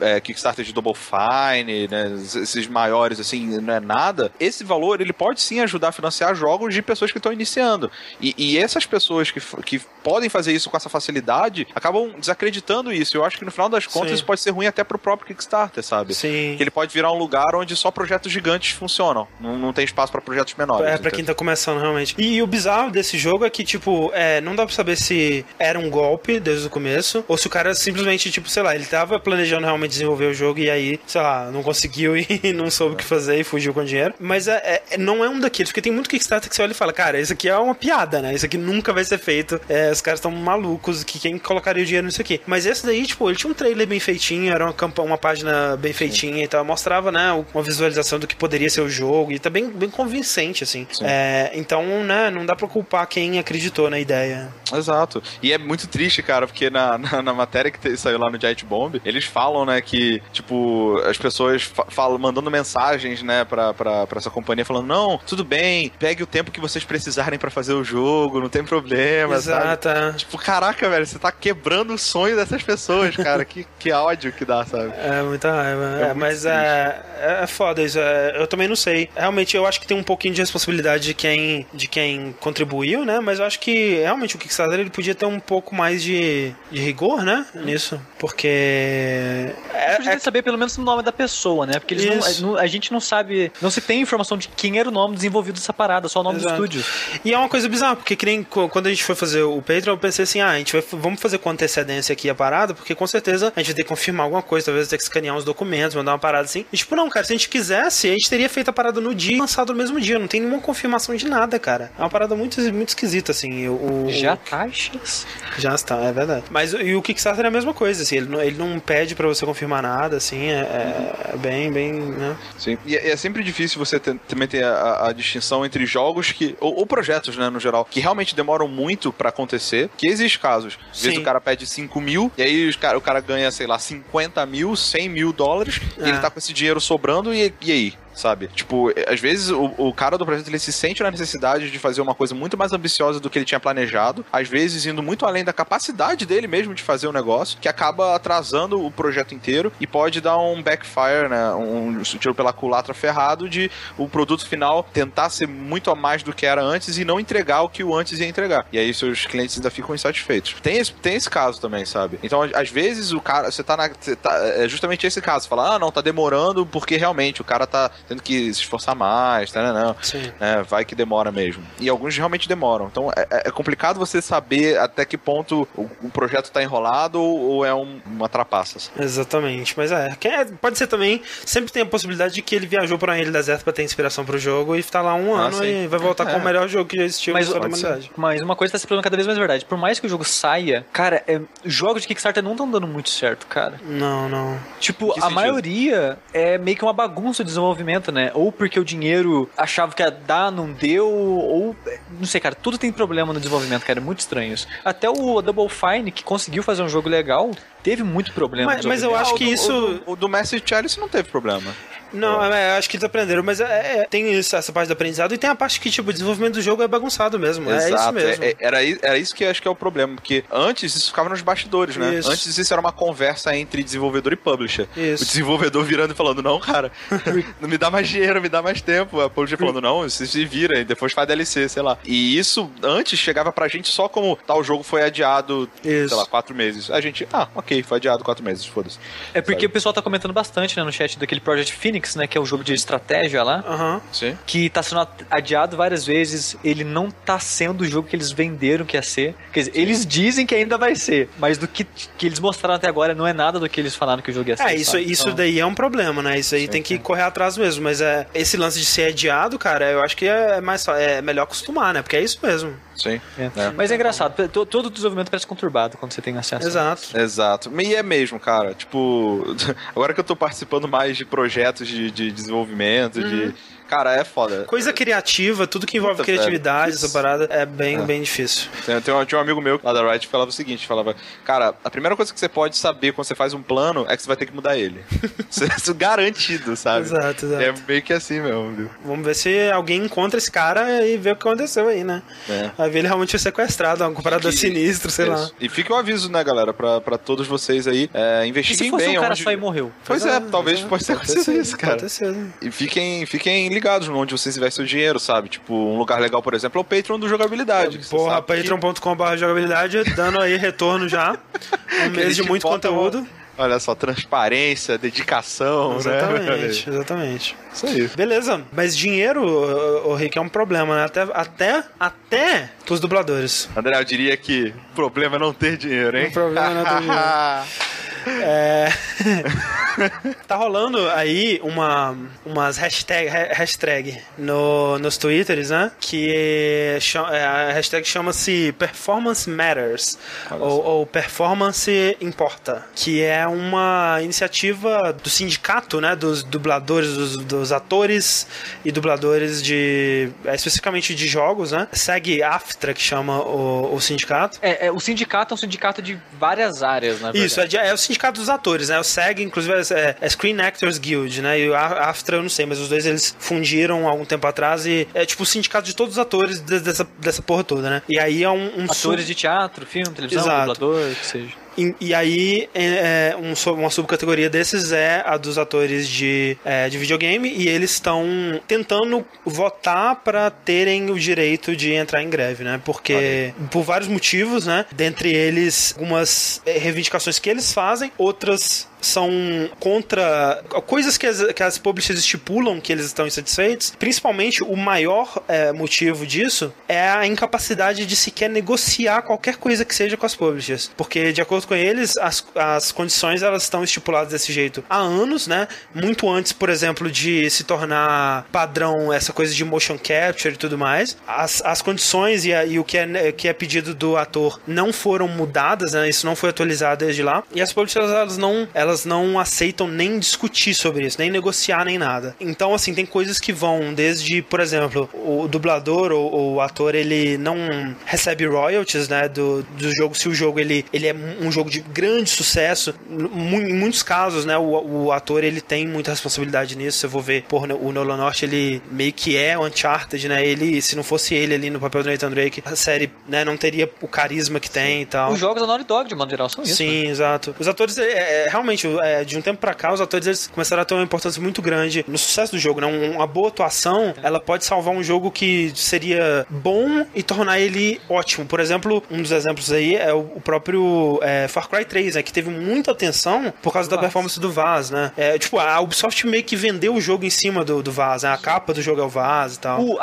é, Kickstarter de Double Fine, né, esses maiores, assim, não é nada, esse valor ele pode sim ajudar a financiar jogos de pessoas que estão iniciando. E, e, essas pessoas que, que podem fazer isso com essa facilidade acabam desacreditando isso. Eu acho que no final das contas sim. isso pode ser ruim até pro próprio Kickstarter, sabe? Sim. Que ele pode virar um lugar onde só projetos gigantes funcionam. Não, não tem espaço para projetos menores. É, pra quem tá começando, realmente. E o bizarro desse jogo é que, tipo, é, não dá pra saber se era um golpe desde o começo, ou se o cara simplesmente, tipo, sei lá, ele tava planejando realmente desenvolver o jogo e aí, sei lá, não conseguiu e não soube o que fazer e fugiu com o dinheiro. Mas é, é, não é um daqueles, porque tem muito Kickstarter que você olha e fala, cara, isso aqui é uma piada, né? Isso aqui nunca vai ser feito. É, os caras estão malucos, que quem colocaria o dinheiro nisso aqui? Mas esse daí, tipo, ele tinha um trailer bem feitinho, era uma, uma página bem feitinha e tal, mostrava, né, uma visualização do que poderia ser o jogo e tá bem, bem convincente, assim. É, então, né, não dá pra culpar quem acreditou na ideia. Exato. E é muito triste, cara, porque na, na, na matéria que saiu lá no Giant Bomb, eles falam, né, que, tipo, as pessoas falam, mandando mensagens, né, pra, pra, pra essa companhia falando, não, tudo bem, pegue o tempo que vocês precisarem para fazer o jogo, não tem problema, Exato. Sabe? É. Tipo, caraca, velho, você tá quebrando o sonho dessas pessoas, cara. que, que ódio que dá, sabe? É, muita raiva. É, é mas é, é, é foda isso. É, eu também não sei. Realmente, eu acho que tem um pouquinho de responsabilidade de quem, de quem contribuiu, né? Mas eu acho que realmente o Kickstarter ele podia ter um pouco mais de, de rigor, né? Nisso. Porque. É, podia é... saber pelo menos o nome da pessoa, né? Porque eles não, a gente não sabe. Não se tem informação de quem era o nome desenvolvido dessa parada, só o nome Exato. do estúdio. E é uma coisa bizarra, porque que nem quando a gente foi fazer o Patreon, eu pensei assim: ah, a gente vai, vamos fazer com antecedência aqui a parada, porque com certeza a gente vai ter que confirmar alguma coisa, talvez ter que escanear uns documentos, mandar uma parada assim. E tipo, não, cara, se a gente quisesse, a gente teria feito a parada no dia e lançado no mesmo dia. Não tem nenhuma confirmação de nada, cara. É uma parada muito, muito esquisita, assim. O, Já taxas? Já está, é verdade. Mas e o Kickstarter é a mesma coisa, assim, ele não, ele não pede para você confirmar nada, assim, é, é, é bem, bem, né? Sim, e é, é sempre difícil você ter, também ter a, a, distinção entre jogos que, ou, ou, projetos, né, no geral, que realmente demoram muito para acontecer, que existe casos. Às vezes o cara pede 5 mil, e aí cara, o cara ganha, sei lá, 50 mil, 100 mil dólares, é. e ele tá com esse dinheiro sobrando, e, e aí? Sabe? Tipo, às vezes o, o, cara do projeto ele se sente na necessidade de fazer uma coisa muito mais ambiciosa do que ele tinha planejado, às vezes indo muito além da capacidade dele mesmo de fazer o negócio, que acaba atrasando o projeto inteiro e pode dar um backfire, né? Um, um tiro pela culatra ferrado de o produto final tentar ser muito a mais do que era antes e não entregar o que o antes ia entregar. E aí seus clientes ainda ficam insatisfeitos. Tem esse, tem esse caso também, sabe? Então, às vezes o cara, você tá na. Você tá, é justamente esse caso, fala, ah, não, tá demorando porque realmente o cara tá tendo que se esforçar mais, tá, não, é, vai que demora mesmo. E alguns realmente demoram. Então é, é, é complicado você saber até que ponto o, o projeto tá enrolado ou é um, uma trapaça. Assim. Exatamente, mas é, é, pode ser também, sempre tem a possibilidade de que ele viajou para a Ilha Deserta para ter inspiração pro jogo e tá lá um ah, ano sim. e vai voltar é. com o melhor jogo que já existiu mas, na humanidade. Mas uma coisa tá se tornando cada vez mais verdade. Por mais que o jogo saia, cara, é, jogos de Kickstarter não estão dando muito certo, cara. Não, não. Tipo, a sentido? maioria é meio que uma bagunça de desenvolvimento né? Ou porque o dinheiro achava que ia dar, não deu, ou. Não sei, cara, tudo tem problema no desenvolvimento, cara, é muito estranho isso. Até o Double Fine, que conseguiu fazer um jogo legal, teve muito problema. Mas, mas eu acho que isso. O, o, o do Messi Chalice não teve problema. Não, é, acho que eles aprenderam, mas é, é, tem isso, essa parte do aprendizado e tem a parte que, tipo, o desenvolvimento do jogo é bagunçado mesmo. Exato, é isso mesmo. É, era, era isso que eu acho que é o problema, porque antes isso ficava nos bastidores, né? Isso. Antes isso era uma conversa entre desenvolvedor e publisher. Isso. O desenvolvedor virando e falando, não, cara, não me dá mais dinheiro, me dá mais tempo. A publisher falando, não, você se vira e depois faz DLC, sei lá. E isso antes chegava pra gente só como tal jogo foi adiado, isso. sei lá, quatro meses. A gente, ah, ok, foi adiado quatro meses, foda-se. É porque Sabe? o pessoal tá comentando bastante né, no chat daquele Project Phoenix Phoenix, né? Que é o jogo de estratégia lá. Aham. Sim. Que tá sendo adiado várias vezes. Ele não tá sendo o jogo que eles venderam que ia ser. Quer dizer, eles dizem que ainda vai ser. Mas do que, que eles mostraram até agora não é nada do que eles falaram que o jogo ia ser. É, isso, sabe? isso Então, daí é um problema, né? Isso aí tem que correr atrás mesmo. Mas é, esse lance de ser adiado, cara, eu acho que é, mais, fa- é melhor acostumar, né? Porque é isso mesmo. Sim. é. É. Mas é engraçado. to- Todo o desenvolvimento parece conturbado quando você tem acesso. Exato. Exato. E é mesmo, cara. Tipo, agora que eu tô participando mais de projetos de, de desenvolvimento, de. Cara, é foda. Coisa criativa, tudo que envolve Puta, criatividade, essa parada, é bem, É. bem difícil. Tem, tem um, tinha um amigo meu lá da Riot que falava o seguinte: falava, cara, a primeira coisa que você pode saber quando você faz um plano é que você vai ter que mudar ele. Isso é garantido, sabe? Exato, exato. É meio que assim mesmo, viu? Vamos ver se alguém encontra esse cara e vê o que aconteceu aí, né? É. Vai ver ele realmente foi sequestrado, uma parada Que- sinistra, sei lá. Isso. E fica o aviso, né, galera, pra, pra todos vocês aí, é, E se investiguem fosse bem um cara onde... só e morreu? Pois é, talvez possa ter acontecido isso, cara. Pode sido. E fiquem, fiquem ligados onde vocês investem o dinheiro, sabe? Tipo, um lugar legal, por exemplo, é o Patreon do Jogabilidade. você Porra, patreon.com.br jogabilidade, dando aí retorno já. Um mês de muito conteúdo. uma- Olha só, transparência, dedicação, né? Exatamente, exatamente. Isso aí. Beleza, mas dinheiro, o Rick, é um problema, né? Até, até, até pros dubladores. André, eu diria que o problema é não ter dinheiro, hein? O problema é não ter dinheiro. É... tá rolando aí uma, umas hashtag, ha- hashtag no, nos twitters, né? Que é, a hashtag chama-se Performance Matters ou, ou Performance Importa, que é uma iniciativa do sindicato, né? Dos dubladores, dos, dos atores e dubladores de é, especificamente de jogos, né? Segue AFTRA que chama o, o sindicato. É, é, o sindicato é um sindicato de várias áreas, na verdade. Isso, é, é o sindicato dos atores, né? O SEG, inclusive, é, é Screen Actors Guild, né? E o AFTRA eu não sei, mas os dois eles fundiram há algum tempo atrás e é tipo o sindicato de todos os atores de- dessa, dessa porra toda, né? E aí é um. um Atores sub- de teatro, filme, televisão, Exato. dublador, que seja. E, e aí, é, é, um uma subcategoria desses é a dos atores de, é, de videogame, e eles estão tentando votar para terem o direito de entrar em greve, né? Porque, por vários motivos, né? Dentre eles, algumas é, reivindicações que eles fazem, outras são contra coisas que as, que as publishers estipulam que eles estão insatisfeitos. Principalmente, o maior é, motivo disso é a incapacidade de sequer negociar qualquer coisa que seja com as publishers. Porque, de acordo com eles, as, as condições elas estão estipuladas desse jeito há anos, né? Muito antes, por exemplo, de se tornar padrão essa coisa de motion capture e tudo mais. As, as condições e, a- e o que é, que é pedido do ator não foram mudadas, né? Isso não foi atualizado desde lá. E as publishers, elas não, elas não aceitam nem discutir sobre isso, nem negociar, nem nada. Então, assim, tem coisas que vão desde, por exemplo, o dublador ou, ou o ator, ele não recebe royalties, né, do, do jogo, se o jogo ele, ele é um jogo de grande sucesso. Em muitos casos, né, o, o ator, ele tem muita responsabilidade nisso. Eu vou ver, porra, o Nolan North, ele meio que é o Uncharted, né, ele, se não fosse ele ali no papel do Nathan Drake, a série, né, não teria o carisma que tem e tal. Os jogos da Naughty Dog, de modo geral, são isso. Sim, né? exato. Os atores, é, é, realmente, é, de um tempo pra cá, os atores eles começaram a ter uma importância muito grande no sucesso do jogo, né? Um- Uma boa atuação, ela pode salvar um jogo que seria bom e tornar ele ótimo. Por exemplo, um dos exemplos aí é o, próprio é, Far Cry 3, né? Que teve muita atenção por causa da Vaz. performance do Vaz, né? É, tipo, a Ubisoft meio que vendeu o jogo em cima do, do Vaz, né? A capa do jogo é o Vaz e tal. O,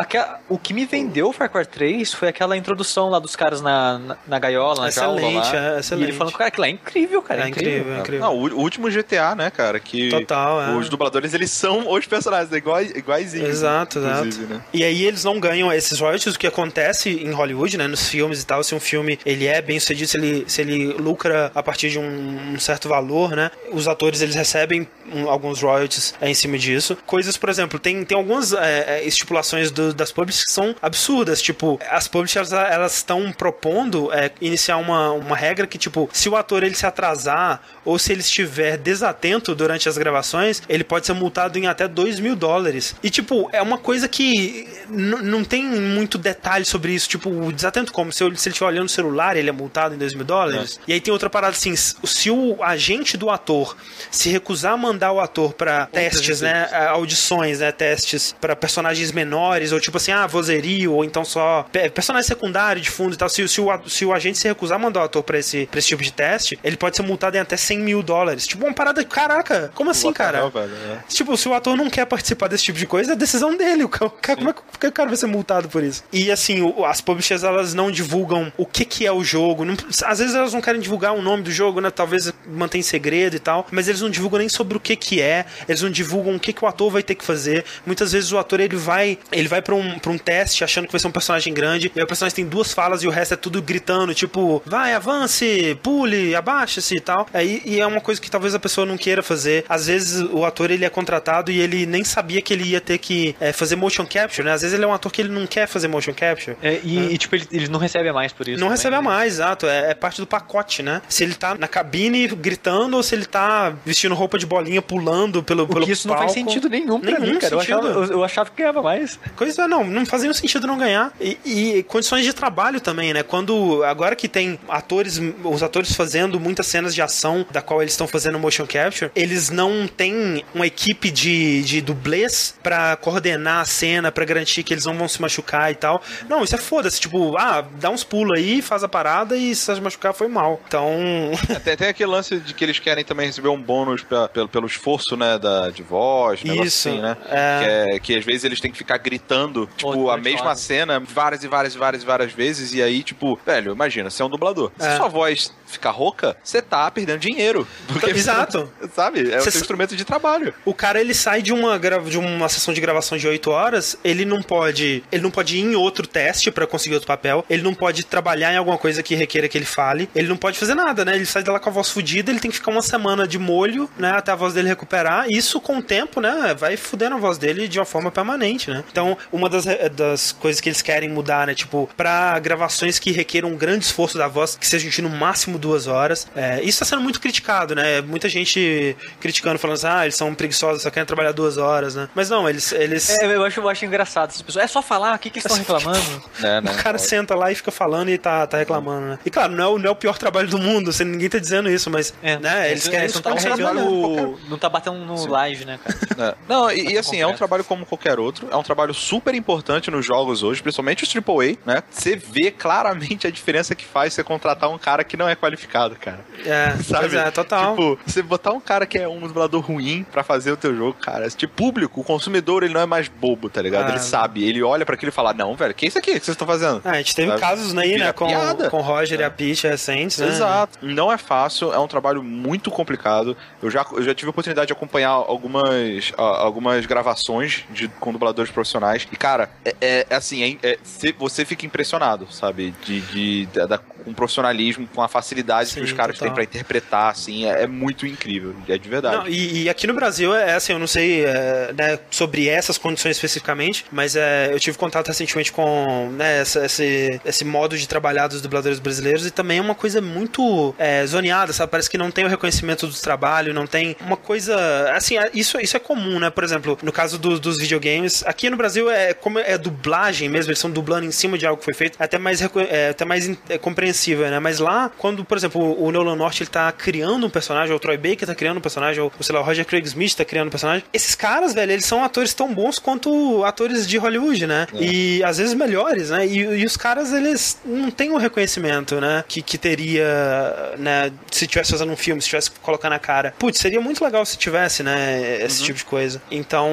o que me vendeu o Far Cry 3 foi aquela introdução lá dos caras na, na, na gaiola, na jaula Excelente, lá. é, E excelente. ele falando, cara, aquilo é incrível, cara. É incrível, é incrível. Não, o o último GTA, né, cara? Que Total, é. os dubladores, eles são os personagens, é igual, iguaizinhos. Exato, né, exato. Né? E aí eles não ganham esses royalties, o que acontece em Hollywood, né, nos filmes e tal, se um filme ele é bem sucedido, se ele, se ele lucra a partir de um, um certo valor, né, os atores eles recebem um- alguns royalties é, em cima disso. Coisas, por exemplo, tem, tem algumas é, é, estipulações do- das publishers que são absurdas, tipo, as publishers elas estão propondo é, iniciar uma, uma regra que, tipo, se o ator ele se atrasar ou se ele estiver desatento durante as gravações, ele pode ser multado em até 2 mil dólares. E, tipo, é uma coisa que não tem muito detalhe sobre isso. Tipo, o desatento como? Se, ele estiver olhando o celular, ele é multado em 2 mil dólares? E aí tem outra parada assim: se o agente do ator se recusar a mandar o ator pra testes, né? Audições, né? Testes pra personagens menores, ou tipo assim, ah, vozerio, ou então só pe- personagem secundário de fundo e tal. Se, se, o, se o agente se recusar a mandar o ator pra esse, pra esse tipo de teste, ele pode ser multado em até 100 mil dólares. Games. Tipo, uma parada, caraca, como assim, cara? Não, velho, é. Tipo, se o ator não quer participar desse tipo de coisa, é decisão dele. O cara, como é que o cara vai ser multado por isso? E assim, o- as publishers elas não divulgam o que que é o jogo. Não- às vezes elas não querem divulgar o nome do jogo, né? Talvez mantém segredo e tal. Mas eles não divulgam nem sobre o que que é. Eles não divulgam o que que o ator vai ter que fazer. Muitas vezes o ator ele vai, ele vai pra um, pra um teste achando que vai ser um personagem grande. E aí o personagem tem duas falas e o resto é tudo gritando, tipo, vai, avance, pule, abaixa-se e tal. Aí, e é uma coisa que talvez a pessoa não queira fazer. Às vezes o ator ele é contratado e ele nem sabia que ele ia ter que é, fazer motion capture, né? Às vezes ele é um ator que ele não quer fazer motion capture. É, e, e, tipo, ele, ele não recebe a mais por isso. Não também, recebe a né? mais, exato. É, é parte do pacote, né? Se ele tá na cabine gritando ou se ele tá vestindo roupa de bolinha pulando pelo, pelo isso não faz palco. sentido nenhum pra Nenhum mim, cara. Eu achava, eu, eu achava que ganhava mais. Coisa não, não fazia nenhum sentido não ganhar. E, e condições de trabalho também, né? Quando. Agora que tem atores, os atores fazendo muitas cenas de ação da qual eles estão fazendo motion capture, eles não têm uma equipe de, de dublês pra coordenar a cena, pra garantir que eles não vão se machucar e tal. Não, isso é foda-se. Tipo, ah, dá uns pulos aí, faz a parada e se se machucar foi mal. Então. Tem, tem aquele lance de que eles querem também receber um bônus pra- pelo, pelo esforço, né, da, de voz, Isso, assim, né? é. Que, é- que às vezes eles têm que ficar gritando, tipo, a mesma falar. cena várias e várias e várias e várias vezes, e aí, tipo, velho, imagina, você é um dublador. Se É. sua voz ficar rouca, você tá perdendo dinheiro. Porque Exato. Sabe? É o seu instrumento de trabalho. O cara ele sai de uma de uma sessão de gravação de 8 horas, ele não pode, ele não pode ir em outro teste pra conseguir outro papel, ele não pode trabalhar em alguma coisa que requeira que ele fale, ele não pode fazer nada, né? Ele sai de lá com a voz fodida, ele tem que ficar uma semana de molho, né, até a voz dele recuperar. Isso com o tempo, né, vai fudendo a voz dele de uma forma permanente, né? Então, uma das, re- das coisas que eles querem mudar, né, tipo, pra gravações que requeram um grande esforço da voz, que seja de no máximo duas horas. É, isso tá sendo muito criticado, né? Muita gente criticando, falando assim, ah, eles são preguiçosos, só querem trabalhar duas horas, né? Mas não, eles. eles É, eu acho, eu acho engraçado essas pessoas. É só falar, o que, que eles estão reclamando? Né, né? O cara senta lá e fica falando e tá, tá reclamando, né? E claro, não é, o, não é o pior trabalho do mundo, você, ninguém tá dizendo isso, mas né, eles querem não tá, um superar trabalho, não tá batendo no live, né, cara? É. Não, e, e assim, é um trabalho como qualquer outro. É um trabalho super importante nos jogos hoje, principalmente os AAA, né? Você vê claramente a diferença que faz você contratar um cara que não é qualificado, cara. É, Sabe? é, total. Tipo, você botar um cara que é um dublador ruim pra fazer o teu jogo, cara. Tipo, público, o consumidor, ele não é mais bobo, tá ligado? Ah, ele sabe, ele olha pra aquilo e fala: Não, velho, que é isso aqui que vocês estão fazendo? Ah, a gente teve Sabe? casos aí, Vira né, com, piada. com o Roger e a Peach recentes, né? Exato. Não é fácil, é um trabalho muito complicado. Eu já, eu já tive a oportunidade de acompanhar algumas, algumas gravações de, com dubladores profissionais. E, cara, é, é- é assim, é- é- cê- você fica impressionado, sabe? De, de, da, da- com o profissionalismo, com a facilidade Sim, que os caras total. têm pra interpretar, assim, é, é muito incrível. É de verdade. Não, e, e aqui no Brasil, é assim, eu não sei é, né, sobre essas condições especificamente, mas é, eu tive contato recentemente com né, essa- esse, esse modo de trabalhar dos dubladores brasileiros e também é uma coisa muito é, zoneada, sabe? Parece que não tem o reconhecimento do trabalho, não tem uma coisa. Assim, é- isso, isso é comum, né? Por exemplo, no caso do- dos videogames, aqui no Brasil é como é dublagem mesmo, eles estão dublando em cima de algo que foi feito, é até mais, é, até mais é, compreensível, né? Mas lá, quando, por exemplo, o Nolan North ele tá criando um personagem, ou o Troy Baker tá criando um personagem, ou sei lá, o Roger Craig Smith tá criando um personagem, esses caras, velho, eles são atores tão bons quanto atores de Hollywood, né? E às vezes melhores, né? E, e os caras, eles não têm o reconhecimento, né? Que, que teria, né? Se tivesse fazendo um filme, se tivesse colocando a cara. Putz, seria muito legal se tivesse, né? Esse tipo de coisa. Então,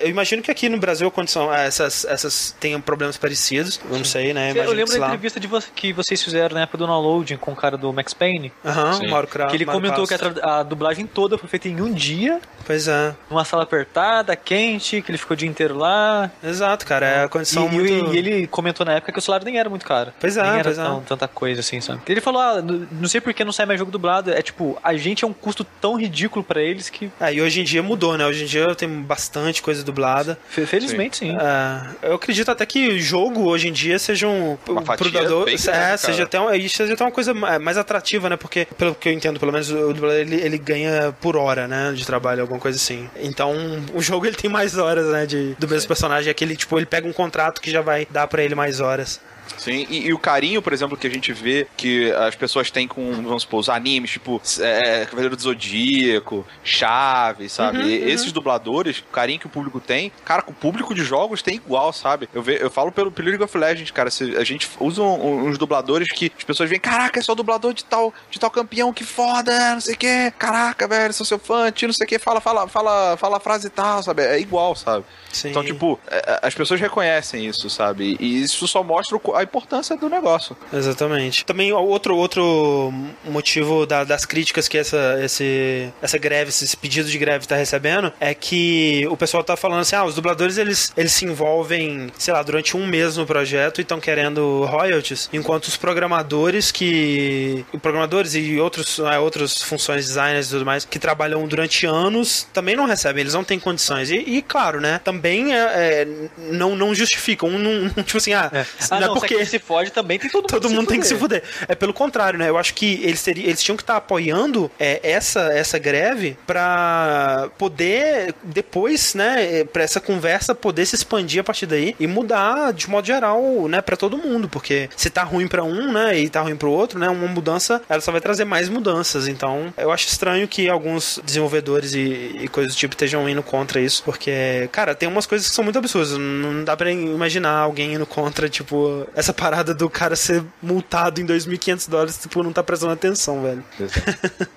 eu imagino que aqui no Brasil a condição, ah, essas, essas tenham problemas parecidos. Eu não sei, né? Eu Imagino lembro que, da entrevista de vo- que vocês fizeram na época do downloading com o cara do Max Payne. Aham, Sim. Mauro Krau. Que ele Mauro comentou que Krauss. A, dublagem toda foi feita em um dia, Pois é. numa sala apertada, quente, que ele ficou o dia inteiro lá. Exato, cara. É a E, condição e- muito... e ele comentou na época que o salário nem era muito caro. Pois é, nem era pois é. tão- tanta coisa assim, sabe? Ele falou, ah, não sei por que não sai mais jogo dublado. É tipo, a gente é um custo tão ridículo pra eles que, É, e hoje em dia mudou, né? Hoje em dia tem bastante coisa dublada. fe- felizmente sim. É, eu acredito até que jogo hoje em dia seja um. Uma fatia bem é, grande, seja até, um, isso seja até uma coisa ma- mais atrativa, né? Porque, pelo que eu entendo, pelo menos o dublador ele, ele ganha por hora, né? De trabalho, alguma coisa assim. Então, o jogo ele tem mais horas, né? De, do mesmo personagem. Aquele, tipo, ele pega um contrato que já vai dar pra ele mais horas. Sim, e, e o carinho, por exemplo, que a gente vê que as pessoas têm com, vamos supor, os animes, tipo é, Cavaleiro do Zodíaco, Chaves, sabe? Uhum, uhum. Esses dubladores, o carinho que o público tem, cara, o público de jogos tem igual, sabe? Eu, ve, eu falo pelo, pelo League of Legends, cara, se, a gente usa um- uns dubladores que as pessoas veem, caraca, é o dublador de tal, de tal campeão, que foda, não sei o quê. que, caraca, velho, sou seu fã, tio, não sei o que, fala, fala, fala, fala a frase e tal, sabe? É igual, sabe? Sim. Então, tipo, é, é, as pessoas reconhecem isso, sabe? E isso só mostra a importância do negócio. Exatamente. Também outro, outro motivo da- das críticas que essa, esse, essa greve, esse pedido de greve tá recebendo é que o pessoal tá falando assim, ah, os dubladores eles, eles se envolvem, sei lá, durante um mês no projeto e estão querendo royalties, enquanto os programadores que... Programadores e outros, ah, outras funções, designers e tudo mais, que trabalham durante anos, também não recebem, eles não têm condições. E, e, claro, né, também é, é, não, não justificam. Um, não- tipo assim, ah, É. Ah, não é não, porque... se fode também, tem todo mundo Todo mundo tem que se fuder. É pelo contrário, né? Eu acho que eles, teriam, eles tinham que estar apoiando é, essa, essa greve pra poder depois, né, pra essa conversa poder se expandir a partir daí e mudar de modo geral, né, pra todo mundo, porque se tá ruim pra um, né, e tá ruim pro outro, né, uma mudança, ela só vai trazer mais mudanças. Então, eu acho estranho que alguns desenvolvedores e, e coisas do tipo estejam indo contra isso, porque, cara, tem umas coisas que são muito absurdas. Não dá pra imaginar alguém indo contra, tipo, essa parada do cara ser multado em 2.500 dólares, tipo, não tá prestando atenção, velho.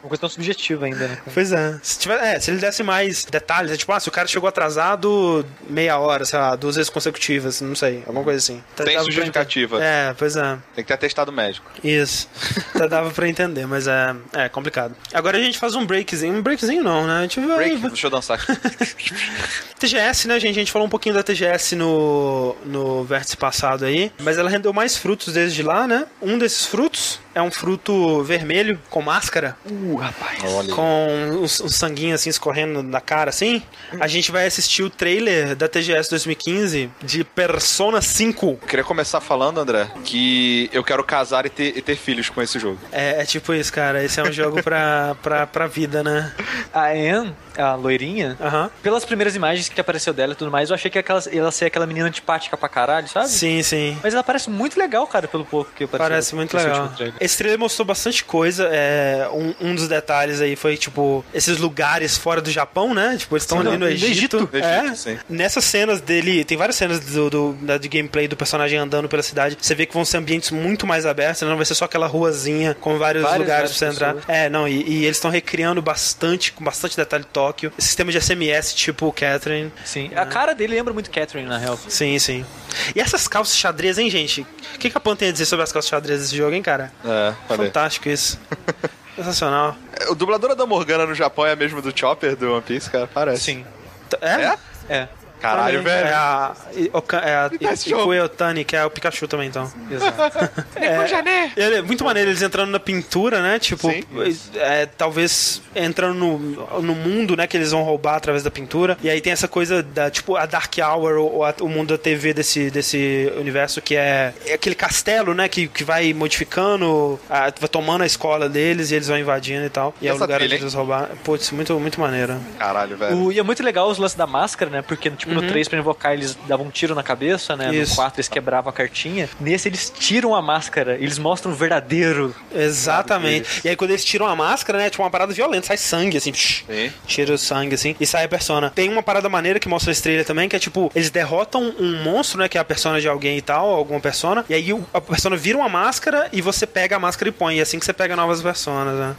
Uma coisa tão subjetiva ainda, né? Pois é. Se, tiver, é, se ele desse mais detalhes, é tipo, ah, se o cara chegou atrasado meia hora, sei lá, duas vezes consecutivas, não sei, alguma coisa assim. Tá- Tem pra justificativa. É, pois é. Tem que ter atestado médico. Isso. Até dava pra entender, mas é, é complicado. Agora a gente faz um breakzinho. Um breakzinho não, né? A gente vai. Break, deixa eu dançar. TGS, né, gente? A gente falou um pouquinho da TGS no, no vértice passado aí, mas ela rendeu mais frutos desde lá, né? Um desses frutos é um fruto vermelho com máscara, Uh, rapaz. Olha. com um, um sanguinho assim escorrendo na cara, assim. A gente vai assistir o trailer da TGS 2015 de Persona 5. Eu queria começar falando, André, que eu quero casar e ter, e ter filhos com esse jogo. É, é tipo isso, cara. Esse é um jogo pra, pra, pra vida, né? A Anne, a loirinha, Aham. pelas primeiras imagens que apareceu dela e tudo mais, eu achei que aquela, ela ser aquela menina antipática pra caralho, sabe? Sim, sim. Mas ela parece muito legal, cara, pelo pouco que apareceu. Parece muito legal. Esse trailer mostrou bastante coisa. É, um, um dos detalhes aí foi, tipo, esses lugares fora do Japão, né? Tipo, eles estão ali no no Egito. Egito. É. Egito, sim. Nessas cenas dele, tem várias cenas do, do- da, de gameplay do personagem andando pela cidade. Você vê que vão ser ambientes muito mais abertos, né? não vai ser só aquela ruazinha com vários Várias, lugares pra você várias entrar. pessoas. É, não, e, e eles estão recriando bastante, com bastante detalhe Tóquio. Sistema de SMS tipo Catherine. Sim. A cara dele lembra muito Catherine, na real. Sim, sim. E essas calças xadrez, hein, gente? O que, que a Pan tem a dizer sobre as calças xadrez desse jogo, hein, cara? É, falei. Fantástico isso. Sensacional. O dubladora da Morgana no Japão é a mesma do Chopper do One Piece, cara? Parece. Sim. É? É? É. Caralho, Também. velho. É a, é a que é o Pikachu também, então. Exato. Ele é muito maneiro eles entrando na pintura, né? Tipo, Sim. é, talvez entrando no, no mundo, né? Que eles vão roubar através da pintura. E aí tem essa coisa da, tipo, a Dark Hour, ou a- o mundo da TV desse, desse universo, que é, é aquele castelo, né? Que, que vai modificando, a- vai tomando a escola deles e eles vão invadindo e tal. E, E é o lugar trilha, onde eles roubaram. Putz, muito, muito maneiro. Caralho, velho. O, e é muito legal os lances da máscara, né? Porque, tipo, no 3 pra invocar eles davam um tiro na cabeça, né? Isso. No 4 eles quebravam a cartinha. Nesse eles tiram a máscara, eles mostram o verdadeiro. Exatamente. E aí quando eles tiram a máscara, né? Tipo uma parada violenta, sai sangue, assim. psh. Tira o sangue, assim, e sai a persona. Tem uma parada maneira que mostra esse trailer também, que é tipo, eles derrotam um monstro, né? Que é a persona de alguém e tal, alguma persona. E aí a persona vira uma máscara e você pega a máscara e põe. E é assim que você pega novas personas, né?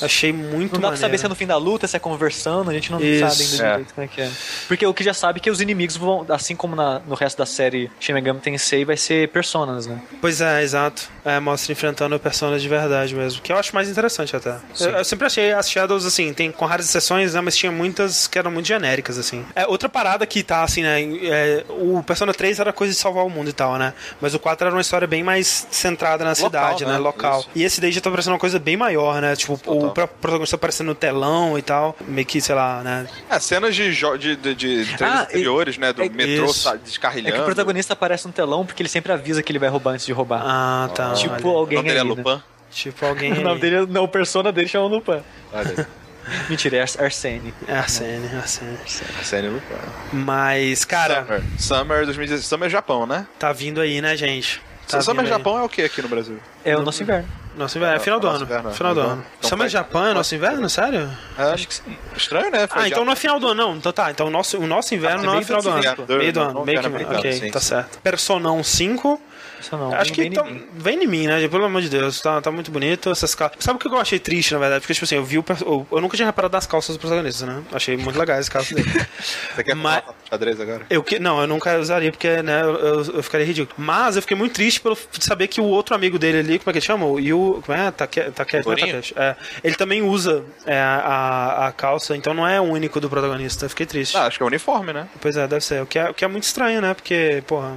Achei muito Não dá pra maneiro. saber se é no fim da luta, se é conversando, a gente não Isso. sabe ainda É. direito como é que é. Porque o que já sabe é que os inimigos vão, assim como na- no resto da série Shin Megami Tensei, vai ser personas, né? Pois é, exato. É, mostra enfrentando personas de verdade mesmo. Que eu acho mais interessante até. Eu, eu sempre achei as Shadows, assim, tem com raras exceções, né? Mas tinha muitas que eram muito genéricas, assim. É, outra parada que tá, assim, né? é, o Persona 3 era coisa de salvar o mundo e tal, né? Mas o 4 era uma história bem mais centrada na cidade, né? né? Local. Isso. E esse daí já tá parecendo uma coisa bem maior, né? Tipo, o próprio protagonista aparecendo no telão e tal. Meio que, sei lá, né? É, cenas de, de, de, de Ah, anteriores, né? Do é- metrô isso. sa- É descarrilhando. que o protagonista aparece no telão porque ele sempre avisa que ele vai roubar antes de roubar. Ah, tá. tipo olha. O alguém nome dele é né? Lupin. Tipo alguém. O nome dele, não, o persona dele chama Lupin. Olha aí. Mentira, é Ars- Arsene. É a Sene, é a Sene. Arsene Lupin. Mas, cara, Summer. Summer 2016. Summer Japão, né? tá vindo aí, né, gente? Tá Summer vindo aí. Japão é o que aqui no Brasil? É o nosso inverno. Nosso inverno. É final do ano. inverno, Final do ano. então Summer Japão é nosso inverno? Sério? É, Acho que sim. Estranho, né? Foi Ah, então já- não é final do ano, não. Então tá. Então o nosso, o nosso inverno Ah, não é meio final do ano. Meio do ano. Meio que inverno Ok, americano, sim, tá sim. certo. Personão 5. Isso não. Acho vem que em tá- vem em mim, né? Pelo amor de Deus, tá, tá muito bonito. Essas calças. Sabe o que eu achei triste, na verdade? Porque, tipo assim, eu vi o. Eu, eu nunca tinha reparado nas calças dos protagonistas, né? Achei muito legais as calças dele. Você quer Mas- xadrez agora? Eu que, não, eu nunca usaria porque, né, eu, eu, eu ficaria ridículo. Mas eu fiquei muito triste pelo saber que o outro amigo dele ali, como é que ele chama? O Yu, como é? Take, Takeshi, não é. É, ele também usa é, a, a calça, então não é o único do protagonista. Eu fiquei triste. Ah, acho que é uniforme, né? Pois é, deve ser. O que é, o que é muito estranho, né? Porque, porra,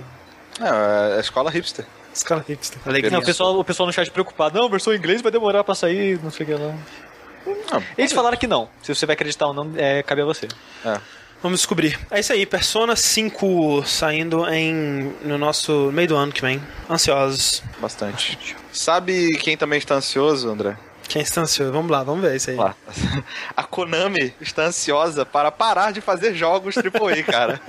É, é a escola hipster. escala hipster. Não, o, pessoal, o pessoal no chat preocupado. Não, versão em inglês vai demorar pra sair, não sei o que lá. Não, Eles falaram que não. Se você vai acreditar ou não, é, cabe a você. é. Vamos descobrir. É isso aí, Persona 5 saindo em no nosso meio do ano que vem. Ansiosos. Bastante. Sabe quem também está ansioso, André? Quem está ansioso? Vamos lá, vamos ver isso aí. A Konami está ansiosa para parar de fazer jogos AAA, cara.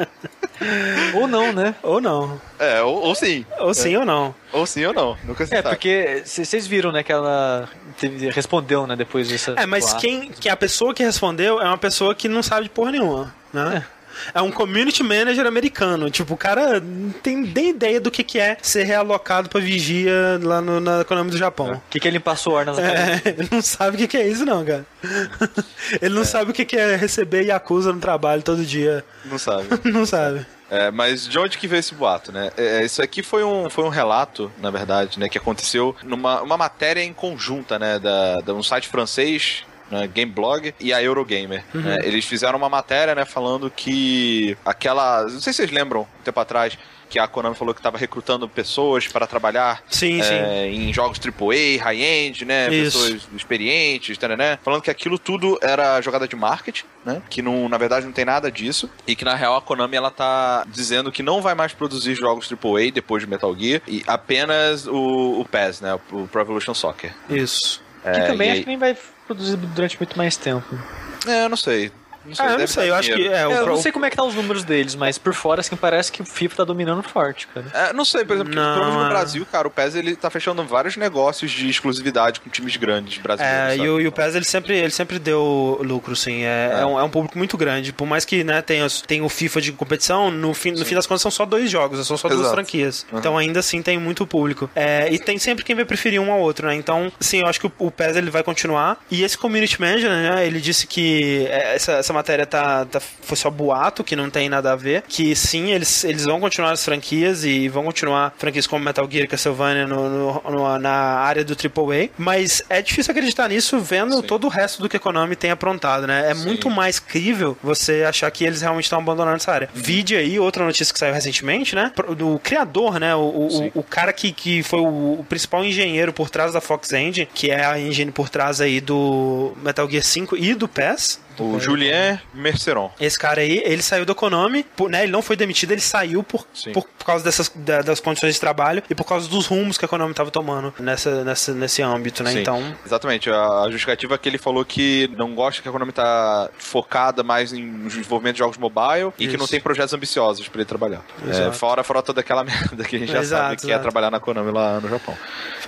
Ou não, né? Ou não. É, ou, ou sim. Ou sim ou não. Ou sim ou não. Nunca se É, sabe. porque vocês viram, né, que ela teve- respondeu, né, depois dessa. É, mas quem que a pessoa que respondeu é uma pessoa que não sabe de porra nenhuma, né? É um community manager americano. Tipo, o cara não tem nem ideia do que, que é ser realocado pra vigia lá no, na Konami do Japão. O que, que ele passou nas caras? É, ele não sabe o que, que é isso, não, cara. Ele não sabe o que, que é receber Yakuza no trabalho todo dia. Não sabe. Não sabe. É, mas de onde que veio esse boato, né? É, isso aqui foi um, foi um relato, na verdade, né? Que aconteceu numa uma matéria em conjunta, né? Da, de um site francês, né, Gameblog, e a Eurogamer. né? Eles fizeram uma matéria, né? Falando que aquela... Não sei se vocês lembram, um tempo atrás, que a Konami falou que estava recrutando pessoas para trabalhar Sim, é, em jogos AAA, high-end, né? Isso. Pessoas experientes, tá, né? Falando que aquilo tudo era jogada de marketing, né? Que não, na verdade não tem nada disso. E que na real a Konami ela tá dizendo que não vai mais produzir jogos AAA depois de Metal Gear e apenas o, o PES, né? O Pro Evolution Soccer. Isso. Que É, também e acho aí- que nem vai produzir durante muito mais tempo. É, eu não sei. Não sei, Ah, eu não sei, eu acho que é, o, eu pro- não sei como é que tá os números deles, mas por fora, assim, parece que o FIFA tá dominando forte, cara. É, não sei, por exemplo, Não, pelo menos no é. Brasil, cara, o PES ele tá fechando vários negócios de exclusividade com times grandes brasileiros. É, e o, e o PES ele sempre, ele sempre deu lucro, sim. É, É. é um, é um público muito grande. Por mais que né, tenha, tenha o FIFA de competição, no fim, no fim das contas são só dois jogos, são só duas Exato. franquias. Uhum. Então ainda assim tem muito público. É, e tem sempre quem vai preferir um ao outro, né? Então, sim, eu acho que o, o PES ele vai continuar. E esse community manager, né, ele disse que é, essa, essa matéria tá, tá- foi só boato, que não tem nada a ver. Que sim, eles, eles vão continuar as franquias e vão continuar franquias como Metal Gear e Castlevania no, no- no- na área do AAA. Mas é difícil acreditar nisso vendo Sim. todo o resto do que a Konami tem aprontado, né? É Sim. muito mais crível você achar que eles realmente estão abandonando essa área. Vide aí outra notícia que saiu recentemente, né? Do criador, né? O, o, o cara que, que foi o, o principal engenheiro por trás da Fox Engine, que é a engine por trás aí do Metal Gear 5 e do PES. O Julien Merceron. Esse cara aí, ele saiu da Konami, né? Ele não foi demitido, ele saiu por, por, por causa dessas da- das condições de trabalho e por causa dos rumos que a Konami estava tomando nessa, nessa, nesse âmbito, né? Sim. Então, Exatamente, a justificativa é que ele falou que não gosta que a Konami tá focada mais em desenvolvimento de jogos mobile e que Isso. não tem projetos ambiciosos pra ele trabalhar. É, fora, fora toda aquela merda que a gente já Exato, sabe que é exato. trabalhar na Konami lá no Japão.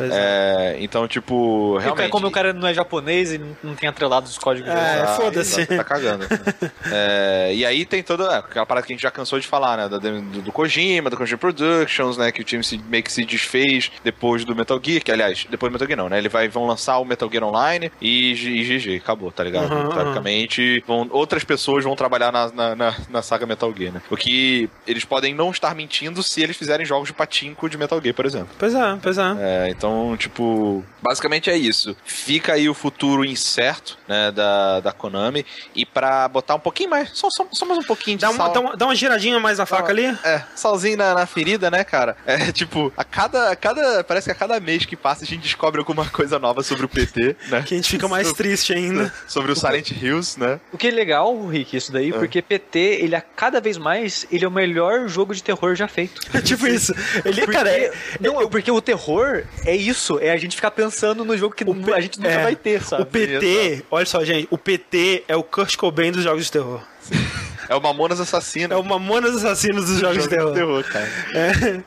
é. É, então, tipo, realmente... como o cara não é japonês e não- tem atrelado os códigos. É, de- Exato, Tá cagando. né? É, e aí tem toda é, aquela parada que a gente já cansou de falar, né? da- do, do Kojima, do Kojima Productions, né? Que o time se, meio que se desfez depois do Metal Gear, que aliás, depois do Metal Gear não, né? Ele vai, vão lançar o Metal Gear Online e, e GG, acabou, tá ligado? Uhum, Teoricamente, vão, outras pessoas vão trabalhar na, na, na- na saga Metal Gear, né? O que eles podem não estar mentindo se eles fizerem jogos de patinco de Metal Gear, por exemplo. Pois é, pois é. É, então, tipo, basicamente é isso. Fica aí o futuro incerto, né, da, da Konami. E pra botar um pouquinho mais, só, só, só mais um pouquinho de Dá uma, sal. dá, uma, dá uma giradinha mais na faca ali. É, salzinho na, na ferida, né, cara? É, tipo, a cada, a cada. Parece que a cada mês que passa a gente descobre alguma coisa nova sobre o PT, né? Que a gente fica mais triste ainda. Sobre o Silent Hills, né? O que é legal, Rick, isso daí, É. porque PT, ele a cada vez mais, ele é o melhor jogo de terror já feito. tipo isso. Ele, Porque, cara, é- não, é porque o terror é isso, é a gente ficar pensando no jogo que P- a gente nunca é, vai ter, sabe? o PT, olha só, gente, o PT é o Kurt Cobain dos jogos de terror. É o Mamonas Assassino. É o Mamonas Assassinos dos jogos de terror. terror, cara. É,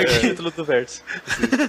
é que- Título do verso.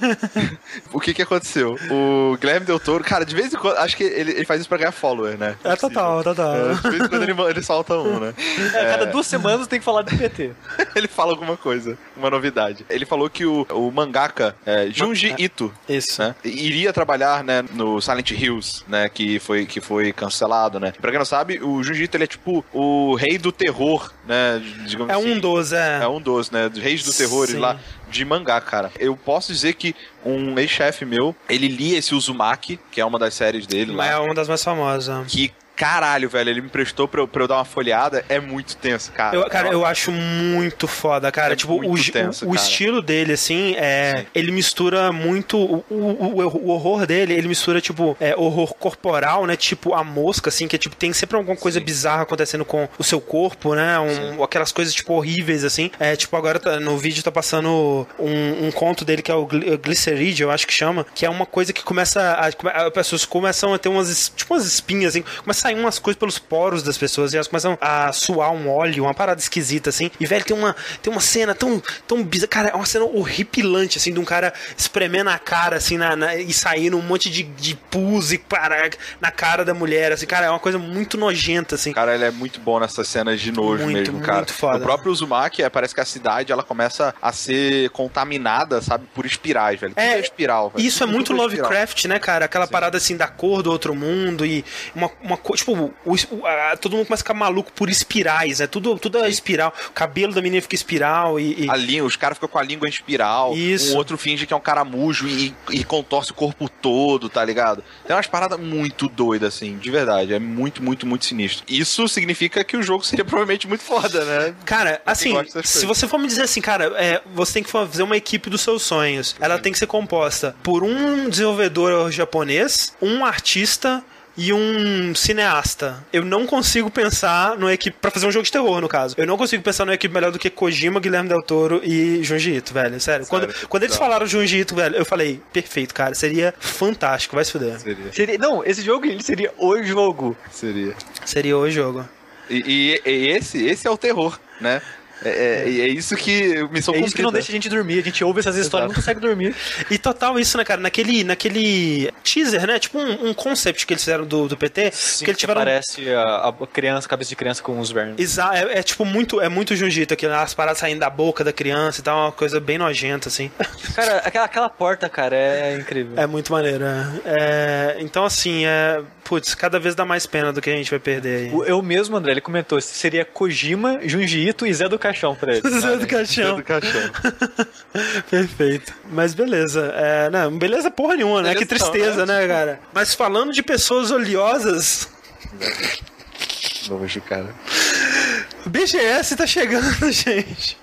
O que que aconteceu? O Guilherme Del Toro, cara, de vez em quando, acho que ele, ele faz isso pra ganhar follower, né? É total, total. É, de vez em quando ele, ele solta um, né? É, cada duas semanas tem que falar de PT. ele fala alguma coisa, uma novidade. Ele falou que o, o mangaka é, Junji Ito Isso. né, iria trabalhar né, no Silent Hills, né, que foi, que foi cancelado, né. Pra quem não sabe, o Junji Ito, ele é tipo o rei do terror, né, digamos É assim. um dos, é. É um dos, né? Reis do terror Sim. lá de mangá, cara. Eu posso dizer que um ex-chefe meu, ele lia esse Uzumaki, que é uma das séries dele é lá. uma das mais famosas. Que caralho, velho, ele me prestou pra eu, pra eu dar uma folhada. É muito tenso, cara. Eu, cara, É eu acho muito foda, cara. É tipo, o, tenso, o, o cara. estilo dele, assim, é. Sim. Ele mistura muito. O, o, o- o horror dele, ele mistura, tipo, é, horror corporal, né? Tipo, a mosca, assim, que é tipo, tem sempre alguma coisa Sim. bizarra acontecendo com o seu corpo, né? Um- aquelas coisas, tipo, horríveis, assim. É, tipo, agora tá- no vídeo tá passando um, um conto dele que é o Gly- Glyceride, eu acho que chama, que é uma coisa que começa. A, as pessoas começam a ter umas, tipo, umas espinhas, assim, começa sair umas coisas pelos poros das pessoas e elas começam a suar um óleo, uma parada esquisita, assim. E, velho, tem uma, tem uma cena tão, tão bizarra. Cara, é uma cena horripilante, assim, de um cara espremendo a cara, assim, na, na- e saindo um monte de, de pus e para, na cara da mulher, assim. Cara, é uma coisa muito nojenta, assim. Cara, ele é muito bom nessas cenas de nojo Muito, mesmo, cara. muito foda. O próprio Uzumaki, é, parece que a cidade ela começa a ser contaminada, sabe, por espirais, velho. Tudo É, espiral, velho. Isso é muito espiral. Lovecraft, né, cara? Aquela parada assim da cor do outro mundo e uma, uma tipo, o, o- a- todo mundo começa a ficar maluco por espirais, né? Tudo, tudo é espiral. O cabelo da menina fica espiral e. e- A língua, os caras ficam com a língua em espiral. Isso. Um outro finge que é um caramujo e, e contorce o corpo todo, tá ligado? Tem umas paradas muito doidas, assim, de verdade. É muito, muito, muito sinistro. Isso significa que o jogo seria provavelmente muito foda, né? Cara, assim, se você for me dizer assim, cara, é, você tem que fazer uma equipe dos seus sonhos. Ela tem que ser composta por um desenvolvedor japonês, um artista e um cineasta. Eu não consigo pensar numa equipe pra fazer um jogo de terror, no caso. Eu não consigo pensar numa equipe melhor do que Kojima, Guilherme Del Toro e Junji Ito, velho. Sério. Quando, quando eles Não. falaram Junji Ito, velho, eu falei, perfeito, cara. Seria fantástico. Vai se fuder. Seria. Seria- não, esse jogo ele seria o jogo. Seria. Seria o jogo. E, e- e esse, esse é o terror, né? É, é- e é isso que missão É isso que não deixa a gente dormir. A gente ouve essas histórias e não consegue dormir. E total isso, né, cara? Naquele, naquele teaser, né? Tipo um, um concept que eles fizeram do, do PT. que eles tiveram. Parece a, a criança, cabeça de criança com os vermes. Exa é, é, tipo muito, é muito jiu-jitsu aqui, né? as paradas saindo da boca da criança e tal, uma coisa bem nojenta, assim. Cara, aquela, aquela porta, cara, é incrível. É muito maneiro, é. É, Então, assim, é. Putz, cada vez dá mais pena do que a gente vai perder aí. Eu mesmo, André, ele comentou, seria Kojima, Junji Ito e Zé do Caixão pra ele. Zé do Caixão. do caixão. Perfeito. Mas beleza. É, não, beleza porra nenhuma, né? Beleza que tristeza, não, né, cara? Mas falando de pessoas oleosas, Nojo, cara. o BGS tá chegando, gente.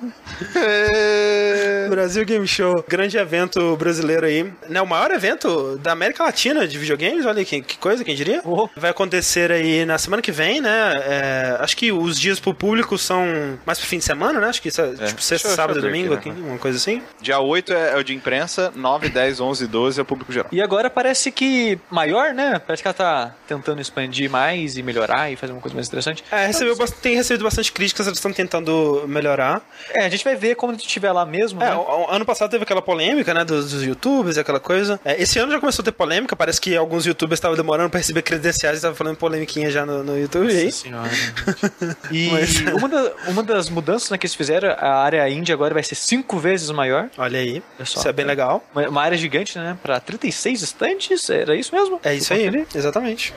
Brasil Game Show, grande evento brasileiro aí. Né, o maior evento da América Latina de videogames, olha que, que coisa, quem diria? Oh. Vai acontecer aí na semana que vem, né? É, acho que os dias pro público são mais pro fim de semana, né? Acho que isso é, tipo Deixa sexta, eu- sábado e domingo, aqui, aqui, né? uma coisa assim. Dia 8 é, é o de imprensa, 9, 10, 11 e 12 é o público geral. E agora parece que maior, né? Parece que ela tá tentando expandir mais e melhorar e fazer uma coisa mais interessante. É, recebeu, tem recebido bastante críticas, eles estão tentando melhorar. É, a gente vai ver quando a gente estiver lá mesmo, É, né? ano passado teve aquela polêmica, né, dos, dos youtubers e aquela coisa. É, esse ano já começou a ter polêmica, parece que alguns youtubers estavam demorando pra receber credenciais e estavam falando polemiquinha já no, no YouTube. E aí? senhora. E Mas- uma, da- uma das mudanças né, que eles fizeram, a área índia agora vai ser cinco vezes maior. Olha aí, só. isso é bem legal. Uma, uma área gigante, né? Pra 36 estantes, era isso mesmo? É isso aí, exatamente.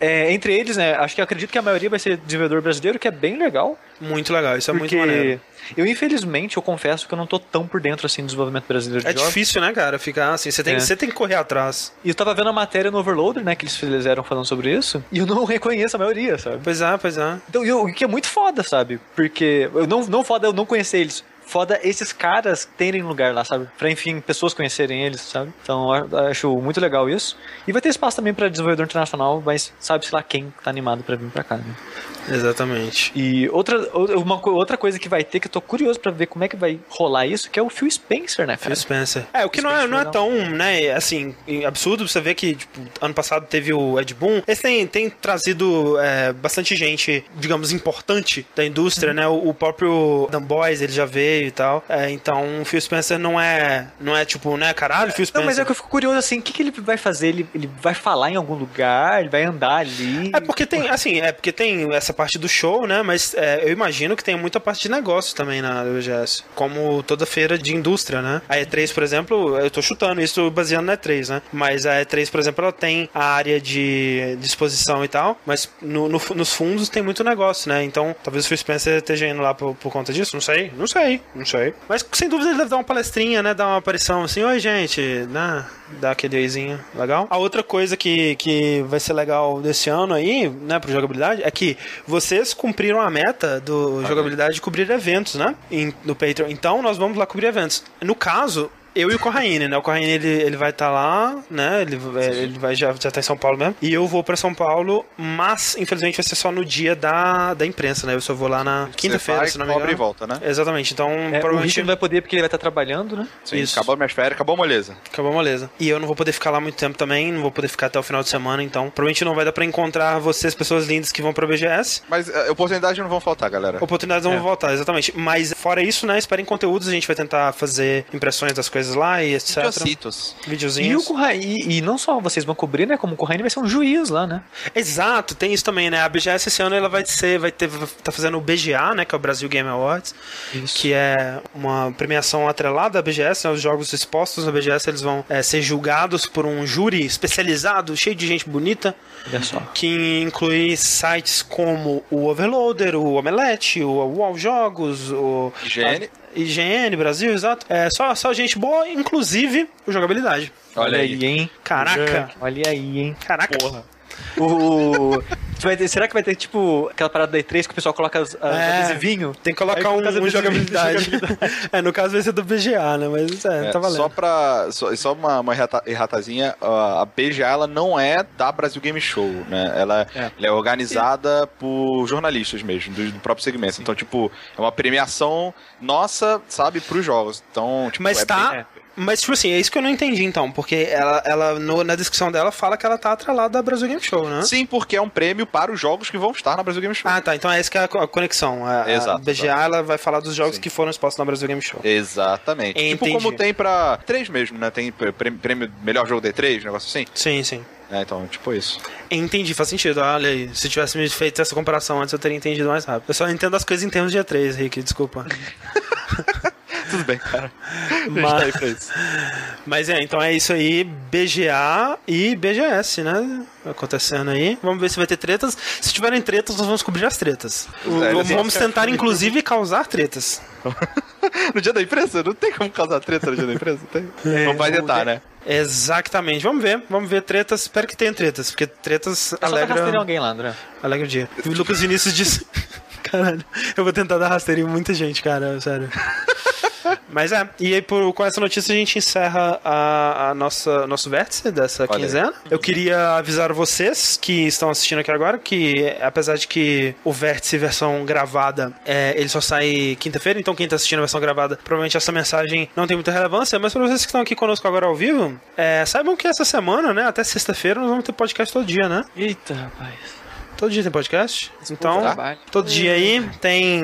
É, entre eles, né? Acho que eu acredito que a maioria vai ser desenvolvedor brasileiro, que é bem legal. Muito legal, isso é muito maneiro. Eu, infelizmente, eu confesso que eu não tô tão por dentro assim do desenvolvimento brasileiro de É jogos. difícil, né, cara, ficar assim, você tem, É. você tem que correr atrás. E eu tava vendo a matéria no Overloader, né? Que eles fizeram falando sobre isso. E eu não reconheço a maioria, sabe? Pois é, pois é. Então, e o que é muito foda, sabe? Porque. Eu não, não foda eu não conhecer eles. foda esses caras terem lugar lá, sabe? Pra, enfim, pessoas conhecerem eles, sabe? Então, eu acho muito legal isso. E vai ter espaço também pra desenvolvedor internacional, mas sabe-se lá quem tá animado pra vir pra cá, né? Exatamente. E outra, uma, outra coisa que vai ter, que eu tô curioso pra ver como é que vai rolar isso, que é o Phil Spencer, né, cara? Phil Spencer. É, o que não é, não é tão, né, assim, absurdo. Você vê que, tipo, ano passado teve o Ed Boon. Eles têm, têm trazido é, bastante gente, digamos, importante da indústria, uhum. né? O, o, próprio Dan Boys, ele já veio e tal. É, então, o Phil Spencer não é, não é tipo, né, caralho, Phil Spencer. Não, mas é que eu fico curioso, assim, o que, que ele vai fazer? Ele, ele vai falar em algum lugar? Ele vai andar ali? É porque tem, assim, é porque tem essa parte do show, né? Mas é, eu imagino que tem muita parte de negócio também na UGS. Como toda feira de indústria, né? A E3, por exemplo, eu tô chutando isso baseando na E3, né? Mas a E3, por exemplo, ela tem a área de disposição e tal, mas no, no, nos fundos tem muito negócio, né? Então, talvez o Phil Spencer esteja indo lá por, por, conta disso, não sei, não sei, não sei. Mas sem dúvida ele deve dar uma palestrinha, né? Dar uma aparição assim, oi gente, né? Dar aquele oizinho legal. A outra coisa que, que vai ser legal desse ano aí, né, pro jogabilidade, é que vocês cumpriram a meta do ah, jogabilidade de cobrir eventos, né? Em, no Patreon. Então nós vamos lá cobrir eventos. No caso, eu e o Corraine, né? O Corraine ele, ele vai estar tá lá, né? Ele, ele vai já, já tá em São Paulo mesmo. E eu vou para São Paulo, mas infelizmente vai ser só no dia da, da imprensa, né? Eu só vou lá na quinta-feira, se não me engano. e volta, né? Exatamente. Então, é, provavelmente. O não vai poder porque ele vai estar trabalhando, né? Sim, Isso. acabou minhas férias, acabou a moleza. Acabou a moleza. E eu não vou poder ficar lá muito tempo também, não vou poder ficar até o final de semana, então provavelmente não vai dar pra encontrar vocês, pessoas lindas que vão pro BGS. Mas uh, oportunidades não vão faltar, galera. Oportunidades não é. vão faltar, exatamente. Mas fora isso, né? Esperem conteúdos, a gente vai tentar fazer impressões das coisas lá e etc. Videocitos. Videozinhos. E, o e, e não só vocês vão cobrir, né? Como o Corraine vai ser um juiz lá, né? Exato, tem isso também, né? A BGS esse ano ela vai ser, vai ter, tá fazendo o BGA, né? Que é o Brasil Game Awards. Isso. Que é uma premiação atrelada à BGS, né? Os jogos expostos na BGS eles vão é, ser julgados por um júri especializado, cheio de gente bonita. Olha só. Que inclui sites como o Overloader, o Omelete, o UOL Jogos, o. IGN. A, IGN, Brasil, exato. É só, só gente boa, inclusive o jogabilidade. Olha, Olha aí, hein? Caraca. Olha aí, hein? Caraca. Porra. O, ter, será que vai ter, tipo, aquela parada da E3 que o pessoal coloca os, é, adesivinho? Tem que colocar Aí, um, um jogabilidade. jogabilidade. é, no caso vai ser do BGA, né? Mas é, é tá valendo. Só pra. Só, só uma, uma erratazinha, a BGA ela não é da Brasil Game Show, né? Ela é, ela é organizada por jornalistas mesmo, do, do próprio segmento. Sim. Então, tipo, é uma premiação nossa, sabe, pros jogos. Então, tipo, Mas é tá. Bem, mas, tipo assim, é isso que eu não entendi, então. Porque ela, ela no, na descrição dela, fala que ela tá atrelada à Brasil Game Show, né? Sim, porque é um prêmio para os jogos que vão estar na Brasil Game Show. Ah, tá. Então é essa que é a conexão. A, exato, a BGA, ela vai falar dos jogos Sim. que foram expostos na Brasil Game Show. Exatamente. Entendi. Tipo como tem pra três mesmo, né? Tem prêmio melhor jogo D3, negócio assim. Sim, sim. É, então, tipo isso. Entendi, faz sentido. Olha aí, se tivesse me feito essa comparação antes, eu teria entendido mais rápido. Eu só entendo as coisas em termos de E3, Rick, desculpa. Tudo bem, cara. Mas, mas é, então é isso aí, BGA e BGS, né? Acontecendo aí. Vamos ver se vai ter tretas. Se tiverem tretas, nós vamos cobrir as tretas. É, vamos tentar, inclusive, causar tretas. no dia da imprensa? Não tem como causar treta no dia da imprensa? Tem. É, não vai tentar, né? Exatamente. Vamos ver. Vamos ver tretas. Espero que tenha tretas, porque tretas é alegra... alguém lá, André. Alegra o dia. O Lucas Vinícius disse... Caralho, eu vou tentar dar rasteira em muita gente, cara, sério. Mas é, e aí por, com essa notícia a gente encerra a, a nossa nosso vértice dessa Olha quinzena. Aí. Eu queria avisar vocês que estão assistindo aqui agora que, apesar de que o vértice versão gravada é, ele só sai quinta-feira, então quem está assistindo a versão gravada, provavelmente essa mensagem não tem muita relevância, mas para vocês que estão aqui conosco agora ao vivo, é, saibam que essa semana, né, até sexta-feira, nós vamos ter podcast todo dia, né? Eita, rapaz. Todo dia tem podcast. Então, todo dia aí tem.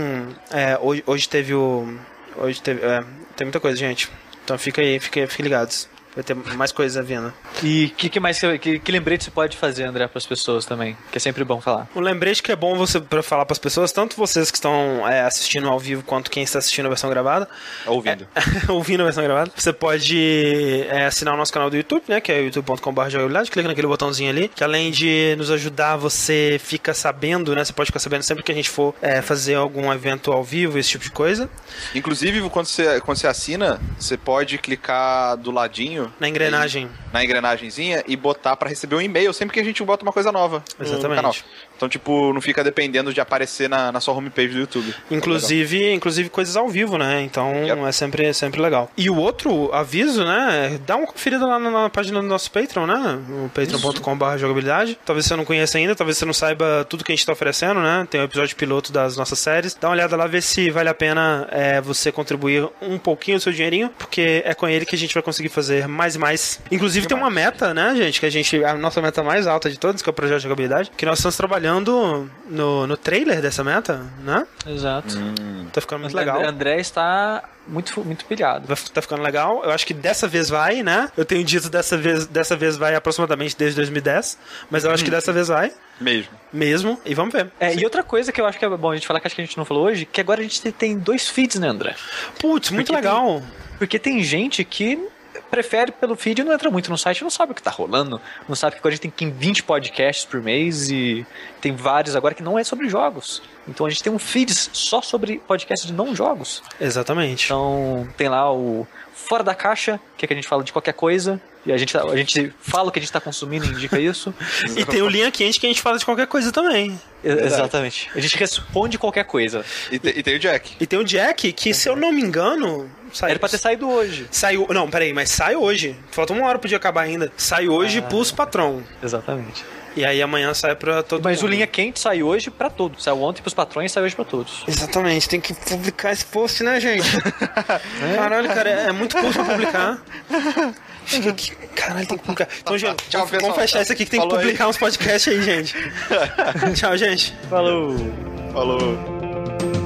É, hoje, hoje teve o. Hoje teve. É, tem muita coisa, gente. Então fica aí, fiquem fique ligados. Vai ter mais coisas vindo. E o que, que, mais que, que, lembrete você pode fazer, André, para as pessoas também? Que é sempre bom falar. Um lembrete que é bom você para falar para as pessoas, tanto vocês que estão é, assistindo ao vivo quanto quem está assistindo a versão gravada. Ouvindo. É, ouvindo a versão gravada. Você pode é, assinar o nosso canal do YouTube, né? Que é youtube.com.br clica naquele botãozinho ali, que além de nos ajudar, você fica sabendo, né? Você pode ficar sabendo sempre que a gente for é, fazer algum evento ao vivo, esse tipo de coisa. Inclusive, quando você, quando você assina, você pode clicar do ladinho na engrenagem. na engrenagemzinha e botar pra receber um e-mail sempre que a gente bota uma coisa nova no Exatamente. canal. Então, tipo, não fica dependendo de aparecer na, na sua homepage do YouTube. Inclusive, inclusive coisas ao vivo, né? Então Yep. é sempre, é sempre legal. E o outro aviso, né? é Dá uma conferida lá na, na página do nosso Patreon, né? O patreon.com.br jogabilidade. Talvez você não conheça ainda, talvez você não saiba tudo que a gente tá oferecendo, né? Tem o episódio piloto das nossas séries. Dá uma olhada lá, ver se vale a pena é, você contribuir um pouquinho do seu dinheirinho, porque é com ele que a gente vai conseguir fazer mais e mais. Inclusive tem uma meta, né, gente? Que a gente. A nossa meta mais alta de todas, que é o projeto de jogabilidade, que nós estamos trabalhando no, no trailer dessa meta, né? Exato. Tá ficando muito O legal. André está muito, muito pilhado. Tá ficando legal. Eu acho que dessa vez vai, né? Eu tenho dito dessa vez, dessa vez vai aproximadamente desde 2010, mas eu acho que dessa vez vai Mesmo. mesmo. E vamos ver. É, e outra coisa que eu acho que é bom a gente falar que acho que a gente não falou hoje, que agora a gente tem dois feeds, né, André? Putz, muito Porque legal. Porque tem gente que prefere pelo feed e não entra muito no site, não sabe o que tá rolando, não sabe que a gente tem 20 podcasts por mês e tem vários agora que não é sobre jogos. Então a gente tem um feed só sobre podcasts de não jogos. Exatamente. Então tem lá o Fora da Caixa, que é que a gente fala de qualquer coisa, e a gente, a gente fala o que a gente tá consumindo e indica isso. E tem o linha quente que a gente fala de qualquer coisa também. E- Exatamente. A gente responde qualquer coisa. E, te- e tem o Jack. E tem o Jack, que se eu não me engano. Sai, Era pra ter saído hoje. Saiu. Não, peraí, mas sai hoje. Falta uma hora pro dia acabar ainda. Sai hoje Ah. pros patrão. Exatamente. E aí amanhã sai pra todo Mas o mundo. Linha Quente sai hoje pra todos. Saiu ontem pros patrões, sai hoje pra todos. Exatamente, tem que publicar esse post, né, gente? Caralho, cara, é é muito post pra publicar. Aqui- Caralho, tem que publicar. Então, gente, Tchau, vamos, pessoal. fechar isso aqui que tem que Falou aí. publicar uns podcasts aí, gente. Tchau, gente. Falou! Falou.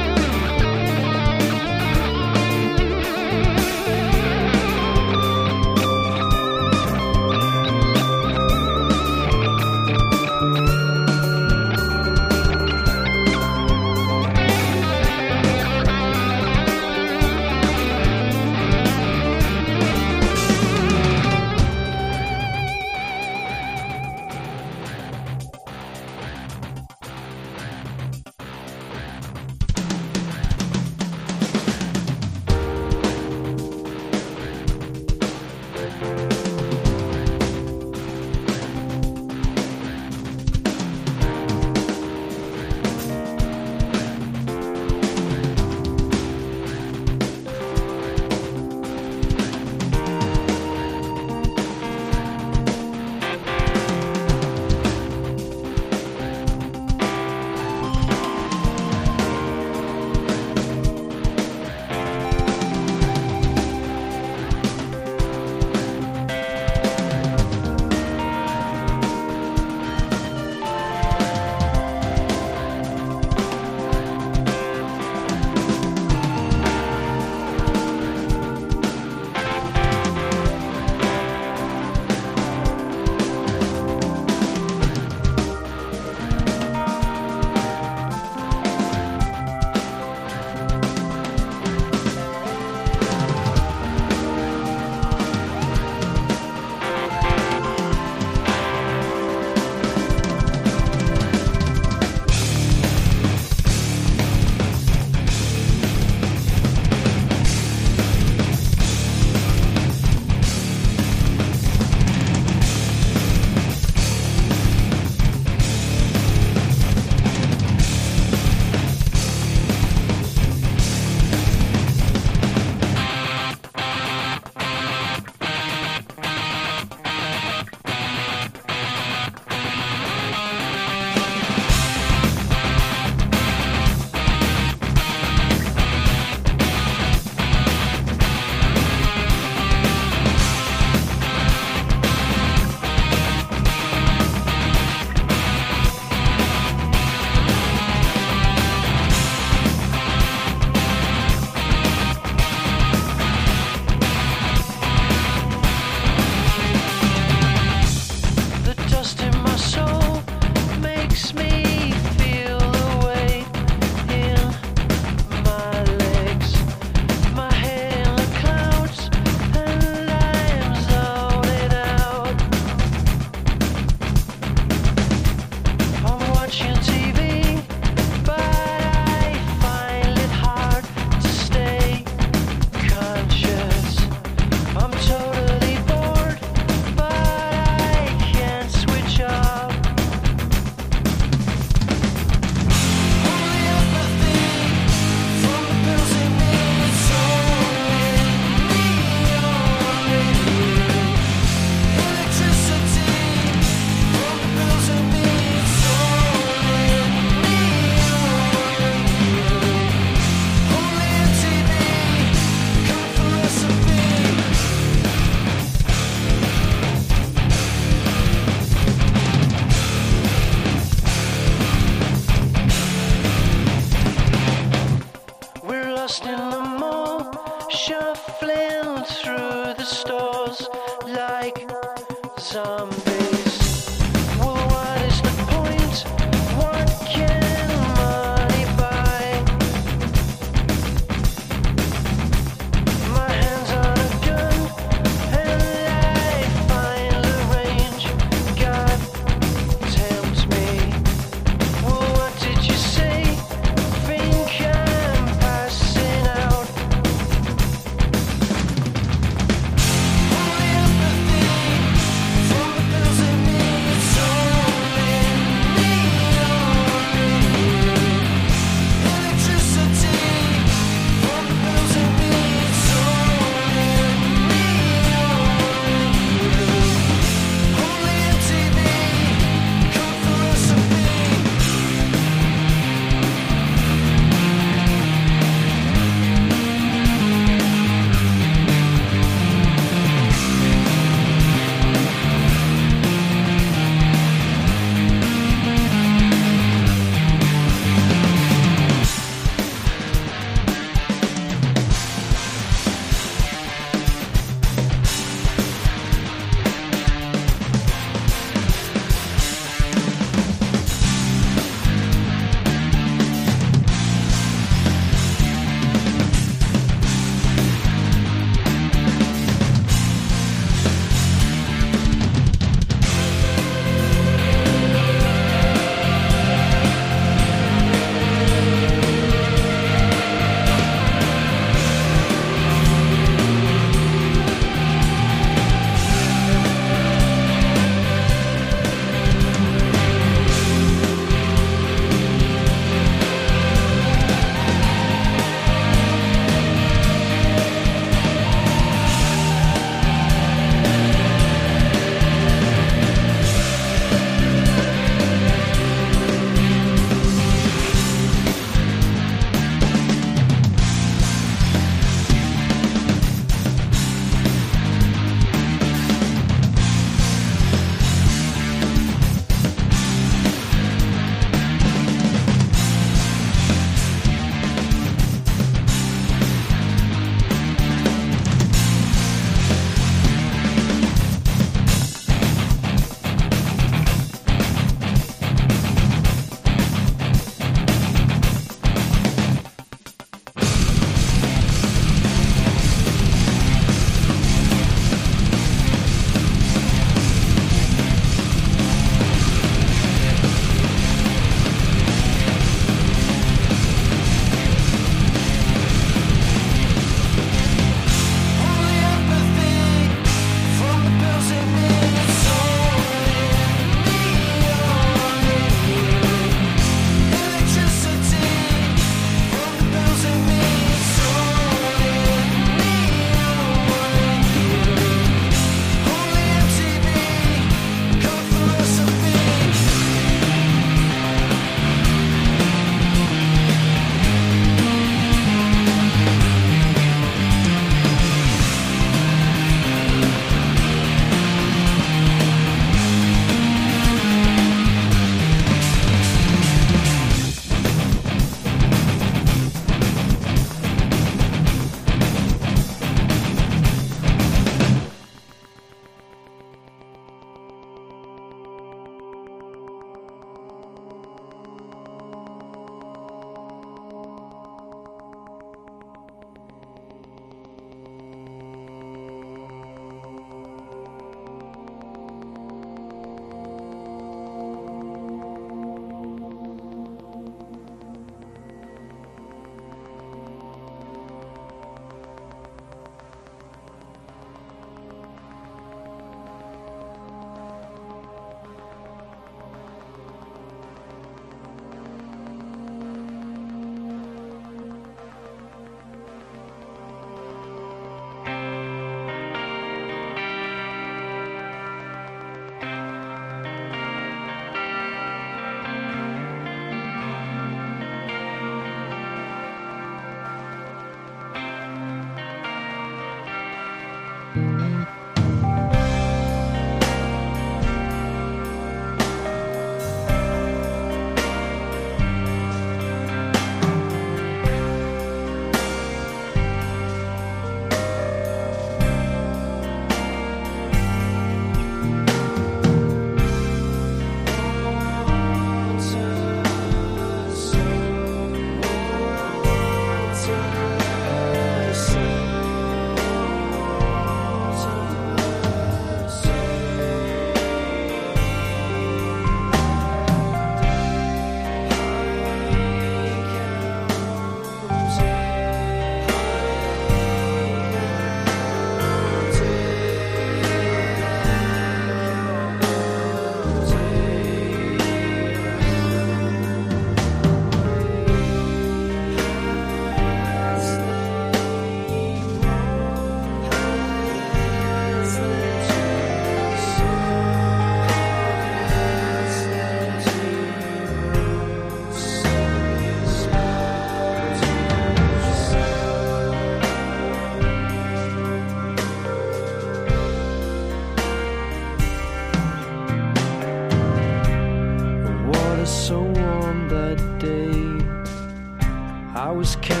I was counting